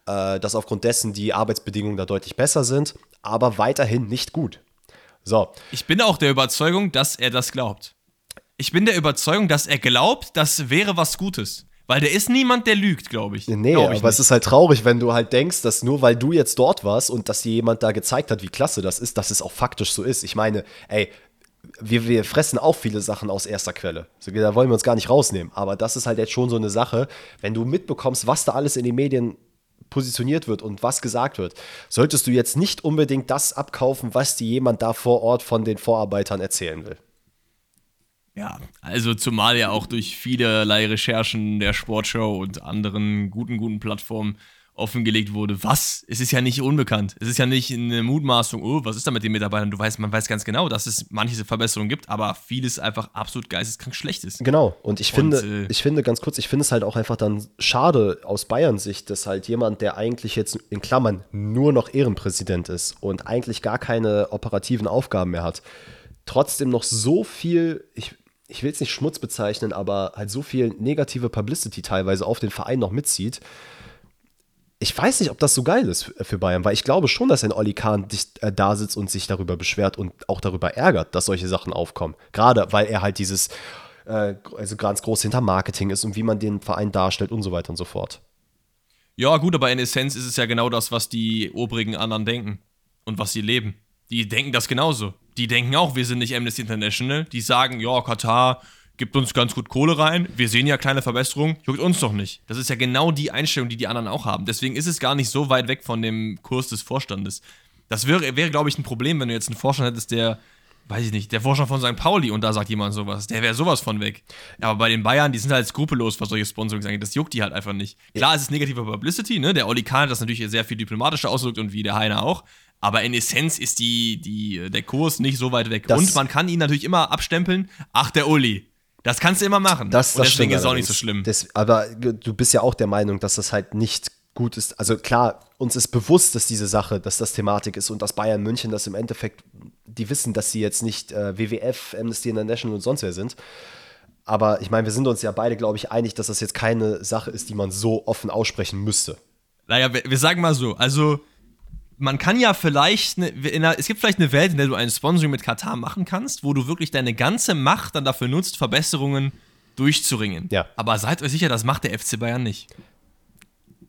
äh, dass aufgrund dessen die Arbeitsbedingungen da deutlich besser sind, aber weiterhin nicht gut. So. Ich bin auch der Überzeugung, dass er das glaubt. Ich bin der Überzeugung, dass er glaubt, das wäre was Gutes. Weil der ist niemand, der lügt, glaube ich. Nee, glaub ich aber nicht. es ist halt traurig, wenn du halt denkst, dass nur weil du jetzt dort warst und dass dir jemand da gezeigt hat, wie klasse das ist, dass es auch faktisch so ist. Ich meine, ey, wir, wir fressen auch viele Sachen aus erster Quelle. Also, da wollen wir uns gar nicht rausnehmen. Aber das ist halt jetzt schon so eine Sache, wenn du mitbekommst, was da alles in den Medien positioniert wird und was gesagt wird, solltest du jetzt nicht unbedingt das abkaufen, was dir jemand da vor Ort von den Vorarbeitern erzählen will. Ja, also zumal ja auch durch vielerlei Recherchen der Sportshow und anderen guten, guten Plattformen offengelegt wurde, was? Es ist ja nicht unbekannt. Es ist ja nicht eine Mutmaßung, oh, was ist da mit den Mitarbeitern? Du weißt, man weiß ganz genau, dass es manche Verbesserungen gibt, aber vieles einfach absolut geisteskrank schlecht ist. Genau. Und ich finde, und, äh, ich finde ganz kurz, ich finde es halt auch einfach dann schade aus Bayern Sicht, dass halt jemand, der eigentlich jetzt in Klammern nur noch Ehrenpräsident ist und eigentlich gar keine operativen Aufgaben mehr hat, trotzdem noch so viel, ich, ich will es nicht Schmutz bezeichnen, aber halt so viel negative Publicity teilweise auf den Verein noch mitzieht ich weiß nicht, ob das so geil ist für Bayern, weil ich glaube schon, dass ein Olli Kahn äh, da sitzt und sich darüber beschwert und auch darüber ärgert, dass solche Sachen aufkommen. Gerade weil er halt dieses, äh, also ganz groß hinter Marketing ist und wie man den Verein darstellt und so weiter und so fort. Ja, gut, aber in Essenz ist es ja genau das, was die obrigen anderen denken und was sie leben. Die denken das genauso. Die denken auch, wir sind nicht Amnesty International. Die sagen, ja, Katar gibt uns ganz gut Kohle rein, wir sehen ja kleine Verbesserungen, juckt uns doch nicht. Das ist ja genau die Einstellung, die die anderen auch haben. Deswegen ist es gar nicht so weit weg von dem Kurs des Vorstandes. Das wäre, wäre glaube ich, ein Problem, wenn du jetzt einen Vorstand hättest, der, weiß ich nicht, der Vorstand von St. Pauli und da sagt jemand sowas. Der wäre sowas von weg. Aber bei den Bayern, die sind halt skrupellos, was solche Sponsorings angeht. Das juckt die halt einfach nicht. Klar, es ist negative Publicity, ne? Der Oli Kahn hat das natürlich sehr viel diplomatischer ausgedrückt und wie der Heiner auch. Aber in Essenz ist die, die, der Kurs nicht so weit weg. Das und man kann ihn natürlich immer abstempeln. Ach, der Uli. Das kannst du immer machen. Das, das deswegen ist es auch nicht so schlimm. Das, aber du bist ja auch der Meinung, dass das halt nicht gut ist. Also klar, uns ist bewusst, dass diese Sache, dass das Thematik ist und dass Bayern München das im Endeffekt, die wissen, dass sie jetzt nicht äh, WWF, Amnesty International und sonst wer sind. Aber ich meine, wir sind uns ja beide, glaube ich, einig, dass das jetzt keine Sache ist, die man so offen aussprechen müsste. Naja, wir, wir sagen mal so, also man kann ja vielleicht, ne, einer, es gibt vielleicht eine Welt, in der du ein Sponsoring mit Katar machen kannst, wo du wirklich deine ganze Macht dann dafür nutzt, Verbesserungen durchzuringen. Ja. Aber seid euch sicher, das macht der FC Bayern nicht.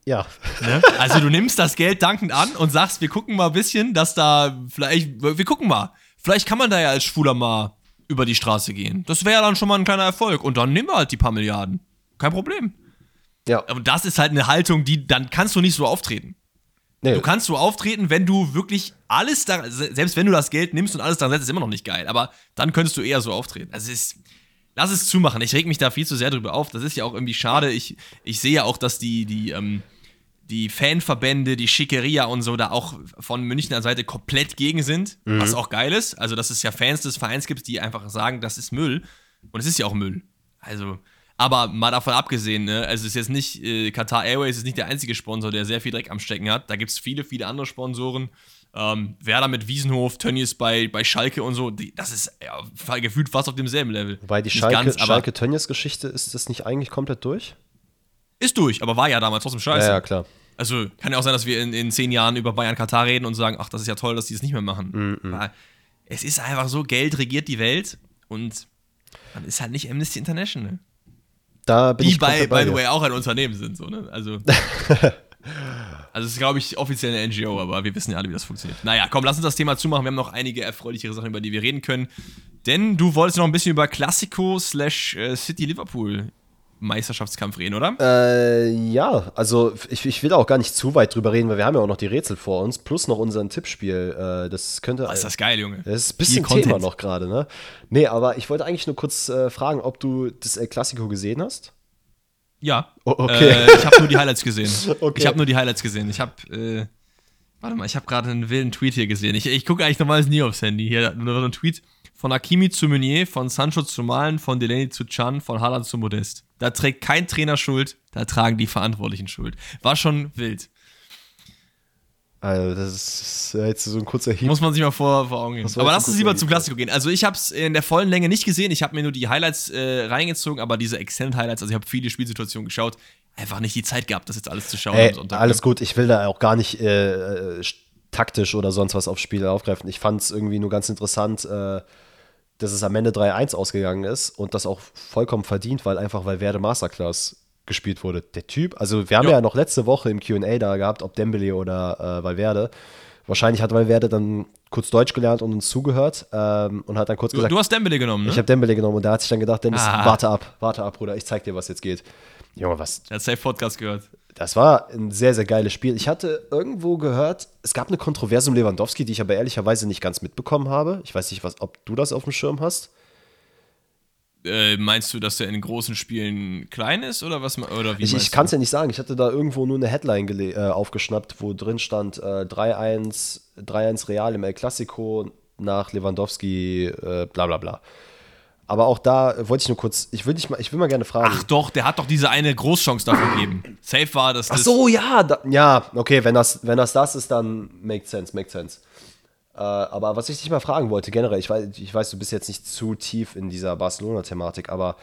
Ja. Ne? Also du nimmst das Geld dankend an und sagst, wir gucken mal ein bisschen, dass da vielleicht, wir gucken mal, vielleicht kann man da ja als Schwuler mal über die Straße gehen. Das wäre ja dann schon mal ein kleiner Erfolg. Und dann nehmen wir halt die paar Milliarden. Kein Problem. Ja. Und das ist halt eine Haltung, die, dann kannst du nicht so auftreten. Nee. Du kannst so auftreten, wenn du wirklich alles da, selbst wenn du das Geld nimmst und alles daran setzt, ist immer noch nicht geil. Aber dann könntest du eher so auftreten. Also es ist, lass es zumachen. Ich reg mich da viel zu sehr drüber auf. Das ist ja auch irgendwie schade. Ich, ich sehe ja auch, dass die, die, ähm, die Fanverbände, die Schickeria und so da auch von Münchner Seite komplett gegen sind, mhm. was auch geil ist. Also, dass es ja Fans des Vereins gibt, die einfach sagen, das ist Müll. Und es ist ja auch Müll. Also, aber mal davon abgesehen, ne, also es ist jetzt nicht, äh, Qatar Airways ist nicht der einzige Sponsor, der sehr viel Dreck am Stecken hat. Da gibt es viele, viele andere Sponsoren. Ähm, Werder mit Wiesenhof, Tönnies bei, bei Schalke und so, die, das ist ja, gefühlt fast auf demselben Level. Wobei die Schalke, Schalke ist das nicht eigentlich komplett durch? Ist durch, aber war ja damals trotzdem scheiße. Ja, ja, klar. Also kann ja auch sein, dass wir in, in zehn Jahren über Bayern Katar reden und sagen, ach, das ist ja toll, dass die es das nicht mehr machen. Mm -mm. Es ist einfach so, Geld regiert die Welt und man ist halt nicht Amnesty International. Da bin die ich bei, by the way, auch ein Unternehmen sind. So, ne? Also. Also es ist, glaube ich, offiziell eine NGO, aber wir wissen ja alle, wie das funktioniert. Naja, komm, lass uns das Thema zumachen. Wir haben noch einige erfreulichere Sachen, über die wir reden können. Denn du wolltest noch ein bisschen über Classico slash äh, City Liverpool Meisterschaftskampf reden, oder? Äh, ja, also ich, ich will auch gar nicht zu weit drüber reden, weil wir haben ja auch noch die Rätsel vor uns, plus noch unser Tippspiel. Äh, das könnte. Oh, ist das geil, Junge. Das ist ein bisschen Thema noch gerade, ne? Nee, aber ich wollte eigentlich nur kurz äh, fragen, ob du das El Clasico gesehen hast? Ja. Oh, okay. Äh, ich habe nur die Highlights gesehen. Okay. Ich habe nur die Highlights gesehen. Ich habe, äh, warte mal, ich habe gerade einen wilden Tweet hier gesehen. Ich, ich gucke eigentlich normalerweise nie aufs Handy. Hier nur ein Tweet von Akimi zu Meunier, von Sancho zu Malen, von Delaney zu Chan, von Haaland zu Modest. Da trägt kein Trainer Schuld, da tragen die Verantwortlichen Schuld. War schon wild. Also, das ist jetzt so ein kurzer Hieb. Muss man sich mal vor, vor Augen gehen. Aber lass uns lieber zum Hieb, Klassiko gehen. Also ich habe es in der vollen Länge nicht gesehen. Ich habe mir nur die Highlights äh, reingezogen, aber diese Extended Highlights, also ich habe viele Spielsituationen geschaut, einfach nicht die Zeit gehabt, das jetzt alles zu schauen Ey, alles gut, ich will da auch gar nicht äh, taktisch oder sonst was aufs Spiel aufgreifen. Ich fand es irgendwie nur ganz interessant, äh, dass es am Ende 3-1 ausgegangen ist und das auch vollkommen verdient, weil einfach, weil Werde Masterclass gespielt wurde. Der Typ, also wir haben Ja. ja, noch letzte Woche im QA da gehabt, ob Dembele oder äh, Valverde. Wahrscheinlich hat Valverde dann kurz Deutsch gelernt und uns zugehört ähm, und hat dann kurz Du, gesagt, du hast Dembele genommen, ne? ich habe Dembele genommen und der hat sich dann gedacht, Dennis, Ah. warte ab, warte ab, Bruder, ich zeig dir, was jetzt geht. Junge, was, Der hat Safe Podcast gehört. Das war ein sehr, sehr geiles Spiel. Ich hatte irgendwo gehört, es gab eine Kontroverse um Lewandowski, die ich aber ehrlicherweise nicht ganz mitbekommen habe. Ich weiß nicht, was, ob du das auf dem Schirm hast. Äh, meinst du, dass er in großen Spielen klein ist oder was? Oder wie Ich, ich kann es ja nicht sagen. Ich hatte da irgendwo nur eine Headline äh, aufgeschnappt, wo drin stand äh, 3-1 3-1 Real im El Clasico nach Lewandowski, äh, bla bla bla. Aber auch da äh, wollte ich nur kurz, ich will, dich mal, ich will mal gerne fragen. Ach doch, der hat doch diese eine Großchance dafür gegeben. Safe war das. Ach so, ja, da, ja, okay, wenn das, wenn das das ist, dann makes sense, makes sense. Äh, aber was ich dich mal fragen wollte, generell, ich weiß, ich weiß, du bist jetzt nicht zu tief in dieser Barcelona-Thematik, aber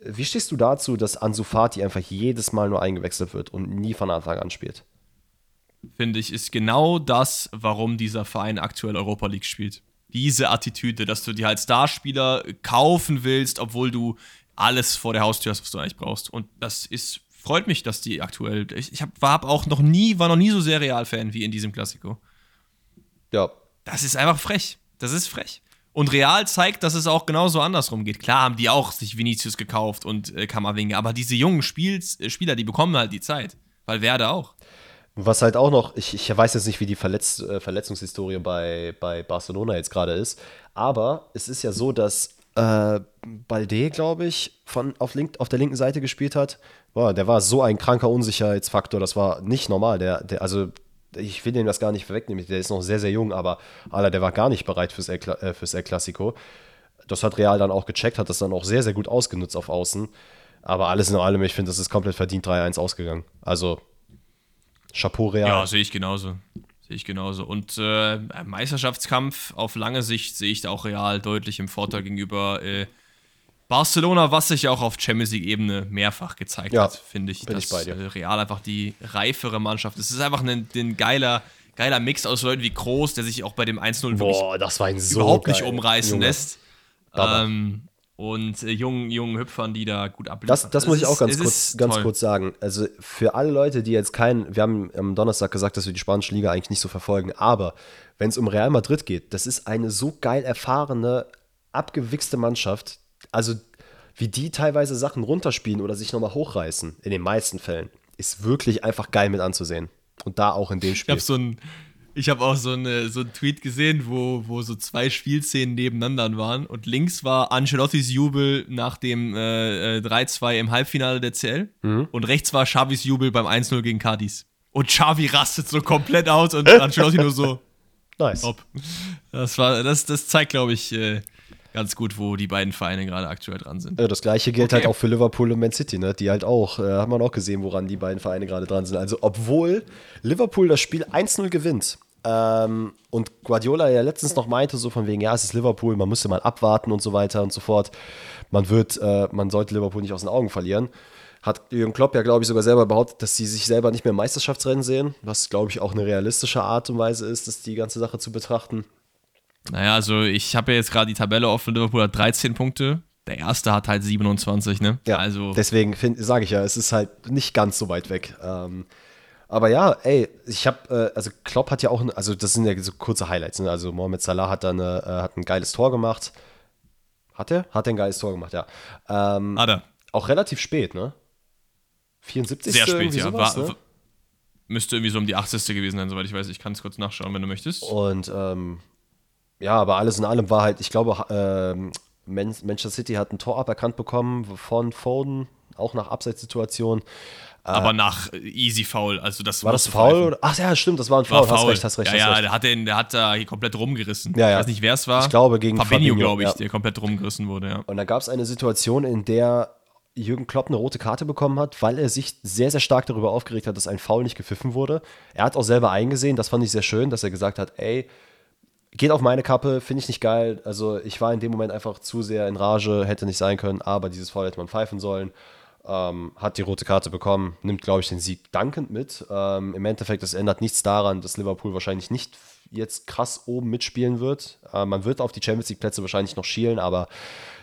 wie stehst du dazu, dass Ansu Fati einfach jedes Mal nur eingewechselt wird und nie von Anfang an spielt? finde ich, ist genau das, warum dieser Verein aktuell Europa League spielt. Diese Attitüde, dass du dir als Starspieler kaufen willst, obwohl du alles vor der Haustür hast, was du eigentlich brauchst. Und das ist, freut mich, dass die aktuell. Ich, ich hab, war auch noch nie, war noch nie so sehr Real-Fan wie in diesem Klassiko. Ja, Das ist einfach frech. Das ist frech. Und Real zeigt, dass es auch genauso andersrum geht. Klar haben die auch sich Vinicius gekauft und äh, Kammerwinge, aber diese jungen Spiels, äh, Spieler, die bekommen halt die Zeit. Weil Werde auch. Was halt auch noch, ich, ich weiß jetzt nicht, wie die Verletz, äh, Verletzungshistorie bei, bei Barcelona jetzt gerade ist, aber es ist ja so, dass äh, Balde, glaube ich, von, auf, link, auf der linken Seite gespielt hat. Boah, der war so ein kranker Unsicherheitsfaktor, das war nicht normal. Der, der, also, ich will ihm das gar nicht wegnehmen, der ist noch sehr, sehr jung, aber Alter, der war gar nicht bereit fürs El, äh, fürs El Clasico. Das hat Real dann auch gecheckt, hat das dann auch sehr, sehr gut ausgenutzt auf Außen. Aber alles in allem, ich finde, das ist komplett verdient 3-1 ausgegangen. Also, Chapeau Real. Ja, sehe ich genauso. Sehe ich genauso. Und äh, Meisterschaftskampf auf lange Sicht sehe ich da auch Real deutlich im Vorteil gegenüber äh, Barcelona, was sich auch auf Champions League-Ebene mehrfach gezeigt Ja, hat, finde ich. bin dass ich bei dir. äh, Real einfach die reifere Mannschaft. Es ist einfach ein, ein geiler, geiler Mix aus Leuten wie Groß, der sich auch bei dem 1-0 wirklich Boah, das war ein so überhaupt geil. nicht umreißen Junge. lässt. Ähm, und äh, jungen, jungen Hüpfern, die da gut abliefern. Das, das muss Es ich auch ganz kurz, ganz toll. kurz sagen. Also für alle Leute, die jetzt keinen, wir haben am Donnerstag gesagt, dass wir die spanische Liga eigentlich nicht so verfolgen, aber wenn es um Real Madrid geht, das ist eine so geil erfahrene, abgewichste Mannschaft. Also wie die teilweise Sachen runterspielen oder sich nochmal hochreißen, in den meisten Fällen, ist wirklich einfach geil mit anzusehen. Und da auch in dem Ich Spiel. habe so ein, ich habe auch so, eine, so einen Tweet gesehen, wo, wo so zwei Spielszenen nebeneinander waren. Und links war Ancelottis Jubel nach dem äh, äh, 3-2 im Halbfinale der CL. Mhm. Und rechts war Xavis Jubel beim 1-0 gegen Cadiz. Und Xavi rastet so komplett aus und Ancelotti nur so, nice. top. Das, war, das, das zeigt, glaube ich, äh, ganz gut, wo die beiden Vereine gerade aktuell dran sind. Ja, das gleiche gilt Okay. halt auch für Liverpool und Man City, ne? Die halt auch, äh, hat man auch gesehen, woran die beiden Vereine gerade dran sind. Also, obwohl Liverpool das Spiel 1-0 gewinnt ähm, und Guardiola ja letztens noch meinte, so von wegen, ja, es ist Liverpool, man müsste mal abwarten und so weiter und so fort. Man wird, äh, man sollte Liverpool nicht aus den Augen verlieren. Hat Jürgen Klopp ja, glaube ich, sogar selber behauptet, dass sie sich selber nicht mehr im Meisterschaftsrennen sehen, was, glaube ich, auch eine realistische Art und Weise ist, das die ganze Sache zu betrachten. Naja, also ich habe ja jetzt gerade die Tabelle offen. Liverpool hat 13 Punkte. Der erste hat halt 27, ne? Ja, also deswegen sage ich ja, es ist halt nicht ganz so weit weg. Ähm, aber ja, ey, ich habe, äh, also Klopp hat ja auch, also das sind ja so kurze Highlights. Ne? Also Mohamed Salah hat dann äh, hat ein geiles Tor gemacht. Hat er? Hat er ein geiles Tor gemacht, ja. Ähm, hat er. Auch relativ spät, ne? 74. Sehr spät, ja. sowas, War, ne? Müsste irgendwie so um die 80. gewesen sein, soweit ich weiß. Ich kann es kurz nachschauen, wenn du möchtest. Und ähm, ja, aber alles in allem war halt, ich glaube, ähm, Man Manchester City hat ein Tor aberkannt bekommen von Foden, auch nach Abseitssituation. Aber nach äh, Easy Foul. Also das War das Foul? Oder? Ach ja, stimmt, das war ein War Foul. Hast Foul. recht, hast recht, ja, hast ja, recht. der hat, den, der hat da hier komplett rumgerissen. Ja, ja. Ich weiß nicht, wer es war. Ich glaube, gegen Fabinho, Fabinho, glaube ich, ja. der komplett rumgerissen wurde, ja. Und da gab es eine Situation, in der Jürgen Klopp eine rote Karte bekommen hat, weil er sich sehr, sehr stark darüber aufgeregt hat, dass ein Foul nicht gepfiffen wurde. Er hat auch selber eingesehen, das fand ich sehr schön, dass er gesagt hat, ey, geht auf meine Kappe, finde ich nicht geil. Also ich war in dem Moment einfach zu sehr in Rage, hätte nicht sein können, aber dieses Foul hätte man pfeifen sollen. Ähm, hat die rote Karte bekommen, nimmt, glaube ich, den Sieg dankend mit. Ähm, Im Endeffekt, das ändert nichts daran, dass Liverpool wahrscheinlich nicht jetzt krass oben mitspielen wird. Äh, man wird auf die Champions League-Plätze wahrscheinlich noch schielen, aber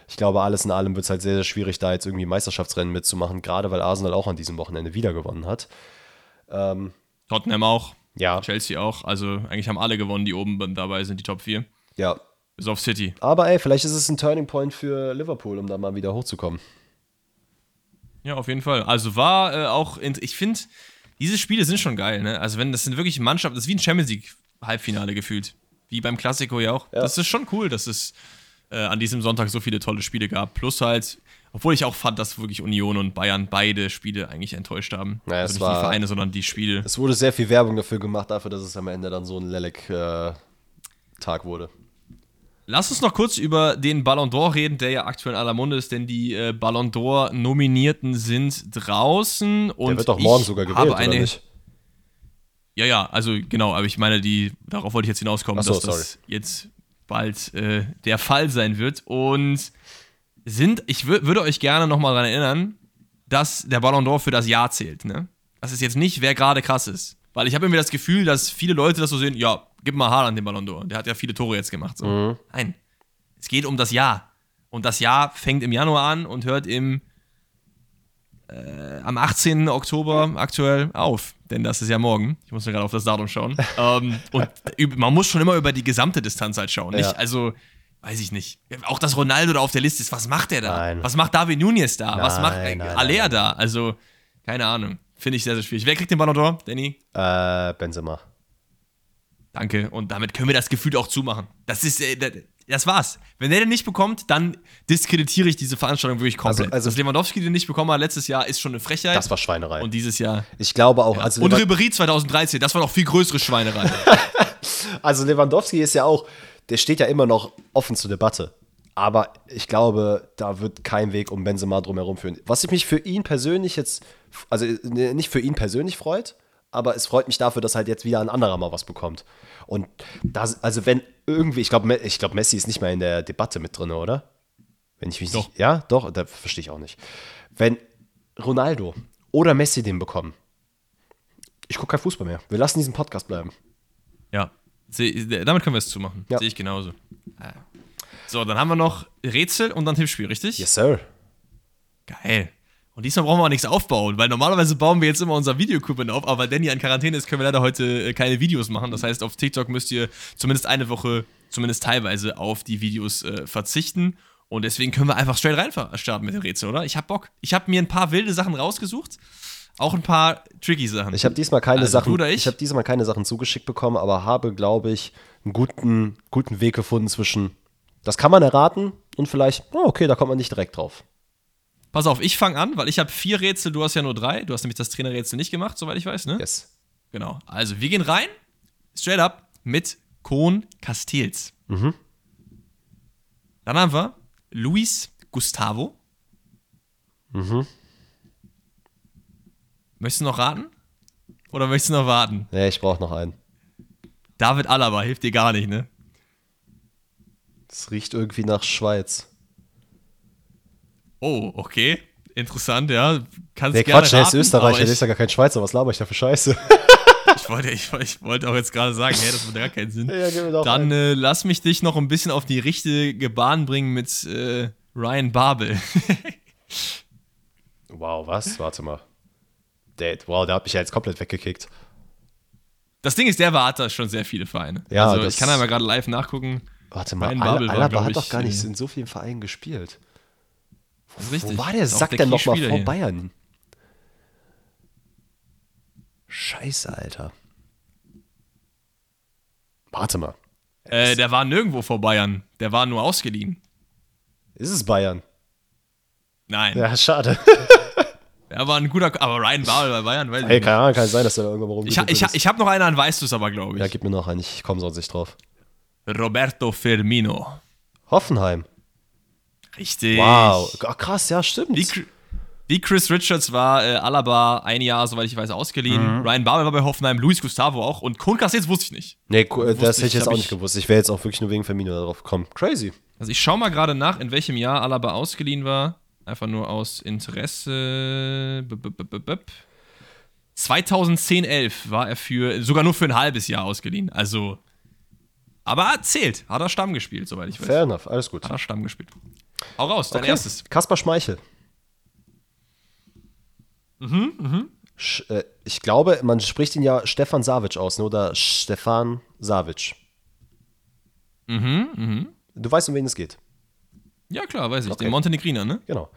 ich glaube, alles in allem wird es halt sehr, sehr schwierig, da jetzt irgendwie Meisterschaftsrennen mitzumachen, gerade weil Arsenal auch an diesem Wochenende wieder gewonnen hat. Tottenham auch. Ja. Chelsea auch. Also eigentlich haben alle gewonnen, die oben dabei sind, die Top 4. Ja. Bis auf City. Aber ey, vielleicht ist es ein Turning Point für Liverpool, um da mal wieder hochzukommen. Ja, auf jeden Fall. Also war äh, auch, ich finde, diese Spiele sind schon geil, ne? Also wenn das sind wirklich Mannschaften, das ist wie ein Champions League Halbfinale gefühlt. Wie beim Klassiko ja auch. Ja. Das ist schon cool, dass es äh, an diesem Sonntag so viele tolle Spiele gab. Plus halt, obwohl ich auch fand, dass wirklich Union und Bayern beide Spiele eigentlich enttäuscht haben. Naja, also nicht war- die Vereine, sondern die Spiele. Es wurde sehr viel Werbung dafür gemacht, dafür, dass es am Ende dann so ein Lelek-Tag wurde. Lass uns noch kurz über den Ballon d'Or reden, der ja aktuell in aller Munde ist, denn die äh, Ballon d'Or-Nominierten sind draußen. Und Der wird doch morgen sogar gewählt, habe eine, oder nicht? Ja, ja, also genau, aber ich meine, die, darauf wollte ich jetzt hinauskommen, so, dass das jetzt bald äh, der Fall sein wird. Und sind, ich wür- würde euch gerne nochmal daran erinnern, dass der Ballon d'Or für das Jahr zählt, ne? Das ist jetzt nicht, wer gerade krass ist. Weil ich habe irgendwie das Gefühl, dass viele Leute das so sehen, ja, gib mal Haaland den Ballon d'Or. Der hat ja viele Tore jetzt gemacht. So. Mhm. Nein. Es geht um das Jahr. Und das Jahr fängt im Januar an und hört im äh, am 18. Oktober aktuell auf. Denn das ist ja morgen. Ich muss mir gerade auf das Datum schauen. ähm, und man muss schon immer über die gesamte Distanz halt schauen. Nicht, Ja. also, weiß ich nicht. Auch dass Ronaldo da auf der Liste ist, was macht der da? Nein. Was macht David Nunez da? was Nein, macht äh, nein, Alea da? Also, keine Ahnung. Finde ich sehr, sehr schwierig. Wer kriegt den Ballon d'Or? Danny? Äh, Benzema. Danke. Und damit können wir das Gefühl auch zumachen. Das ist, äh, das, war's. Wenn der den nicht bekommt, dann diskreditiere ich diese Veranstaltung wirklich komplett. Also- also- Dass Lewandowski den nicht bekommen hat letztes Jahr, ist schon eine Frechheit. Das war Schweinerei. Und dieses Jahr. ich glaube auch, also, und Ribéry 2013, das war noch viel größere Schweinerei. also Lewandowski ist ja auch, der steht ja immer noch offen zur Debatte. Aber ich glaube, da wird kein Weg um Benzema drumherum führen. Was ich mich für ihn persönlich jetzt, also nicht für ihn persönlich freut, aber es freut mich dafür, dass halt jetzt wieder ein anderer mal was bekommt. Und das, also wenn irgendwie, ich glaube, ich glaube, Messi ist nicht mehr in der Debatte mit drin, oder? Wenn ich mich Doch. nicht, ja, doch, da verstehe ich auch nicht. Wenn Ronaldo oder Messi den bekommen, ich gucke kein Fußball mehr. Wir lassen diesen Podcast bleiben. ja. Damit können wir es zumachen. Ja. Sehe ich genauso. So, dann haben wir noch Rätsel und dann Tippspiel, richtig? Yes, sir. Geil. Und diesmal brauchen wir auch nichts aufbauen, weil normalerweise bauen wir jetzt immer unser Videoequipment auf, aber weil Danny in Quarantäne ist, können wir leider heute äh, keine Videos machen. Das heißt, auf TikTok müsst ihr zumindest eine Woche, zumindest teilweise, auf die Videos äh, verzichten. Und deswegen können wir einfach straight rein starten mit den Rätseln, oder? Ich hab Bock. Ich habe mir ein paar wilde Sachen rausgesucht, auch ein paar tricky Sachen. Ich habe diesmal keine Also, Sachen, du oder ich? ich habe diesmal keine Sachen zugeschickt bekommen, aber habe, glaube ich, einen guten, guten Weg gefunden zwischen, das kann man erraten und vielleicht, oh, okay, da kommt man nicht direkt drauf. Pass auf, ich fange an, weil ich habe vier Rätsel, du hast ja nur drei. Du hast nämlich das Trainerrätsel nicht gemacht, soweit ich weiß, ne? Yes. Genau. Also, wir gehen rein, straight up, mit Kohn Castells. Mhm. Dann haben wir Luis Gustavo. Mhm. Möchtest du noch raten? Oder möchtest du noch warten? Nee, ich brauche noch einen. David Alaba hilft dir gar nicht, ne? Es riecht irgendwie nach Schweiz. Oh, okay. Interessant, ja. Kannst Nee, gerne Quatsch, der ist raten, Österreicher, aber der ist ja gar kein Schweizer. Was laber ich da für Scheiße? ich, wollte, ich, ich wollte auch jetzt gerade sagen, hey, das macht gar keinen Sinn. Ja, Dann äh, lass mich dich noch ein bisschen auf die richtige Bahn bringen mit äh, Ryan Babel. Wow, was? Warte mal. Der, wow, der hat mich ja jetzt komplett weggekickt. Das Ding ist, der war hat da schon sehr viele Vereine. Ja, also ich kann einmal gerade live nachgucken. Warte mal, Ryan Al Babel war, Alaba glaub hat doch gar nicht äh, in so vielen Vereinen gespielt. Das ist richtig. Wo war der Sack denn nochmal vor hier. Bayern? Scheiße, Alter. Warte mal. Äh, der war nirgendwo vor Bayern. Der war nur ausgeliehen. Ist es Bayern? Nein. Ja, schade. Er war ein guter. Aber Ryan Babel bei Bayern, weiß ich Ey, nicht. keine Ahnung, kann sein, dass er irgendwo Ich, rumgekommen ha- ich, ha- ich habe noch einen, dann weißt du es aber, glaube ich. Ja, gib mir noch einen, ich komme sonst nicht drauf. Roberto Firmino. Hoffenheim. Richtig. Wow. Ach, krass, ja, stimmt. Wie, wie Chris Richards war äh, Alaba ein Jahr, soweit ich weiß, ausgeliehen. Mhm. Ryan Babel war bei Hoffenheim, Luis Gustavo auch. Und Kun jetzt wusste ich nicht. Nee, das Wusste hätte ich jetzt auch ich- nicht gewusst. Ich wäre jetzt auch wirklich nur wegen Firmino darauf gekommen. Crazy. Also ich schaue mal gerade nach, in welchem Jahr Alaba ausgeliehen war. Einfach nur aus Interesse. B -b -b -b -b 2010, 11 war er für, sogar nur für ein halbes Jahr ausgeliehen. Also, aber zählt. Hat er Stamm gespielt, soweit ich weiß. Fair enough, alles gut. Hat er Stamm gespielt. Hau raus, dein Okay. erstes. Kaspar Schmeichel. Mhm, Sch äh, ich glaube, man spricht ihn ja Stefan Savic aus, ne? oder Stefan Savic. Mhm, mhm. Du weißt, um wen es geht. Ja, klar, weiß ich. Okay. Den Montenegriner, ne? Genau.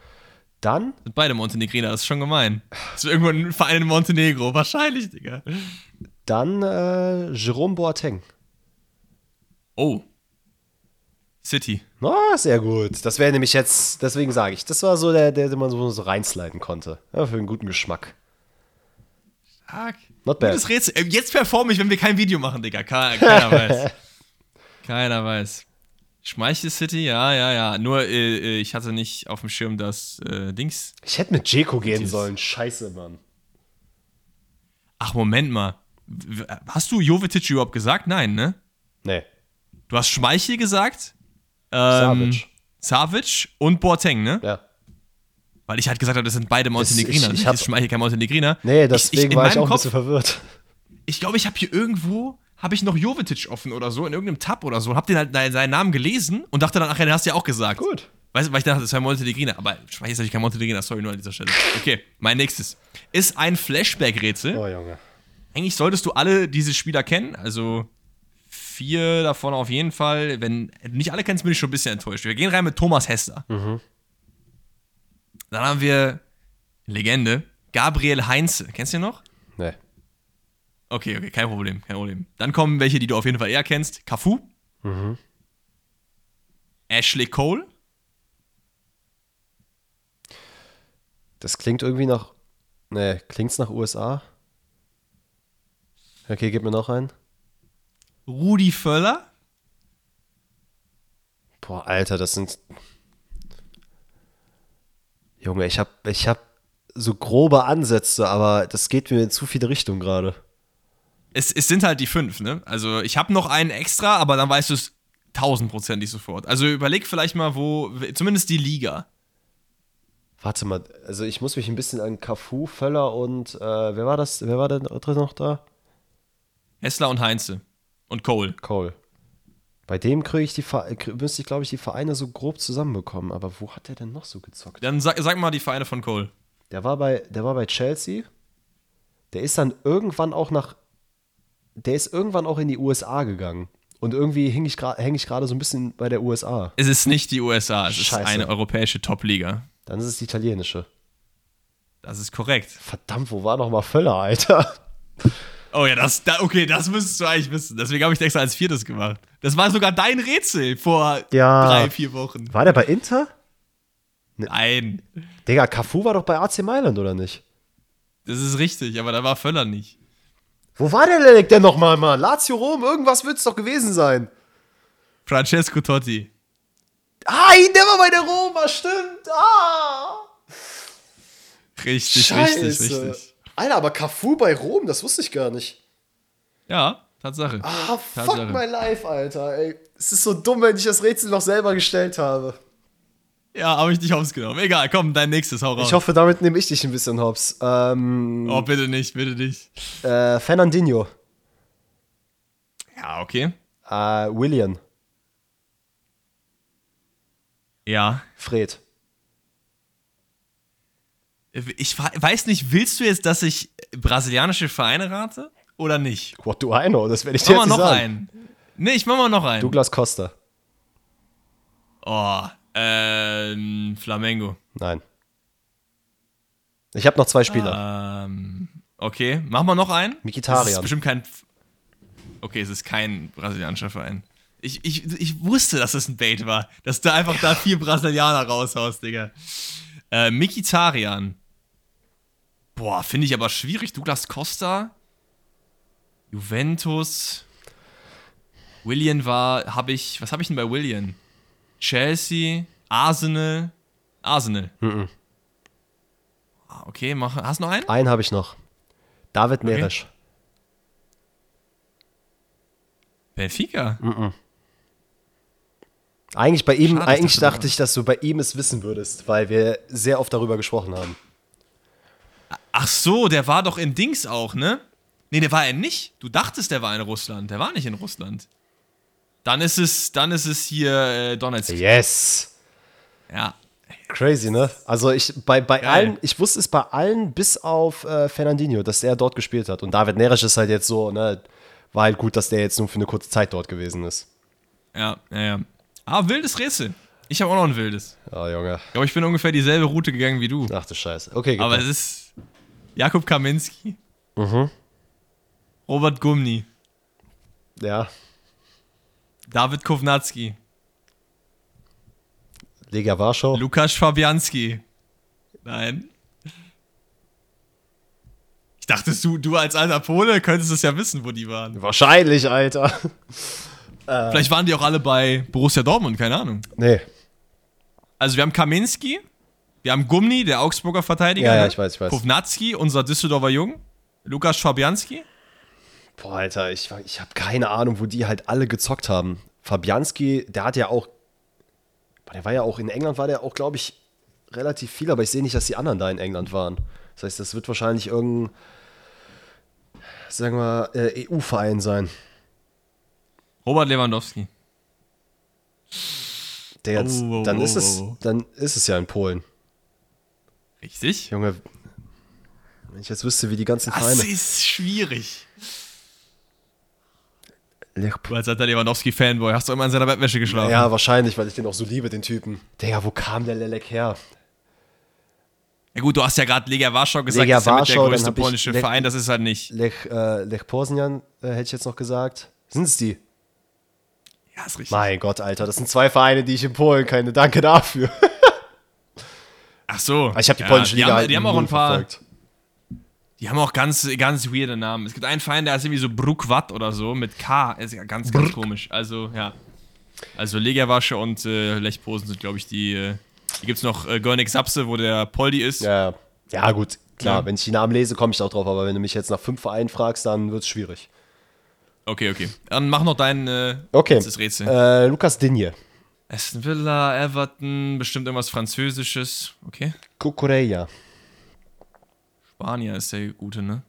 Dann, Sind beide Montenegriner, das ist schon gemein. Das ist irgendwo ein Verein in Montenegro. Wahrscheinlich, Digga. dann äh, Jerome Boateng. Oh. City. Ah, sehr gut. Das wäre nämlich jetzt, deswegen sage ich, das war so der, der, den man so, so reinsliden konnte. Ja, für einen guten Geschmack. Stark. Not bad. Gutes Rätsel. Äh, Jetzt performe ich, wenn wir kein Video machen, Digga. Ke- Keiner weiß. Keiner weiß. Schmeichel City, ja, ja, ja. Nur äh, äh, ich hatte nicht auf dem Schirm das äh, Dings. Ich hätte mit Jeko gehen sollen. Scheiße, Mann. Ach, Moment mal. Hast du Jovetic überhaupt gesagt? Nein, ne? Nee. Du hast Schmeichel gesagt. Ähm, Savic. Savic und Boateng, ne? Ja. Weil ich halt gesagt habe, das sind beide Montenegriner. ich- ich Ich, Schmeichel kein Montenegriner. Nee, Ich- deswegen in war ich auch ein Kopf- bisschen verwirrt. ich glaube, ich habe hier irgendwo, habe ich noch Jovetic offen oder so, in irgendeinem Tab oder so, und hab den halt seinen Namen gelesen und dachte dann, ach ja, den hast du ja auch gesagt. Gut. Weißt du, weil ich dachte, das wäre Montenegriner, aber Schmeichel ist natürlich kein Montenegriner, sorry, nur an dieser Stelle. Okay, mein nächstes. Ist ein Flashback-Rätsel. Oh, Junge. Eigentlich solltest du alle diese Spieler kennen, also vier davon auf jeden Fall. Wenn nicht alle kennst, bin ich schon ein bisschen enttäuscht. Wir gehen rein mit Thomas Hester. Mhm. Dann haben wir Legende, Gabriel Heinze. Kennst du den noch? Nee. Okay, okay, kein Problem, kein Problem. Dann kommen welche, die du auf jeden Fall eher kennst. Cafu. Mhm. Ashley Cole. Das klingt irgendwie nach. Nee, klingt's nach USA? Okay, gib mir noch einen. Rudi Völler. Boah, Alter, das sind. Junge, ich hab, ich hab so grobe Ansätze, aber das geht mir in zu viele Richtungen gerade. Es, es sind halt die fünf, ne? Also ich habe noch einen extra, aber dann weißt du es tausendprozentig sofort. Also überleg vielleicht mal, wo, zumindest die Liga. Warte mal, also ich muss mich ein bisschen an Cafu, Völler und äh, wer war das? Wer war denn noch da? Hessler und Heinze. Und Cole. Cole. Bei dem kriege ich die müsste ich, glaube ich, die Vereine so grob zusammenbekommen. Aber wo hat der denn noch so gezockt? Dann sag, sag mal die Vereine von Cole. Der war bei, der war bei Chelsea. Der ist dann irgendwann auch nach. Der ist irgendwann auch in die USA gegangen. Und irgendwie häng ich gerade häng ich so ein bisschen bei der USA. Es ist nicht die USA, es Scheiße. ist eine europäische Top-Liga. Dann ist es die italienische. Das ist korrekt. Verdammt, wo war noch mal Völler, Alter? Oh ja, das, da, okay, das müsstest du eigentlich wissen. Deswegen habe ich das extra als viertes gemacht. Das war sogar dein Rätsel vor Ja. drei, vier Wochen. War der bei Inter? Nein, Digga, Cafu war doch bei AC Mailand, oder nicht? das ist richtig, aber da war Völler nicht. Wo war der Lelek denn nochmal, Mann? Lazio Rom, irgendwas wird es doch gewesen sein. Francesco Totti. Ah, der war bei der Roma, stimmt. Ah. Richtig, Scheiße. richtig, richtig. Alter, aber Cafu bei Rom, das wusste ich gar nicht. Ja, Tatsache. Ah, fuck Tatsache. my life, Alter. Ey, es ist so dumm, wenn ich das Rätsel noch selber gestellt habe. Ja, habe ich nicht ausgenommen. Egal, komm, dein nächstes, hau raus. Ich hoffe, damit nehme ich dich ein bisschen hops. Ähm, oh, bitte nicht, bitte nicht. äh, Fernandinho. Ja, okay. Äh, William. Ja. Fred. Ich weiß nicht, willst du jetzt, dass ich brasilianische Vereine rate? Oder nicht? What do I know? Das werde ich dir Mach jetzt mal noch sagen. einen. Nee, ich mach mal noch einen. Douglas Costa. Oh, Ähm, Flamengo. Nein. Ich habe noch zwei Spieler. Ähm, okay, machen wir noch einen? Mikitarian. Das ist bestimmt kein. Okay, es ist kein brasilianischer Verein. Ich, ich, ich wusste, dass es ein Bait war, dass du einfach da vier Brasilianer raushaust, Digga. Äh, Mikitarian. Boah, finde ich aber schwierig. Douglas Costa, Juventus, William war, habe ich, was habe ich denn bei William? Chelsea, Arsenal, Arsenal. Mhm. Okay, mach, hast du noch einen? Einen habe ich noch. David Meresch. Benfica. Eigentlich bei ihm, Schade, ich eigentlich dachte, ich, dass du bei ihm es wissen würdest, weil wir sehr oft darüber gesprochen haben. Ach so, der war doch in Dings auch, ne? Nee, der war er nicht. Du dachtest, der war in Russland. Der war nicht in Russland. Dann ist es, dann ist es hier äh, Donetsk. Yes! Ja. Crazy, ne? Also ich bei, bei Geil. allen, ich wusste es bei allen bis auf äh, Fernandinho, dass er dort gespielt hat. Und David Neres ist halt jetzt so, ne? War halt gut, dass der jetzt nur für eine kurze Zeit dort gewesen ist. Ja, ja, ja. Ah, wildes Rätsel. Ich habe auch noch ein wildes. Ja, Junge. Ich glaube, ich bin ungefähr dieselbe Route gegangen wie du. Ach du Scheiße. Okay, Aber es ist Jakub Kaminski, Mhm. Robert Gumni, Ja. David Kovnatski, Lega Warschau. Lukas Fabianski. Nein. Ich dachte, du, du als alter Pole könntest es ja wissen, wo die waren. Wahrscheinlich, Alter. Vielleicht waren die auch alle bei Borussia Dortmund, keine Ahnung. Nee. Also wir haben Kaminski, wir haben Gumni, der Augsburger Verteidiger. Ja, ja, ich weiß, ich weiß. Kovnatski, unser Düsseldorfer Jung. Lukas Fabianski. Boah, Alter, ich, ich habe keine Ahnung, wo die halt alle gezockt haben. Fabianski, der hat ja auch. Der war ja auch in England, war der auch, glaube ich, relativ viel, aber ich sehe nicht, dass die anderen da in England waren. Das heißt, das wird wahrscheinlich irgendein, sagen wir, äh, EU-Verein sein. Robert Lewandowski. Der jetzt, Oh, oh, dann oh, ist es, oh. dann ist es ja in Polen. Richtig? Junge, wenn ich jetzt wüsste, wie die ganzen Das Vereine. ist schwierig. Lech- Du als alter Lewandowski-Fanboy hast du immer in seiner Bettwäsche geschlafen. Ja, wahrscheinlich, weil ich den auch so liebe, den Typen. Digga, wo kam der Lelek her? Ja gut, du hast ja gerade Lega Warschau gesagt, Legia das ist ja Warschau, der dann größte polnische Le- Verein, das ist halt nicht. Lech, äh, Lech Poznań, äh, hätte ich jetzt noch gesagt. Sind es die? Ja, ist richtig. Mein Gott, Alter, das sind zwei Vereine, die ich in Polen kenne. Danke dafür. Ach so. Ich habe die Ja, polnische die Liga haben, halt die haben auch ein paar, verfolgt. die haben auch ganz, ganz weirde Namen. Es gibt einen Verein, der ist irgendwie so Bruckwatt oder so mit K. Ist ja ganz, ganz komisch. Also, ja. Also Legia Warschau und äh, Lech Posen sind, glaube ich, die. Äh, hier gibt es noch äh, Gornik Sapse, wo der Poldi ist. Ja, ja, gut, klar. Ja. Wenn ich die Namen lese, komme ich auch drauf. Aber wenn du mich jetzt nach fünf Vereinen fragst, dann wird es schwierig. Okay, okay. Dann mach noch dein äh, Okay. letztes Rätsel. Äh, Lukas Dinje. Aston Villa, Everton, bestimmt irgendwas Französisches. Okay. Kukureya. Spanier ist der gute, ne?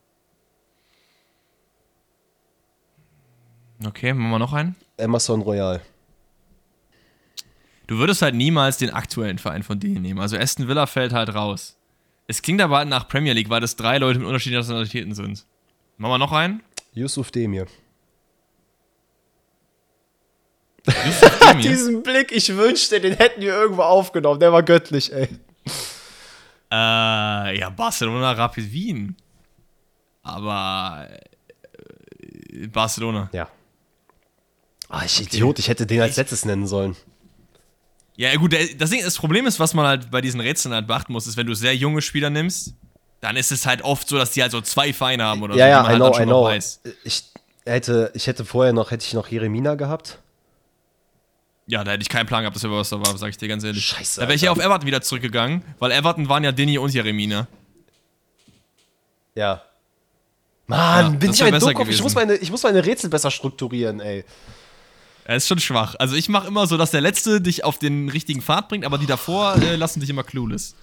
Okay, machen wir noch einen. Emerson Royal. Du würdest halt niemals den aktuellen Verein von denen nehmen. Also Aston Villa fällt halt raus. Es klingt aber halt nach Premier League, weil das drei Leute mit unterschiedlichen Nationalitäten sind. Machen wir noch einen? Yusuf Demir. Yusuf Demir. Diesen Blick, ich wünschte, den hätten wir irgendwo aufgenommen. Der war göttlich, ey. äh, ja, Barcelona, Rapid Wien. Aber äh, Barcelona. Ja. Ah, ich Idiot, ich hätte den als letztes nennen sollen. Ja, gut, das, Ding, das Problem ist, was man halt bei diesen Rätseln halt beachten muss, ist, wenn du sehr junge Spieler nimmst, dann ist es halt oft so, dass die halt so zwei Vereine haben oder ja, so, ja, I halt know, I know. Ich hätte, ich hätte vorher noch, hätte ich noch Jeremina gehabt. Ja, da hätte ich keinen Plan gehabt, dass er was da war, sag ich dir ganz ehrlich. Scheiße, Da wäre ich ja auf. Everton wieder zurückgegangen, weil Everton waren ja Dini und Jeremina. Ja. Mann, Ja, bin ich ein Dummkopf. Ich muss, meine, ich muss meine Rätsel besser strukturieren, ey. Er ist schon schwach. Also ich mache immer so, dass der Letzte dich auf den richtigen Pfad bringt, aber die davor äh, lassen dich immer clueless.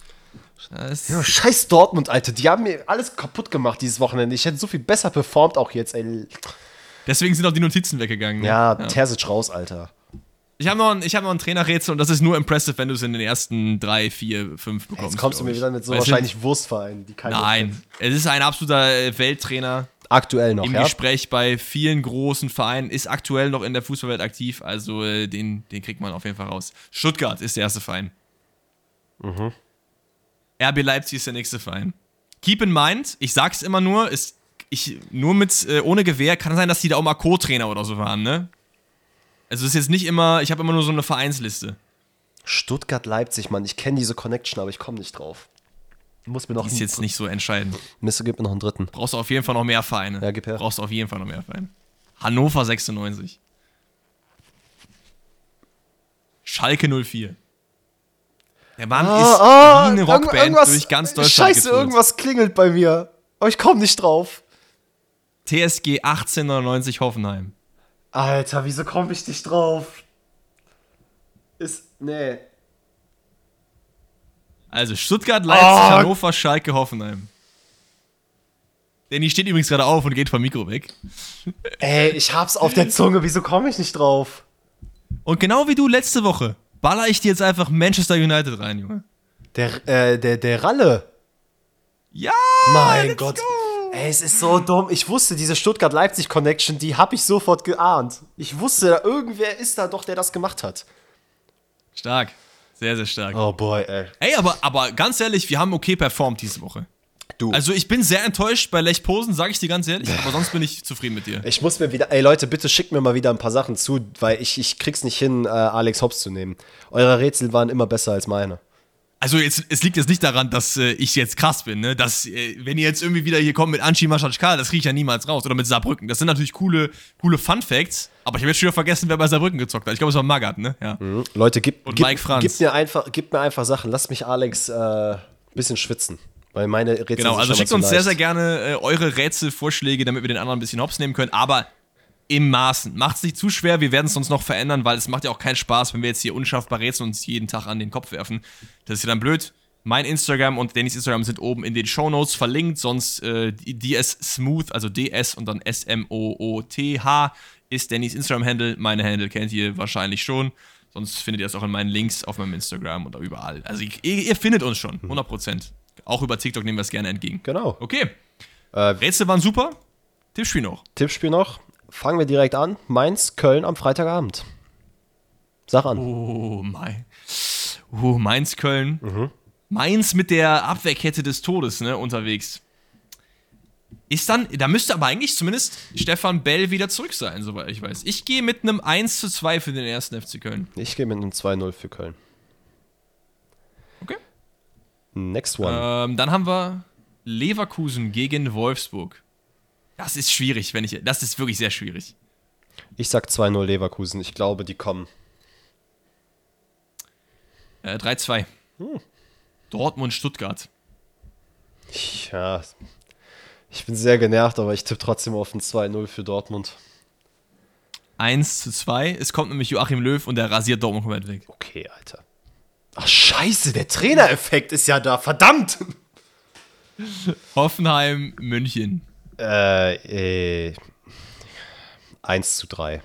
Das Ja, scheiß Dortmund, Alter. Die haben mir alles kaputt gemacht dieses Wochenende. Ich hätte so viel besser performt auch jetzt, ey. deswegen sind auch die Notizen weggegangen. ne? Ja, Terzic raus, Alter. Ich habe noch, ein- ich hab noch ein Trainerrätsel und das ist nur impressive, wenn du es in den ersten drei, vier, fünf bekommst. Jetzt kommst du mir wieder mit so Weil wahrscheinlich Wurstvereinen, die keine. Nein, es ist ein absoluter äh, Welttrainer. Aktuell noch, Im ja? Gespräch bei vielen großen Vereinen, ist aktuell noch in der Fußballwelt aktiv, also äh, den, den kriegt man auf jeden Fall raus. Stuttgart ist der erste Verein. Mhm. RB Leipzig ist der nächste Verein. Keep in mind, ich sag's immer nur, ist, ich, nur mit, äh, ohne Gewehr, kann sein, dass die da auch mal Co-Trainer oder so waren, ne? Also ist jetzt nicht immer, ich habe immer nur so eine Vereinsliste. Stuttgart-Leipzig, Mann. Ich kenne diese Connection, aber ich komme nicht drauf. Muss mir noch Die ist jetzt nicht so entscheidend. Mist, gib mir noch einen dritten. Brauchst du auf jeden Fall noch mehr Vereine. Ja, gib her. Brauchst du auf jeden Fall noch mehr Vereine. Hannover 96. Schalke 04. Der Mann ist wie eine Rockband durch ganz Deutschland Ah, Scheiße, getourt. irgendwas klingelt bei mir. Aber ich komme nicht drauf. TSG 1899 Hoffenheim. Alter, wieso komme ich nicht drauf? Ist. Nee. Also Stuttgart, Leipzig, Oh. Hannover, Schalke, Hoffenheim. Danny steht übrigens gerade auf und geht vom Mikro weg. Ey, ich hab's auf der Zunge, wieso komme ich nicht drauf? Und genau wie du letzte Woche, baller ich dir jetzt einfach Manchester United rein, Junge. Der, äh, der, der Ralle. Ja! Mein let's Gott. go. Ey, es ist so dumm. Ich wusste, diese Stuttgart-Leipzig-Connection, die hab ich sofort geahnt. Ich wusste, irgendwer ist da doch, der das gemacht hat. Stark. Sehr, sehr stark. Oh boy, ey. Ey, aber, aber ganz ehrlich, wir haben okay performt diese Woche. Du. Also ich bin sehr enttäuscht bei Lech Posen, sage ich dir ganz ehrlich, aber sonst bin ich zufrieden mit dir. Ich muss mir wieder, ey Leute, bitte schickt mir mal wieder ein paar Sachen zu, weil ich, ich krieg's nicht hin, äh, Alex Hobbs zu nehmen. Eure Rätsel waren immer besser als meine. Also jetzt, es liegt jetzt nicht daran, dass äh, ich jetzt krass bin, ne? Dass, äh, wenn ihr jetzt irgendwie wieder hier kommt mit Anchi Maschatschka, das kriege ich ja niemals raus. Oder mit Saarbrücken. Das sind natürlich coole, coole Fun Facts, aber ich habe jetzt schon wieder vergessen, wer bei Saarbrücken gezockt hat. Ich glaube, es war Magath, ne? Ja. Leute, gib, Und gib, Mike Franz. gib, mir einfach, gib mir einfach Sachen. Lasst mich Alex äh, ein bisschen schwitzen. Weil meine Rätsel Genau, also schickt uns zu sehr, leicht. sehr gerne äh, eure Rätselvorschläge, damit wir den anderen ein bisschen hops nehmen können. Aber im Maßen. Macht's nicht zu schwer, wir werden es uns noch verändern, weil es macht ja auch keinen Spaß, wenn wir jetzt hier unschaffbar Rätsel uns jeden Tag an den Kopf werfen. Das ist ja dann blöd. Mein Instagram und Dannys Instagram sind oben in den Shownotes verlinkt, sonst äh, DS Smooth, also DS und dann S-M-O-O-T-H ist Dannys Instagram-Handle. Meine Handle kennt ihr wahrscheinlich schon. Sonst findet ihr es auch in meinen Links auf meinem Instagram oder überall. Also ihr, ihr findet uns schon, 100%. Auch über TikTok nehmen wir es gerne entgegen. Genau. Okay. Äh, Rätsel waren super. Tippspiel noch. Tippspiel noch. Fangen wir direkt an. Mainz, Köln am Freitagabend. Sag an. Oh, mein. Oh, Mainz, Köln. Mainz mit der Abwehrkette des Todes, ne, unterwegs. Ist dann, da müsste aber eigentlich zumindest Stefan Bell wieder zurück sein, soweit ich weiß. Ich gehe mit einem 1 zu 2 für den ersten FC Köln. Ich gehe mit einem 2-0 für Köln. Okay. Next one. Ähm, dann haben wir Leverkusen gegen Wolfsburg. Das ist schwierig, wenn ich. Das ist wirklich sehr schwierig. Ich sag 2-0 Leverkusen. Ich glaube, die kommen. Äh, 3-2. Dortmund, Stuttgart. Ja. Ich bin sehr genervt, aber ich tippe trotzdem auf ein 2-0 für Dortmund. 1 zu 2. Es kommt nämlich Joachim Löw und der rasiert Dortmund komplett weg. Okay, Alter. Ach, scheiße, der Trainereffekt ist ja da. Verdammt! Hoffenheim, München. Äh, äh. 1 zu 3.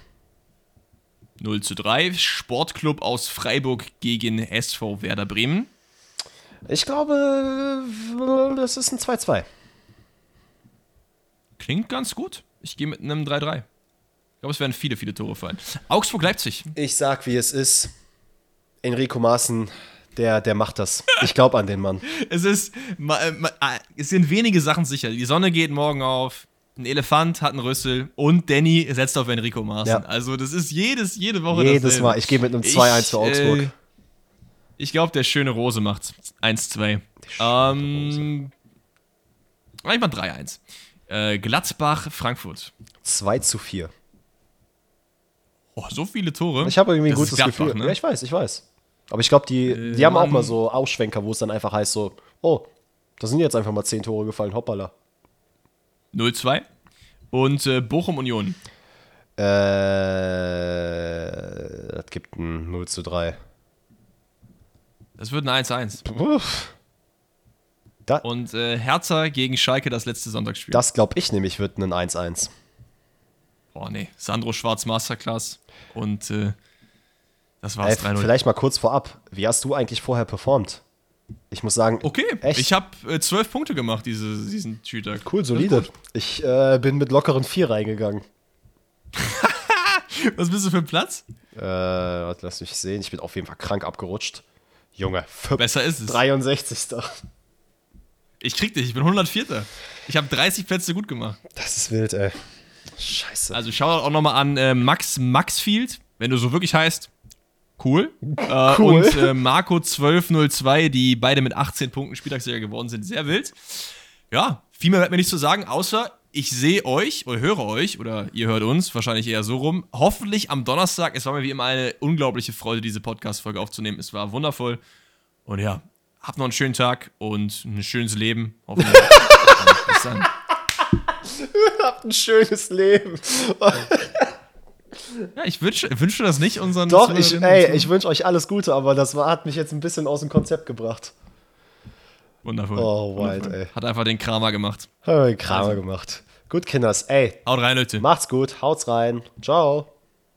0 zu 3. Sportclub aus Freiburg gegen SV Werder Bremen. Ich glaube, das ist ein 2-2. Klingt ganz gut. Ich gehe mit einem 3-3. Ich glaube, es werden viele, viele Tore fallen. Augsburg-Leipzig. Ich sag, wie es ist. Enrico Maaßen, der, der macht das. Ich glaube an den Mann. Es ist, äh, ah, es sind wenige Sachen sicher. Die Sonne geht morgen auf. Ein Elefant hat einen Rüssel und Danny setzt auf Enrico Maaßen. Ja. Also das ist jedes, jede Woche Jedes dasselbe. Mal. Ich gehe mit einem 2-1 für Augsburg. Äh, ich glaube, der schöne Rose macht 1-2. Ähm, ich mal 3-1. Äh, Gladbach, Frankfurt. 2 zu 4. Oh, so viele Tore. Ich habe irgendwie ein Das gutes Gefühl. Ne? Ja, ich weiß, ich weiß. Aber ich glaube, die, die haben auch mal so Ausschwenker, wo es dann einfach heißt so, oh, da sind jetzt einfach mal 10 Tore gefallen, hoppala. 0-2. Und äh, Bochum Union. Äh, das gibt ein 0 zu 3. Das wird ein 1-1. Uff. Da, Und äh, Hertha gegen Schalke das letzte Sonntagsspiel. das glaube ich nämlich wird ein 1-1. Oh nee, Sandro Schwarz Masterclass. Und äh, das war's 3-0. vielleicht mal kurz vorab. Wie hast du eigentlich vorher performt? Ich muss sagen, Okay, echt ich habe äh, zwölf Punkte gemacht diese, diesen Spieltag. cool, solide. Ich äh, bin mit lockeren vier reingegangen. Was bist du für ein Platz? Äh, warte, lass mich sehen. Ich bin auf jeden Fall krank abgerutscht. Junge, Besser ist es. 63. Ich krieg dich, ich bin 104. Ich habe 30 Plätze gut gemacht. Das ist wild, ey. Scheiße. Also schau auch nochmal an äh, Max Maxfield, wenn du so wirklich heißt. Cool. Äh, Cool. Und äh, Marco 1202, die beide mit 18 Punkten Spieltagssieger geworden sind. Sehr wild. Ja, viel mehr bleibt mir nicht zu sagen, außer ich sehe euch oder höre euch oder ihr hört uns, wahrscheinlich eher so rum. Hoffentlich am Donnerstag. Es war mir wie immer eine unglaubliche Freude, diese Podcast-Folge aufzunehmen. Es war wundervoll. Und ja, habt noch einen schönen Tag und ein schönes Leben. Hoffentlich. Bis dann. habt ein schönes Leben. Ja, ich wünsche wünsche das nicht unseren Doch, ich, ey, ich wünsche euch alles Gute, aber das war, hat mich jetzt ein bisschen aus dem Konzept gebracht. Wundervoll. Oh, wild, Wundervoll. ey. Hat einfach den Kramer gemacht. Haben wir Kramer gemacht. Gut, Kinders. Ey, Haut rein, Leute. macht's gut. Haut's rein. Ciao.